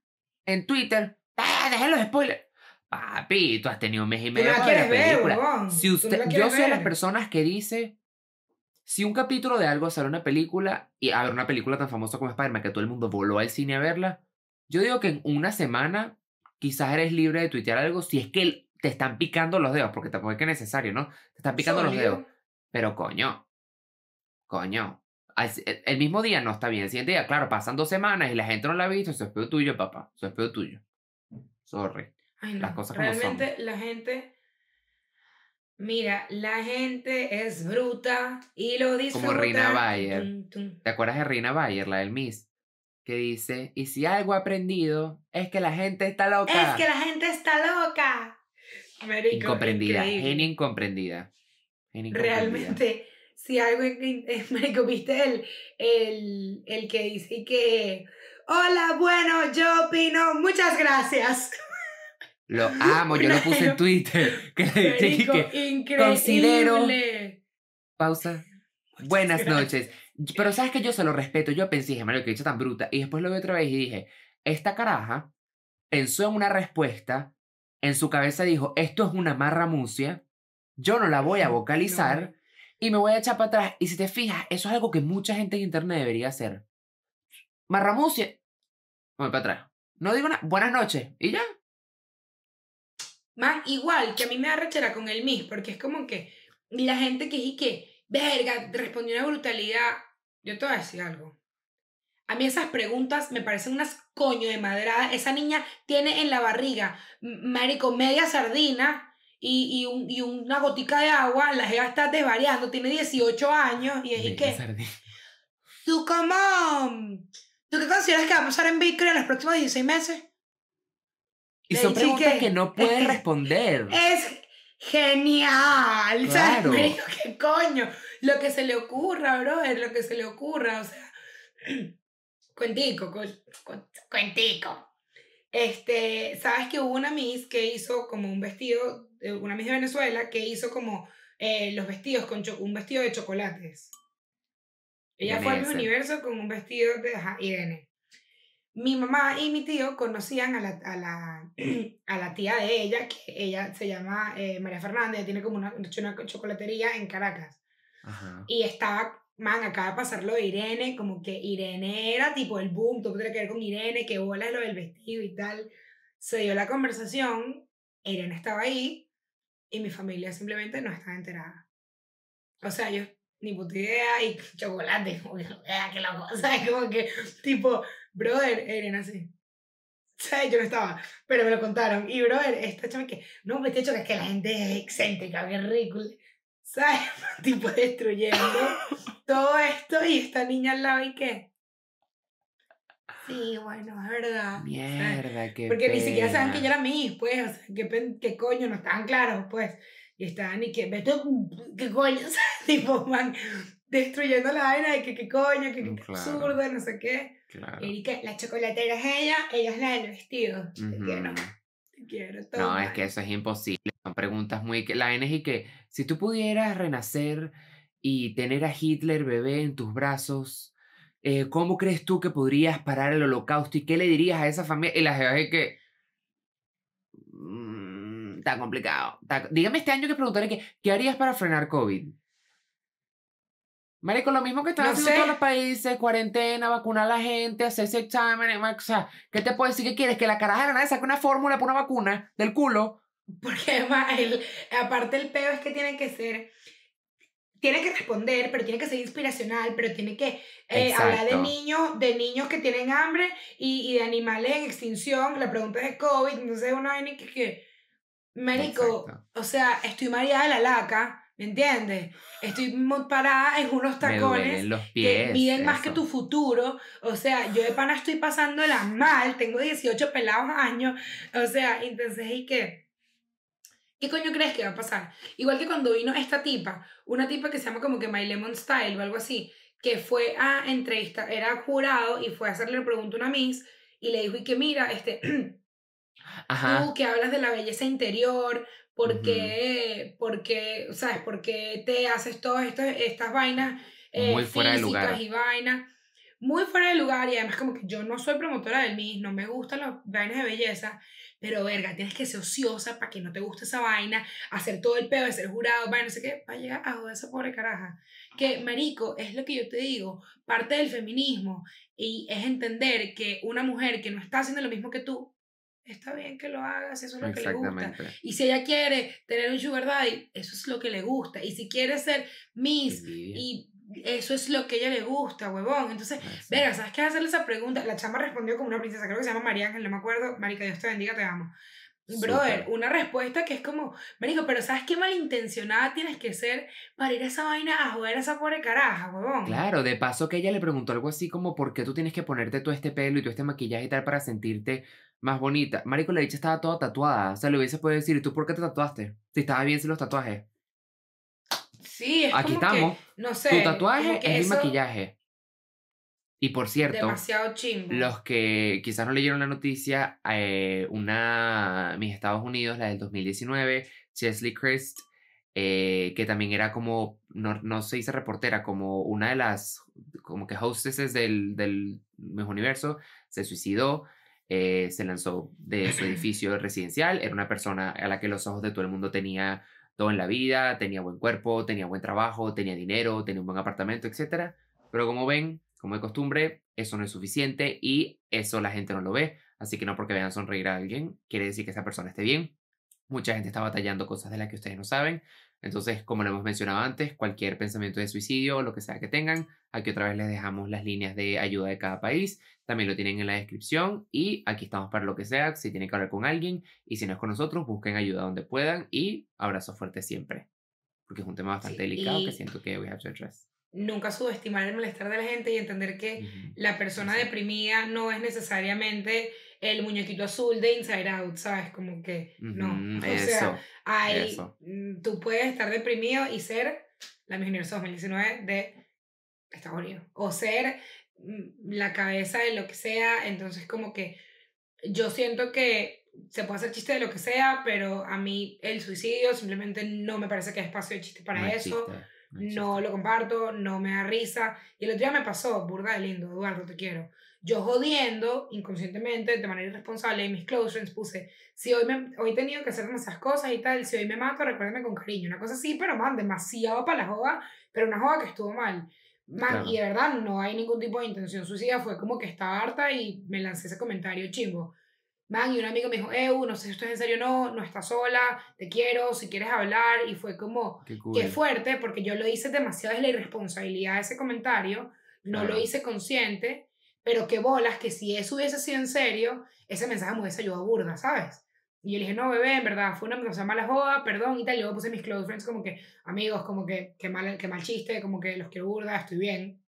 en Twitter. ¡Ah, dejen los spoilers! Papi, tú has tenido un mes y no medio para ver la ver, película. huevón. Si no usted, la yo soy de las ver. personas que dice, si un capítulo de algo sale una película, y a ver, una película tan famosa como Spider-Man, que todo el mundo voló al cine a verla, yo digo que en una semana quizás eres libre de tuitear algo si es que te están picando los dedos, porque tampoco es que es necesario, ¿no? Te están picando los dedos. Pero coño, coño. al- El mismo día no está bien. El siguiente día, claro, pasan dos semanas y la gente no la ha visto. Eso es peor tuyo, papá. Eso es peor tuyo. Sorry. Ay, no. las cosas como son. Realmente la gente. Mira, la gente es bruta y lo disfruta. Como Rina Bayer. Tum, tum. ¿Te acuerdas de Rina Bayer, la del Miss? Que dice, y si algo he aprendido es que la gente está loca. Es que la gente está loca. Marico, Incomprendida, genio incomprendida. Incomprendida. Realmente, si algo es marico, viste el, el, el que dice que hola, bueno, yo opino, muchas gracias. Lo amo, yo lo puse en. Twitter. Que le dije que, increíble. considero- pausa. Buenas gracias. noches. Pero sabes que yo se lo respeto. Yo pensé, dije, Mario, que dicho tan bruta. Y después lo vi otra vez y dije, esta caraja pensó en una respuesta. En su cabeza dijo, esto es una marramucia. Yo no la voy a vocalizar. No, y me voy a echar para atrás. Y si te fijas, eso es algo que mucha gente en internet debería hacer. Marramucia. Voy para atrás. No digo nada. Buenas noches. Y ya. Más igual que a mí me da rechera con el Miss, porque es como que la gente que y que, verga, respondió una brutalidad. Yo te voy a decir algo. A mí esas preguntas me parecen unas coño de madrada. Esa niña tiene en la barriga, marico, media sardina y, y, un- y una gotica de agua. La jeva está desvariando, tiene 18 años y es y que, tú como, ¿Tú qué consideras que va a pasar en Bitcoin en los próximos 16 meses? Y son preguntas que- que no puedes responder. Es genial. ¿Sabes? Claro. Marico, ¿Qué coño? Lo que se le ocurra, brother, lo que se le ocurra. O sea, cuentico, cu- cu- cuentico. Este, ¿sabes que hubo una Miss que hizo como un vestido, eh, una Miss de Venezuela, que hizo como eh, los vestidos con un vestido de chocolates? Ella fue al. Universo con un vestido de ajá, Irene. Mi mamá y mi tío conocían a la, a la, a la tía de ella, que ella se llama eh, María Fernández, tiene como una, una chocolatería en Caracas. Ajá. Y estaba, man, acaba de pasar lo de Irene, como que Irene era tipo el boom, todo tiene que ver con Irene, que bola es lo del vestido y tal. Se dio la conversación, Irene estaba ahí y mi familia simplemente no estaba enterada. O sea, yo ni puta idea y chocolate, como que, "Ah, qué loco, o sea, como que, tipo, brother, Irene así. ¿Sabes? Yo no estaba, pero me lo contaron. Y, brother, esta chama que, no, me hecho que es que la gente es excéntrica, qué ridículo. ¿Sabes? tipo destruyendo todo esto y esta niña al lado y qué. Sí, bueno, es verdad. Mierda, qué Porque ni siquiera saben que yo pena. era mi, pues, o sea, qué, qué coño, no estaban claros, pues. Y estaban y que, vete, qué coño, o sea, tipo, man, destruyendo la vaina de que qué coño, que, que Mm, qué claro. absurdo, no sé qué. Claro. Y que la chocolatera es ella, ella es la del vestido. Te quiero, te quiero, todo No, es que eso es imposible. Son preguntas muy... que La N es y que si tú pudieras renacer y tener a Hitler bebé en tus brazos, eh, ¿cómo crees tú que podrías parar el holocausto? ¿Y qué le dirías a esa familia? Y la jeva es que... mm, está complicado. Dígame este año que preguntaré que, ¿qué harías para frenar COVID? Marico, lo mismo que están No haciendo sé. todos los países, cuarentena, vacunar a la gente, hacerse exámenes, o sea, ¿qué te puedo decir que quieres? Que la caraja de la nada saque una fórmula para una vacuna del culo. Porque además, el, aparte el peo es que tiene que ser, tiene que responder, pero tiene que ser inspiracional, pero tiene que eh, hablar de niños, de niños que tienen hambre y, y de animales en extinción. La pregunta es de COVID, entonces una vaina que, que marico, Exacto. o sea, estoy mareada de la laca, ¿me entiendes? Estoy parada en unos tacones los que pies. miden más que eso. tu futuro. O sea, yo de pana estoy pasándola mal, tengo 18 pelados años. O sea, entonces, ¿y qué? ¿Qué coño crees que va a pasar? Igual que cuando vino esta tipa, una tipa que se llama como que My Lemon Style o algo así, que fue a entrevista, era jurado y fue a hacerle una pregunta a una Miss y le dijo, y que mira, este, Ajá. tú que hablas de la belleza interior, ¿por qué, porque, sabes, por qué te haces todas estas, estas vainas eh, Muy fuera de lugar. y vainas? Muy fuera de lugar y además como que yo no soy promotora del MIS, no me gustan las vainas de belleza, pero verga, tienes que ser ociosa para que no te guste esa vaina, hacer todo el pedo de ser jurado, vaina, no sé qué, para llegar a joder a esa pobre caraja. Que, marico, es lo que yo te digo, parte del feminismo y es entender que una mujer que no está haciendo lo mismo que tú, está bien que lo haga, si eso es lo que le gusta. Y si ella quiere tener un sugar daddy, eso es lo que le gusta. Y si quiere ser Miss, y eso es lo que a ella le gusta, huevón. Entonces, Eso. verga, ¿sabes qué? Hacerle esa pregunta. La chama respondió como una princesa, creo que se llama María Ángel, no me acuerdo. Marica, Dios te bendiga, te amo. Brother, una respuesta que es como, Marico, pero ¿sabes qué malintencionada tienes que ser para ir a esa vaina a joder a esa pobre caraja, huevón? Claro, de paso que ella le preguntó algo así como ¿por qué tú tienes que ponerte todo este pelo y todo este maquillaje y tal para sentirte más bonita? Marico, la dicha estaba toda tatuada. O sea, le hubiese podido decir, ¿y tú por qué te tatuaste? Si estaba bien sin los tatuajes. Sí, es Aquí como estamos. que, no sé. tu tatuaje es mi maquillaje. Y por cierto, Demasiado chimbo. los que quizás no leyeron la noticia, eh, una Mis Estados Unidos, la del 2019, Chesley Christ, eh, que también era como, no, no se dice reportera, como una de las, como que hostesses del, del Universo, se suicidó, eh, se lanzó de su edificio residencial, era una persona a la que los ojos de todo el mundo tenía todo en la vida, tenía buen cuerpo, tenía buen trabajo, tenía dinero, tenía un buen apartamento, etc. Pero como ven, como de costumbre, eso no es suficiente y eso la gente no lo ve. Así que no porque vean sonreír a alguien, quiere decir que esa persona esté bien. Mucha gente está batallando cosas de las que ustedes no saben. Entonces, como lo hemos mencionado antes, cualquier pensamiento de suicidio o lo que sea que tengan, aquí otra vez les dejamos las líneas de ayuda de cada país. También lo tienen en la descripción y aquí estamos para lo que sea. Si tienen que hablar con alguien y si no es con nosotros, busquen ayuda donde puedan y abrazo fuerte siempre. Porque es un tema bastante Sí, delicado que siento que we have to address. nunca subestimar el malestar de la gente y entender que la persona Sí. deprimida no es necesariamente el muñequito azul de Inside Out, ¿sabes? Como que no. O sea, hay, eso. mm, tú puedes estar deprimido y ser la Miss Universo 2019 de Estados Unidos. O ser mm, la cabeza de lo que sea. Entonces, como que yo siento que se puede hacer chiste de lo que sea, pero a mí el suicidio simplemente no me parece que hay espacio de chiste para No eso. no lo comparto, no me da risa. Y el otro día me pasó, burda de lindo, Eduardo, te quiero. Yo jodiendo, inconscientemente, de manera irresponsable, en mis close friends puse, si hoy, me, hoy he tenido que hacer demasiadas cosas y tal, si hoy me mato, recuérdame con cariño. Una cosa así, pero man, demasiado para la joda, pero una joda que estuvo mal. Man, Claro. y de verdad no hay ningún tipo de intención suicida, fue como que estaba harta y me lancé ese comentario chimbo. Man, y un amigo me dijo, Eu, no sé si esto es en serio o no, no estás sola, te quiero, si quieres hablar, y fue como, Qué cool. Qué fuerte, porque yo lo hice demasiado desde la irresponsabilidad de ese comentario, no Claro. lo hice consciente, pero qué bolas que si eso hubiese sido en serio, ese mensaje me hubiese ayudado burda, ¿sabes? Y yo le dije, no, bebé, en verdad, fue una cosa mala joda, perdón, y tal. Y luego puse a mis close friends como que, amigos, como que, qué mal, qué mal chiste, como que los quiero burda, estoy bien.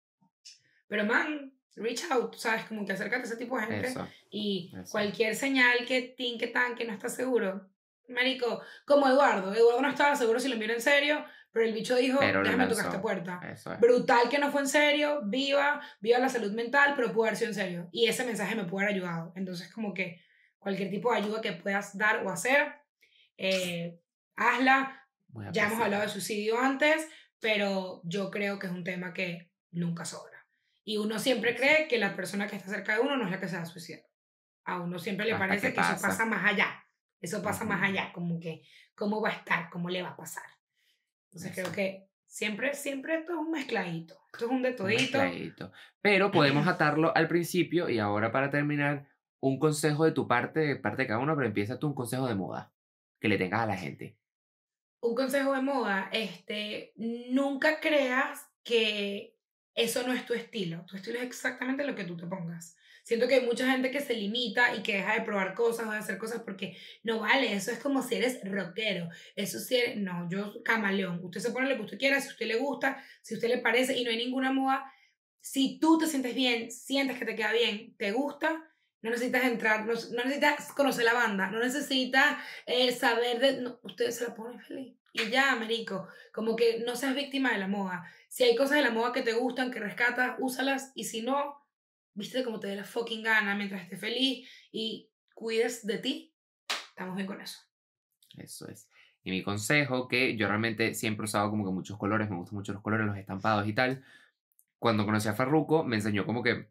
Pero, man, reach out, ¿sabes? Como que acércate a ese tipo de gente. Eso. Y Eso. cualquier señal que tinque tan que no está seguro. Marico, como Eduardo. Eduardo no estaba seguro si lo envió en serio, pero el bicho dijo, Pero déjame tocar esta puerta. Es. Brutal que no fue en serio, viva, viva la salud mental, pero pudo haber sido en serio. Y ese mensaje me pudo haber ayudado. Entonces, como que cualquier tipo de ayuda que puedas dar o hacer, eh, hazla. Ya hemos hablado de suicidio antes, pero yo creo que es un tema que nunca sobra. Y uno siempre cree que la persona que está cerca de uno no es la que se va a suicidar. A uno siempre le Hasta parece que que, eso pasa. más allá. Eso pasa más allá, como que cómo va a estar, cómo le va a pasar. Entonces creo Eso. que siempre, siempre esto es un mezcladito. Esto es un de Un todito. mezcladito. Pero podemos atarlo al principio y ahora para terminar, un consejo de tu parte, de parte de cada uno, pero empieza tú un consejo de moda que le tengas a la gente. un consejo de moda, este, nunca creas que eso no es tu estilo. Tu estilo es exactamente lo que tú te pongas. Siento que hay mucha gente que se limita y que deja de probar cosas o de hacer cosas porque no vale, eso es como si eres rockero. Eso eres, no, yo camaleón. Usted se pone lo que usted quiera, si usted le gusta, si usted le parece y no hay ninguna moda. Si tú te sientes bien, sientes que te queda bien, te gusta, no necesitas entrar, no, no necesitas conocer la banda, no necesitas eh, saber de... Usted se la pone feliz. Y ya, Américo, como que no seas víctima de la moda. Si hay cosas de la moda que te gustan, que rescatas, úsalas. Y si no, vístete como te dé la fucking gana mientras estés feliz y cuides de ti. Estamos bien con eso. Eso es. Y mi consejo, que yo realmente siempre he usado como que muchos colores, me gustan mucho los colores, los estampados y tal. Cuando conocí a Farruko, me enseñó como que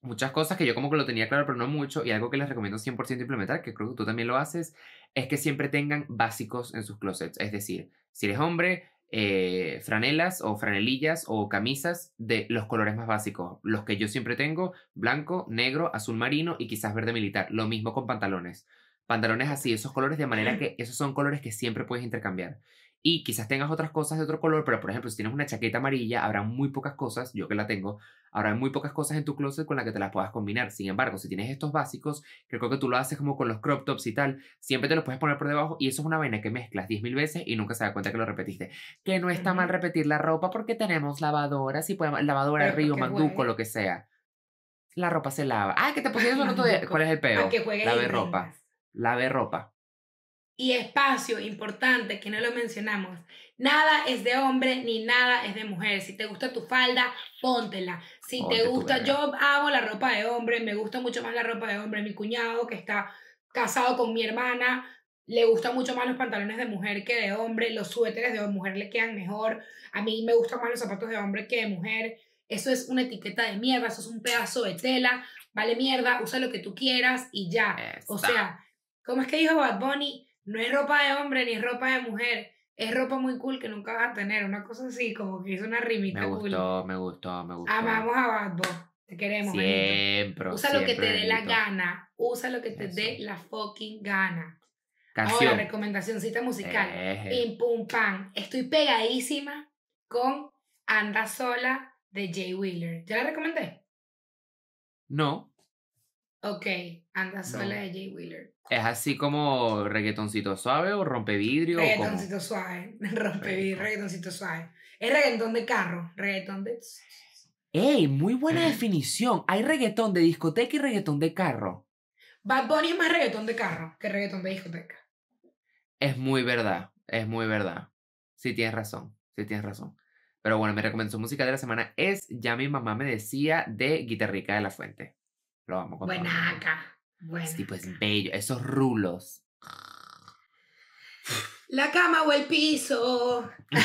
muchas cosas que yo como que lo tenía claro, pero no mucho. Y algo que les recomiendo 100% implementar, que creo que tú también lo haces, es que siempre tengan básicos en sus closets. Es decir, si eres hombre, eh, franelas o franelillas o camisas de los colores más básicos. Los que yo siempre tengo, blanco, negro, azul marino y quizás verde militar. Lo mismo con pantalones. Pantalones así, esos colores de manera que esos son colores que siempre puedes intercambiar. Y quizás tengas otras cosas de otro color, pero por ejemplo, si tienes una chaqueta amarilla, habrá muy pocas cosas, yo que la tengo, habrá muy pocas cosas en tu closet con las que te las puedas combinar. Sin embargo, si tienes estos básicos, creo que tú lo haces como con los crop tops y tal, siempre te los puedes poner por debajo y eso es una vaina que mezclas 10.000 veces y nunca se da cuenta que lo repetiste. Que no está mal repetir la ropa porque tenemos lavadoras y podemos, lavadora Pero Río, Manduco, lo que sea. La ropa se lava. Ah, que te pusieron el otro día. ¿Cuál es el peo? Que Lave y ropa. Lave ropa. Y espacio importante que no lo mencionamos. Nada es de hombre ni nada es de mujer. Si te gusta tu falda, póntela. Si Ponte te gusta, yo amo la ropa de hombre, me gusta mucho más la ropa de hombre. Mi cuñado que está casado con mi hermana, le gustan mucho más los pantalones de mujer que de hombre. Los suéteres de mujer le quedan mejor. A mí me gustan más los zapatos de hombre que de mujer. Eso es una etiqueta de mierda, eso es un pedazo de tela. Vale mierda, usa lo que tú quieras y ya. O sea, ¿cómo es que dijo Bad Bunny? No es ropa de hombre ni ropa de mujer. Es ropa muy cool que nunca vas a tener. Una cosa así, como que hizo una rimita me cool. gustó, me gustó, me gustó. Amamos a Bad Bunny. Te queremos. Siempre. Usa lo que te dé la Benito. gana. Usa lo que te Eso. dé la fucking gana. Canción. Ahora, recomendacióncita musical. Eje. Pim pum pam. Estoy pegadísima con Anda Sola de Jay Wheeler. ¿Ya la recomendé? No, Ok, Anda Sola No. de Jay Wheeler. es así como reggaetoncito suave o rompevidrio o. Reggaetoncito suave. Rompe Rico. reggaetoncito suave. Es reggaetón de carro. Reggaetón de. ¡Ey! Muy buena definición. Hay reggaetón de discoteca y reggaetón de carro. Bad Bunny es más reggaetón de carro que reggaetón de discoteca. Es muy verdad. Es muy verdad. Sí, tienes razón. Sí, tienes razón. Pero bueno, mi recomendación musical de la semana es Ya mi mamá me decía de Guitarrica de la Fuente. Lo amo con Buenaca. Bueno. Sí, pues bello. Esos rulos. La cama o el piso.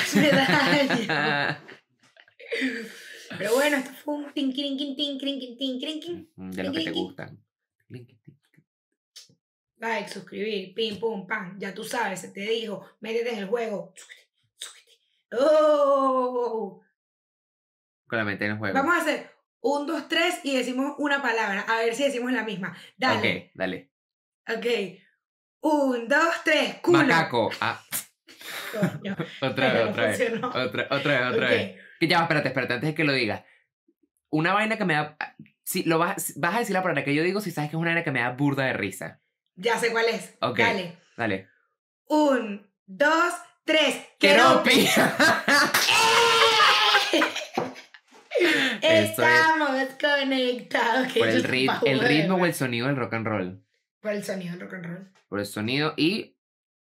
Pero bueno, esto fue un tin, tin, tin, tin, tin, tin, De los que te gustan. Like, suscribir, pim, pum, pam. Ya tú sabes, se te dijo, métete en el juego. ¡Oh! Con la mente en el juego. Vamos a hacer un, dos, tres y decimos una palabra. A ver si decimos la misma. Dale. Ok, dale. Ok. Un, dos, tres. Culo. Macaco. Ah, Coño, otra vez, otra vez. Otra, otra vez, otra vez. Ya, espérate, espérate, antes de que lo digas. Una vaina que me da. Si lo vas, vas a decir la palabra que yo digo si sabes que es una vaina que me da burda de risa. Ya sé cuál es. Ok. Dale. Dale. Un, dos, tres. ¡Keropi! Es Estamos conectados. por el, rit- el ritmo o el sonido del rock and roll. Por el sonido del rock and roll. Por el sonido y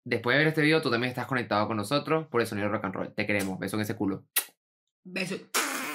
después de ver este video tú también estás conectado con nosotros por el sonido del rock and roll. Te queremos. Beso en ese culo. Beso.